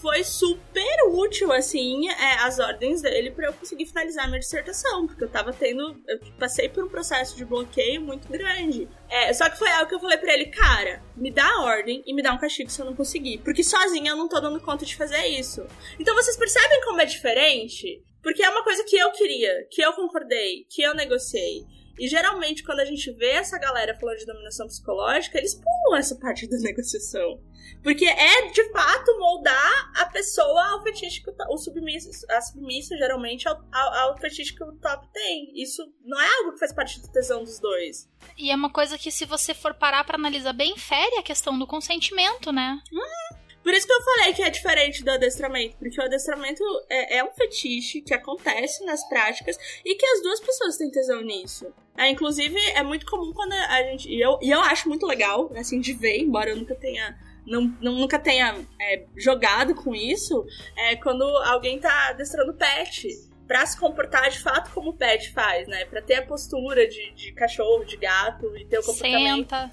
foi super útil, assim, é, as ordens dele para eu conseguir finalizar minha dissertação, porque eu tava tendo. Eu passei por um processo de bloqueio muito grande. É, só que foi algo que eu falei pra ele, cara, me dá a ordem e me dá um castigo se eu não conseguir. Porque sozinha eu não tô dando conta de fazer isso. Então vocês percebem como é diferente? Porque é uma coisa que eu queria, que eu concordei, que eu negociei. E geralmente, quando a gente vê essa galera falando de dominação psicológica, eles pulam essa parte da negociação. Porque é, de fato, moldar a pessoa ao fetiche que o, submisso, a submissa, geralmente, ao, ao, ao, fetiche que o top tem. Isso não é algo que faz parte do tesão dos dois. E é uma coisa que, se você for parar para analisar bem, fere a questão do consentimento, né? Hum. Por isso que eu falei que é diferente do adestramento, porque o adestramento é, é, um fetiche que acontece nas práticas e que as duas pessoas têm tesão nisso. É, inclusive, é muito comum quando a gente. E eu, e eu acho muito legal, assim, de ver, embora eu nunca tenha. Não, não nunca tenha é, jogado com isso, é quando alguém tá adestrando pet pra se comportar de fato como o pet faz, né? Pra ter a postura de, de cachorro, de gato e ter o comportamento. Senta,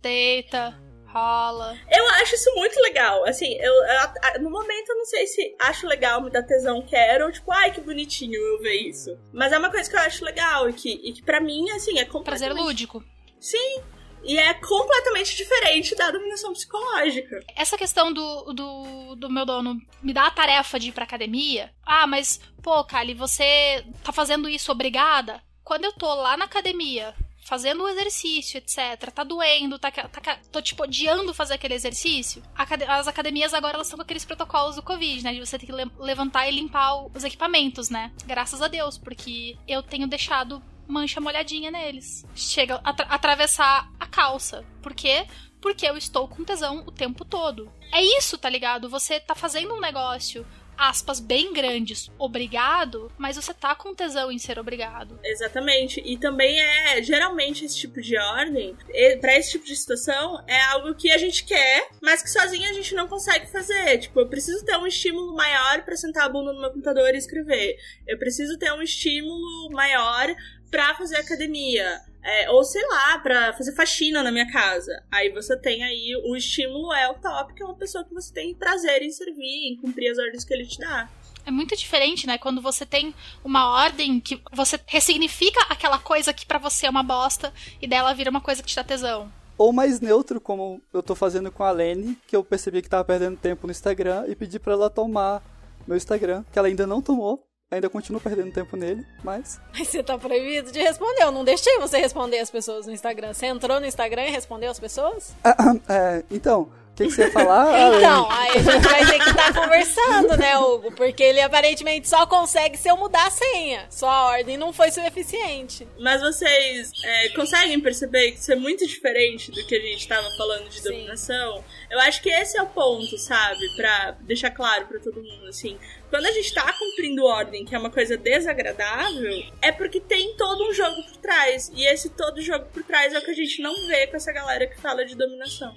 deita, rola. Eu acho isso muito legal. Assim, eu, eu, no momento eu não sei se acho legal, me dá tesão, quero, ou tipo, ai que bonitinho eu ver isso. Mas é uma coisa que eu acho legal e que, e que pra mim, assim, é completamente... Prazer lúdico. Sim, e é completamente diferente da dominação psicológica. Essa questão do, do, do, meu dono me dar a tarefa de ir pra academia. Ah, mas, pô, Kali, você tá fazendo isso obrigada? Quando eu tô lá na academia, fazendo o exercício, etc. Tá doendo, tá, tá, tô tipo odiando fazer aquele exercício. As academias agora elas estão com aqueles protocolos do Covid, né? De você ter que levantar e limpar os equipamentos, né? Graças a Deus, porque eu tenho deixado mancha molhadinha neles. Chega a atra atravessar a calça. Por quê? Porque eu estou com tesão o tempo todo. É isso, tá ligado? Você tá fazendo um negócio aspas bem grandes, obrigado, mas você tá com tesão em ser obrigado. Exatamente. E também é, geralmente, esse tipo de ordem, para esse tipo de situação, é algo que a gente quer, mas que sozinha a gente não consegue fazer. Tipo, eu preciso ter um estímulo maior para sentar a bunda no meu computador e escrever. Eu preciso ter um estímulo maior para fazer academia. É, ou sei lá, para fazer faxina na minha casa. Aí você tem aí o estímulo é o top, que é uma pessoa que você tem prazer em servir, em cumprir as ordens que ele te dá. É muito diferente, né? Quando você tem uma ordem que você ressignifica aquela coisa que para você é uma bosta e dela vira uma coisa que te dá tesão. Ou mais neutro, como eu tô fazendo com a Lene, que eu percebi que tava perdendo tempo no Instagram e pedi para ela tomar meu Instagram, que ela ainda não tomou, Ainda continuo perdendo tempo nele, mas. Mas você tá proibido de responder. Eu não deixei você responder as pessoas no Instagram. Você entrou no Instagram e respondeu as pessoas? Ah, ah, é, então, o que, que, você ia falar? então, aí a gente vai ter que estar tá conversando, né, Hugo? Porque ele aparentemente só consegue se eu mudar a senha. Só a ordem não foi suficiente. Mas vocês é, conseguem perceber que isso é muito diferente do que a gente estava falando de Sim. dominação? Eu acho que esse é o ponto, sabe? Pra deixar claro para todo mundo, assim. Quando a gente tá cumprindo ordem, que é uma coisa desagradável, é porque tem todo um jogo por trás. E esse todo jogo por trás é o que a gente não vê com essa galera que fala de dominação.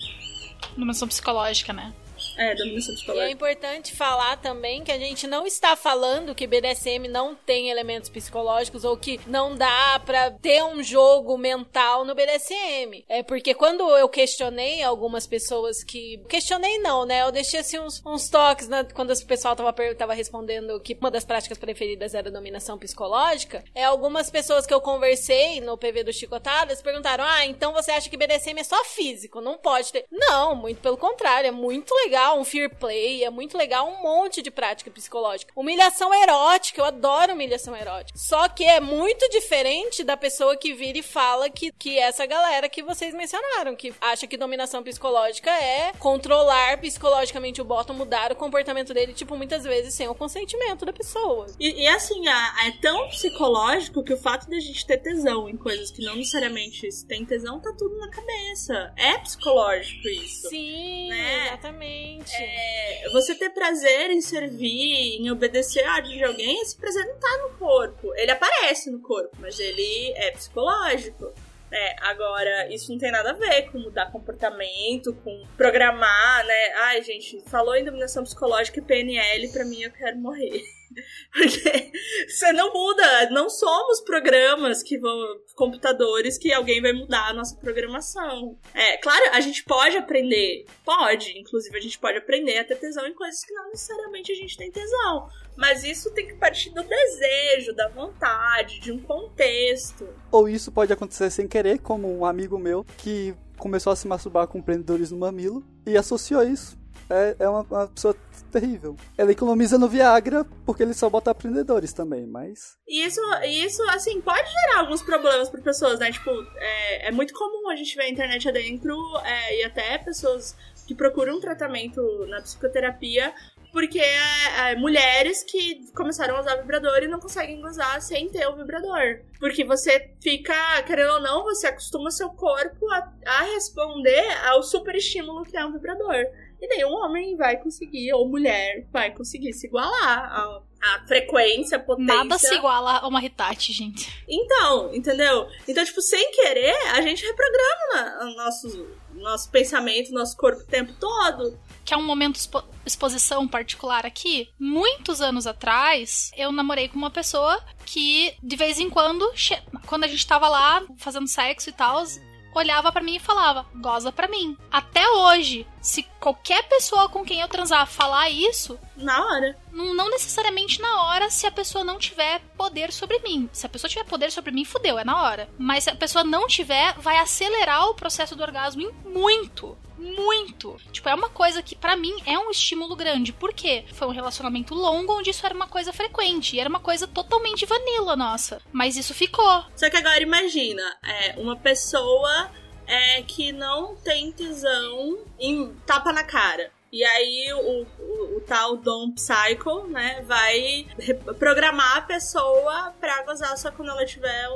Dominação psicológica, né? É, dominação psicológica. E é importante falar também que a gente não está falando que BDSM não tem elementos psicológicos ou que não dá para ter um jogo mental no BDSM. É porque quando eu questionei algumas pessoas que. Questionei não, né? Eu deixei assim uns, uns toques né? quando o pessoal tava, tava respondendo que uma das práticas preferidas era dominação psicológica. É algumas pessoas que eu conversei no PV do Chicotadas perguntaram: Ah, então você acha que BDSM é só físico? Não pode ter. Não, muito pelo contrário, é muito legal legal um fear play, é muito legal um monte de prática psicológica. Humilhação erótica, eu adoro humilhação erótica. Só que é muito diferente da pessoa que vira e fala que, que essa galera que vocês mencionaram, que acha que dominação psicológica é controlar psicologicamente o bottom, mudar o comportamento dele, tipo, muitas vezes sem o consentimento da pessoa. E, e assim, é tão psicológico que o fato de a gente ter tesão em coisas que não necessariamente se tem tesão, tá tudo na cabeça. É psicológico isso. Sim, né? exatamente. É, você ter prazer em servir, em obedecer a ordem de alguém, esse prazer não tá no corpo. Ele aparece no corpo, mas ele é psicológico. É, agora, isso não tem nada a ver com mudar comportamento, com programar, né? Ai, gente, falou em dominação psicológica e PNL, pra mim eu quero morrer. Porque você não muda, não somos programas que vão. computadores que alguém vai mudar a nossa programação. É, claro, a gente pode aprender, pode, inclusive a gente pode aprender a ter tesão em coisas que não necessariamente a gente tem tesão. Mas isso tem que partir do desejo, da vontade, de um contexto. Ou isso pode acontecer sem querer, como um amigo meu que começou a se masturbar com prendedores no mamilo e associou isso. É, é uma, uma pessoa terrível. Ela economiza no Viagra porque ele só bota aprendedores também, mas. E isso, isso, assim, pode gerar alguns problemas para pessoas, né? Tipo, é, é, muito comum a gente ver a internet adentro é, e até pessoas que procuram um tratamento na psicoterapia porque é, é, mulheres que começaram a usar vibrador e não conseguem gozar sem ter o vibrador. Porque você fica, querendo ou não, você acostuma seu corpo a, a responder ao super estímulo que é um vibrador. E nenhum homem vai conseguir, ou mulher vai conseguir se igualar a, a frequência, a potência. Nada se iguala a uma Hitachi, gente. Então, entendeu? Então, tipo, sem querer, a gente reprograma o nosso, nosso pensamento, nosso corpo o tempo todo que é um momento expo exposição particular aqui. Muitos anos atrás, eu namorei com uma pessoa que, de vez em quando, quando a gente tava lá fazendo sexo e tal, olhava para mim e falava: goza pra mim. Até hoje, se qualquer pessoa com quem eu transar falar isso. Na hora. Não, não, necessariamente na hora, se a pessoa não tiver poder sobre mim. Se a pessoa tiver poder sobre mim, fudeu, é na hora. Mas se a pessoa não tiver, vai acelerar o processo do orgasmo em muito muito. Tipo, é uma coisa que para mim é um estímulo grande. Por quê? Foi um relacionamento longo onde isso era uma coisa frequente. E era uma coisa totalmente vanilla nossa. Mas isso ficou. Só que agora imagina, é uma pessoa é, que não tem tesão em tapa na cara. E aí o, o, o, tal Dom Psycho, né, vai programar a pessoa pra gozar só quando ela tiver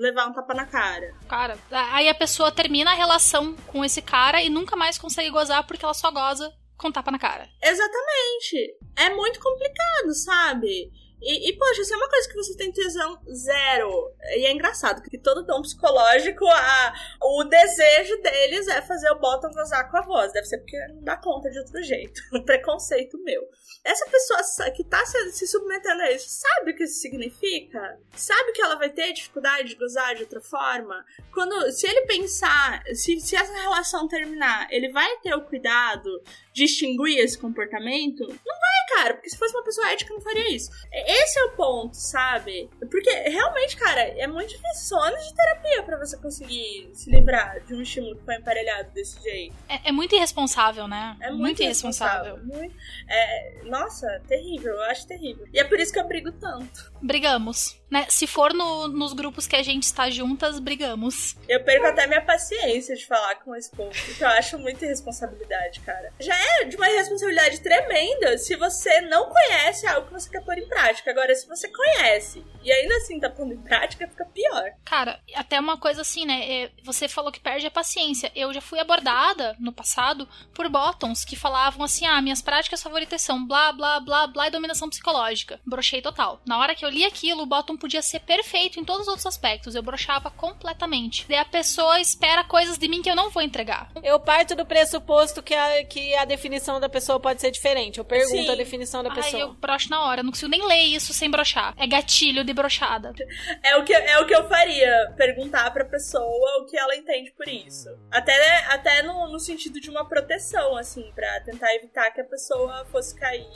levar um tapa na cara. Cara, aí a pessoa termina a relação com esse cara e nunca mais consegue gozar porque ela só goza com tapa na cara. Exatamente. É muito complicado, sabe? E, e, poxa, isso é uma coisa que você tem tesão zero. E é engraçado, que todo dom psicológico, a, o desejo deles é fazer o Bottom gozar com a voz. Deve ser porque não dá conta de outro jeito. Um preconceito meu. Essa pessoa que tá se, se submetendo a isso, sabe o que isso significa? Sabe que ela vai ter dificuldade de gozar de outra forma? Quando, se ele pensar, se, se essa relação terminar, ele vai ter o cuidado de extinguir esse comportamento? Não vai, cara, porque se fosse uma pessoa ética, não faria isso. Esse é o ponto, sabe? Porque realmente, cara, é muito difícil. São anos de terapia para você conseguir se livrar de um estímulo que foi emparelhado desse jeito. É, é muito irresponsável, né? É muito, muito irresponsável. irresponsável. Muito, é, nossa, terrível, eu acho terrível. E é por isso que eu brigo tanto. Brigamos. Né? Se for no, nos grupos que a gente está juntas, brigamos. Eu perco até minha paciência de falar com esse povo, porque eu acho muita irresponsabilidade, cara. Já é de uma irresponsabilidade tremenda se você não conhece algo que você quer pôr em prática. Agora, se você conhece e ainda assim tá pondo em prática, fica pior. Cara, até uma coisa assim, né? É, você falou que perde a paciência. Eu já fui abordada no passado por bottoms que falavam assim: ah, minhas práticas favoritas são blá, blá, blá, blá e dominação psicológica. Brochei total. Na hora que eu li aquilo, o bottom podia ser perfeito em todos os outros aspectos. Eu brochava completamente. Daí a pessoa espera coisas de mim que eu não vou entregar. Eu parto do pressuposto que a, que a definição da pessoa pode ser diferente. Eu pergunto Sim. a definição da pessoa. Aí eu brocho na hora. Eu não consigo nem ler isso sem brochar. É gatilho de brochada. É o que, é o que eu faria. Perguntar pra pessoa o que ela entende por isso. Até, até no, no sentido de uma proteção, assim, pra tentar evitar que a pessoa fosse cair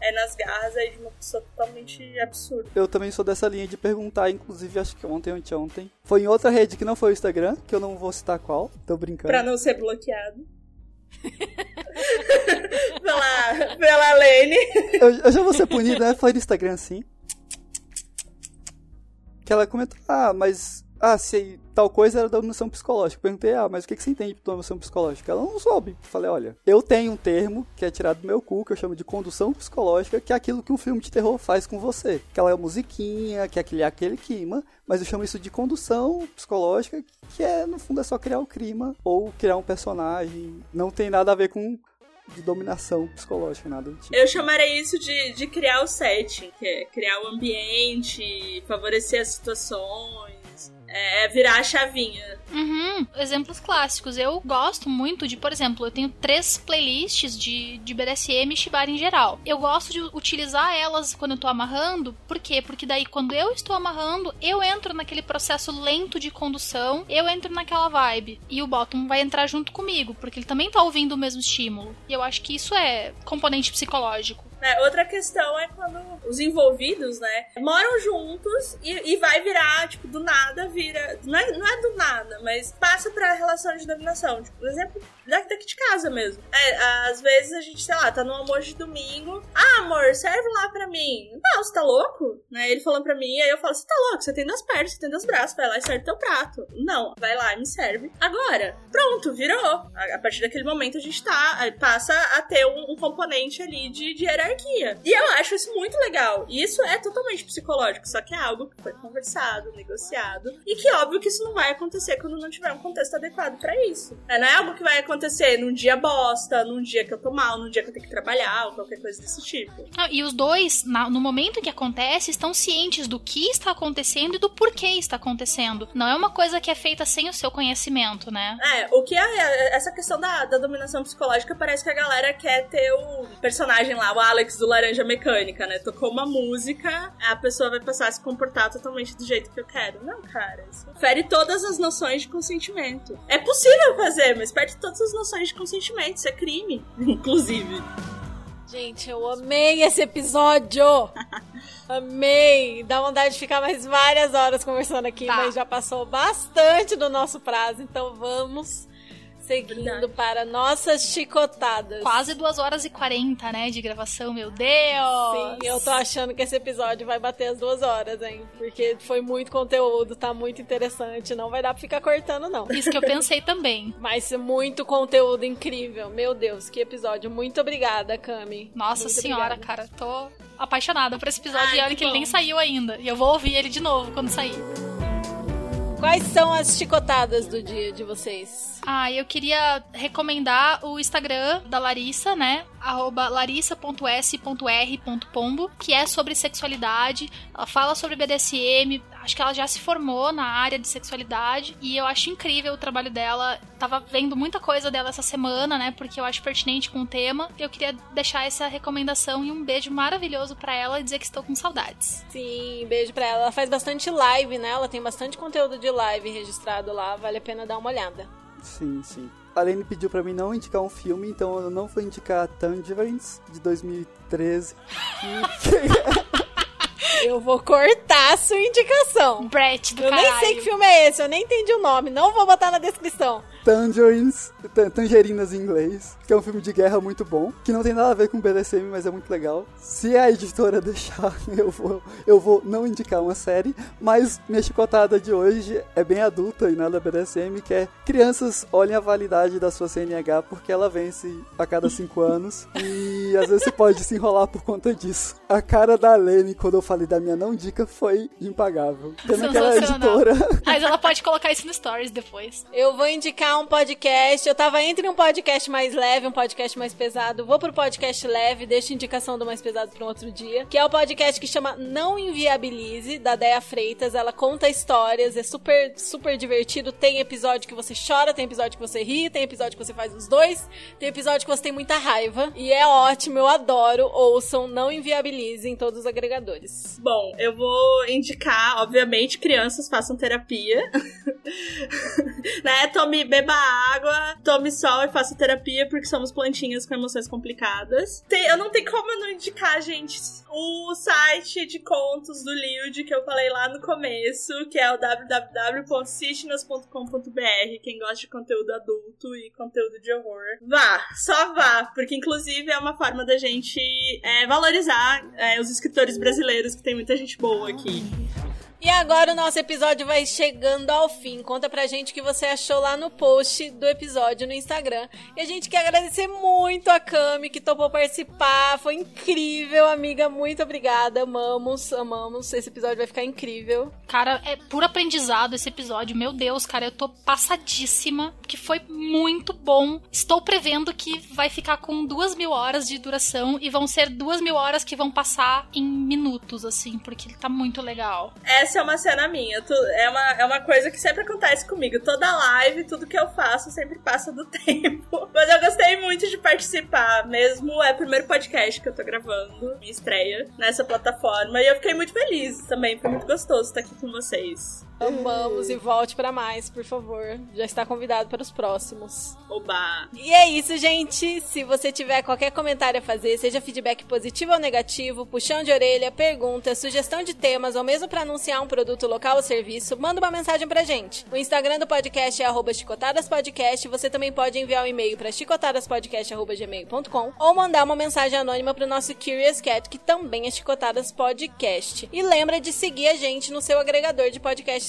é, nas garras aí de uma pessoa totalmente absurda. Eu também sou dessa linha de de perguntar, inclusive acho que ontem ou anteontem. Foi em outra rede que não foi o Instagram, que eu não vou citar qual, tô brincando. Pra não ser bloqueado. pela, pela Lene. Eu, eu, já vou ser punido, né? Foi no Instagram sim. Que ela comentou, ah, mas ah, se tal coisa era dominação psicológica. perguntei, ah, mas o que, que você entende de dominação psicológica? Ela não soube. falei, olha, eu tenho um termo que é tirado do meu cu, que eu chamo de condução psicológica, que é aquilo que um filme de terror faz com você. Aquela é musiquinha, que é aquele, aquele clima, mas eu chamo isso de condução psicológica, que é, no fundo, é só criar o clima ou criar um personagem. Não tem nada a ver com de dominação psicológica, nada do tipo. Eu chamaria isso de, de criar o setting, que é criar o ambiente, favorecer as situações É, é virar a chavinha. Uhum. Exemplos clássicos. Eu gosto muito de, por exemplo, eu tenho três playlists de, de BDSM e Shibari em geral. Eu gosto de utilizar elas quando eu tô amarrando. Por quê? Porque daí quando eu estou amarrando, eu entro naquele processo lento de condução, eu entro naquela vibe. E o Bottom vai entrar junto comigo, porque ele também tá ouvindo o mesmo estímulo. E eu acho que isso é componente psicológico. É, outra questão é quando os envolvidos, né, moram juntos e, e vai virar, tipo, do nada vira. Não é, não é do nada, mas passa pra relação de dominação. Tipo, por exemplo, daqui de casa mesmo. É, às vezes a gente, sei lá, tá no almoço de domingo. Ah, amor, serve lá pra mim. Não, você tá louco? Né? Ele falando pra mim, aí eu falo, você tá louco? Você tem duas pernas, você tem dois braços, vai lá e serve teu prato. Não, vai lá e me serve. Agora, pronto, virou. A, a partir daquele momento a gente tá, passa a ter um, um componente ali de, de hierarquia E eu acho isso muito legal. E isso é totalmente psicológico, só que é algo que foi conversado, negociado. E que óbvio que isso não vai acontecer quando não tiver um contexto adequado para isso. É, não é algo que vai acontecer num dia bosta, num dia que eu tô mal, num dia que eu tenho que trabalhar, ou qualquer coisa desse tipo. Ah, e os dois, no momento que acontece, estão cientes do que está acontecendo e do porquê está acontecendo. Não é uma coisa que é feita sem o seu conhecimento, né? É, o que é essa questão da, da dominação psicológica parece que a galera quer ter o personagem lá, o Alex Alex do Laranja Mecânica, né? Tocou uma música, a pessoa vai passar a se comportar totalmente do jeito que eu quero. Não, cara, isso fere todas as noções de consentimento. É possível fazer, mas perde todas as noções de consentimento. Isso é crime, inclusive. Gente, eu amei esse episódio! Amei! Dá vontade de ficar mais várias horas conversando aqui, tá. mas já passou bastante do nosso prazo, então vamos Seguindo Verdade. para nossas chicotadas. Quase duas horas e quarenta, né, de gravação, meu Deus! Sim, eu tô achando que esse episódio vai bater as duas horas, hein? Porque foi muito conteúdo, tá muito interessante, não vai dar pra ficar cortando, não. Isso que eu pensei também. Mas muito conteúdo incrível, meu Deus, que episódio. Muito obrigada, Cami. Nossa muito senhora, obrigada. cara, tô apaixonada por esse episódio Ai, e olha que, que ele nem saiu ainda. E eu vou ouvir ele de novo quando sair. Quais são as chicotadas do dia de vocês? Ah, eu queria recomendar o Instagram da Larissa, né? Larissa.s.r.pombo, que é sobre sexualidade. Ela fala sobre BDSM, acho que ela já se formou na área de sexualidade e eu acho incrível o trabalho dela. Tava vendo muita coisa dela essa semana, né? Porque eu acho pertinente com o tema. Eu queria deixar essa recomendação e um beijo maravilhoso para ela e dizer que estou com saudades. Sim, beijo para ela. Ela faz bastante live, né? Ela tem bastante conteúdo de live registrado lá, vale a pena dar uma olhada. Sim, sim. A Lene pediu para mim não indicar um filme, então eu não vou indicar Tangerines, de 2013. eu vou cortar a sua indicação. Brett do Eu caralho. nem sei que filme é esse, eu nem entendi o nome. Não vou botar na descrição. Tangerines, Tangerinas em inglês, que é um filme de guerra muito bom, que não tem nada a ver com BDSM, mas é muito legal. Se a editora deixar, eu vou, eu vou não indicar uma série, mas minha chicotada de hoje é bem adulta e nada BDSM, que é crianças olhem a validade da sua CNH porque ela vence a cada cinco anos e às vezes você pode se enrolar por conta disso. A cara da Lene quando eu falei da minha não dica foi impagável. Tendo aquela editora. Mas ela pode colocar isso no stories depois. Eu vou indicar um podcast. Eu tava entre um podcast mais leve, um podcast mais pesado. Vou pro podcast leve, deixo indicação do mais pesado pra um outro dia. Que é o podcast que chama Não Inviabilize, da Deia Freitas. Ela conta histórias, é super, super divertido. Tem episódio que você chora, tem episódio que você ri, tem episódio que você faz os dois, tem episódio que você tem muita raiva. E é ótimo, eu adoro. Ouçam Não Inviabilize em todos os agregadores. Bom, eu vou indicar, obviamente, crianças façam terapia. né? Tome, beba água, tome sol e faça terapia, porque somos plantinhas com emoções complicadas. Tem, eu não tenho como eu não indicar, gente, o site de contos do Lild que eu falei lá no começo, que é o www.cisnas.com.br. Quem gosta de conteúdo adulto e conteúdo de horror, vá, só vá, porque inclusive é uma forma da gente é, valorizar é, os escritores brasileiros, que tem muita gente boa aqui. E agora o nosso episódio vai chegando ao fim. Conta pra gente o que você achou lá no post do episódio no Instagram. E a gente quer agradecer muito a Cami que topou participar. Foi incrível, amiga. Muito obrigada. Amamos, amamos. Esse episódio vai ficar incrível. Cara, é puro aprendizado esse episódio. Meu Deus, cara, eu tô passadíssima. Que foi muito bom. Estou prevendo que vai ficar com duas mil horas de duração e vão ser duas mil horas que vão passar em minutos, assim, porque ele tá muito legal. É essa é uma cena minha. É uma, é uma coisa que sempre acontece comigo. Toda live, tudo que eu faço sempre passa do tempo. Mas eu gostei muito de participar. Mesmo é o primeiro podcast que eu tô gravando, minha estreia nessa plataforma. E eu fiquei muito feliz também. Foi muito gostoso estar aqui com vocês. Amamos e volte para mais, por favor. Já está convidado para os próximos. Oba! E é isso, gente. Se você tiver qualquer comentário a fazer, seja feedback positivo ou negativo, puxão de orelha, pergunta, sugestão de temas ou mesmo para anunciar um produto local ou serviço, manda uma mensagem pra gente. O Instagram do podcast é chicotadaspodcast. Você também pode enviar um e-mail para chicotadaspodcast.gmail.com ou mandar uma mensagem anônima pro nosso Curious Cat, que também é Chicotadas Podcast. E lembra de seguir a gente no seu agregador de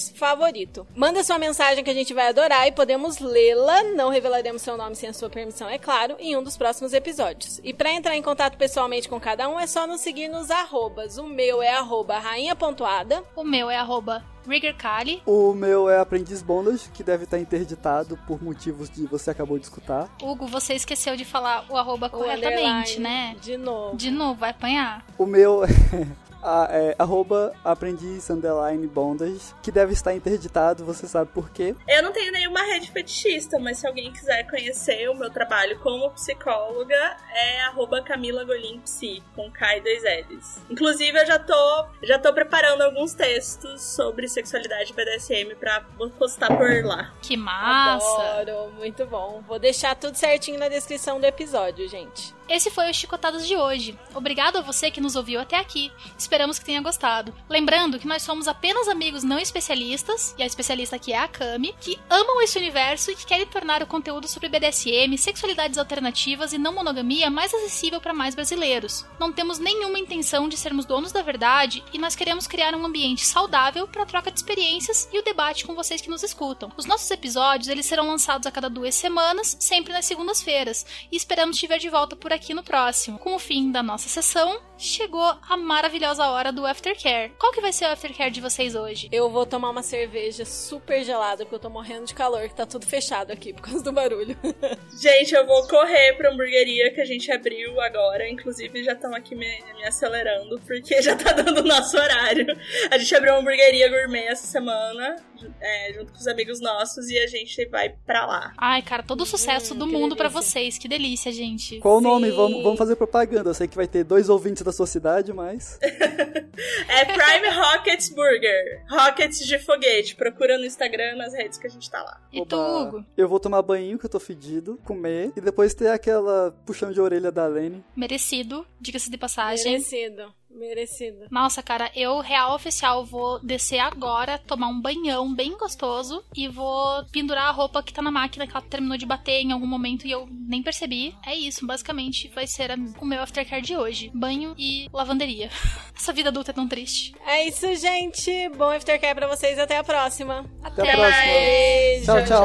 podcast favorito. Manda sua mensagem que a gente vai adorar e podemos lê-la. Não revelaremos seu nome sem a sua permissão, é claro, em um dos próximos episódios. E para entrar em contato pessoalmente com cada um é só nos seguir nos arrobas. O meu é arroba rainha pontuada. O meu é arroba Rigger Kali. O meu é Aprendiz Bondage, que deve estar interditado por motivos de você acabou de escutar. Hugo, você esqueceu de falar o arroba o corretamente, né? De novo. De novo, vai apanhar. O meu a, é, arroba aprendiz underline bondage, que deve estar interditado, você sabe por quê? Eu não tenho nenhuma rede fetichista, mas se alguém quiser conhecer o meu trabalho como psicóloga, é arroba Camila Golim Psi, com K e dois L's. Inclusive, eu já tô, já tô preparando alguns textos sobre sexualidade BDSM pra postar por lá. Que massa! Adoro, muito bom. Vou deixar tudo certinho na descrição do episódio, gente. Esse foi o Chicotadas de hoje. Obrigado a você que nos ouviu até aqui. Esperamos que tenha gostado. Lembrando que nós somos apenas amigos não especialistas, e a especialista aqui é a Kami, que amam esse universo e que querem tornar o conteúdo sobre BDSM, sexualidades alternativas e não monogamia mais acessível para mais brasileiros. Não temos nenhuma intenção de sermos donos da verdade e nós queremos criar um ambiente saudável para a troca de experiências e o debate com vocês que nos escutam. Os nossos episódios eles serão lançados a cada duas semanas, sempre nas segundas-feiras, e esperamos te ver de volta por aqui no próximo. Com o fim da nossa sessão, chegou a maravilhosa hora do aftercare. Qual que vai ser o aftercare de vocês hoje? Eu vou tomar uma cerveja super gelada, porque eu tô morrendo de calor, que tá tudo fechado aqui por causa do barulho. gente, eu vou correr pra hamburgueria que a gente abriu agora. Inclusive, já estão aqui me, me, acelerando, porque já tá dando o nosso horário. A gente abriu uma hamburgueria gourmet essa semana, é, junto com os amigos nossos, e a gente vai pra lá. Ai, cara, todo o sucesso hum, do mundo para vocês. Que delícia, gente. Qual o nome? Vamos, vamos fazer propaganda. Eu sei que vai ter dois ouvintes da sua cidade, mas. é Prime Rockets Burger. Rockets de foguete. Procura no Instagram, nas redes que a gente tá lá. E tu, Hugo? Eu vou tomar banho, que eu tô fedido, comer, e depois ter aquela puxão de orelha da Lene. Merecido, diga-se de passagem. Merecido. Merecido. Nossa, cara, eu, real oficial, vou descer agora, tomar um banhão bem gostoso e vou pendurar a roupa que tá na máquina que ela terminou de bater em algum momento e eu nem percebi. É isso, basicamente vai ser a, o meu aftercare de hoje. Banho e lavanderia. Essa vida adulta é tão triste. É isso, gente. Bom aftercare pra vocês. Até a próxima. Até, Até a próxima. Beijo. tchau. tchau.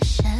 tchau.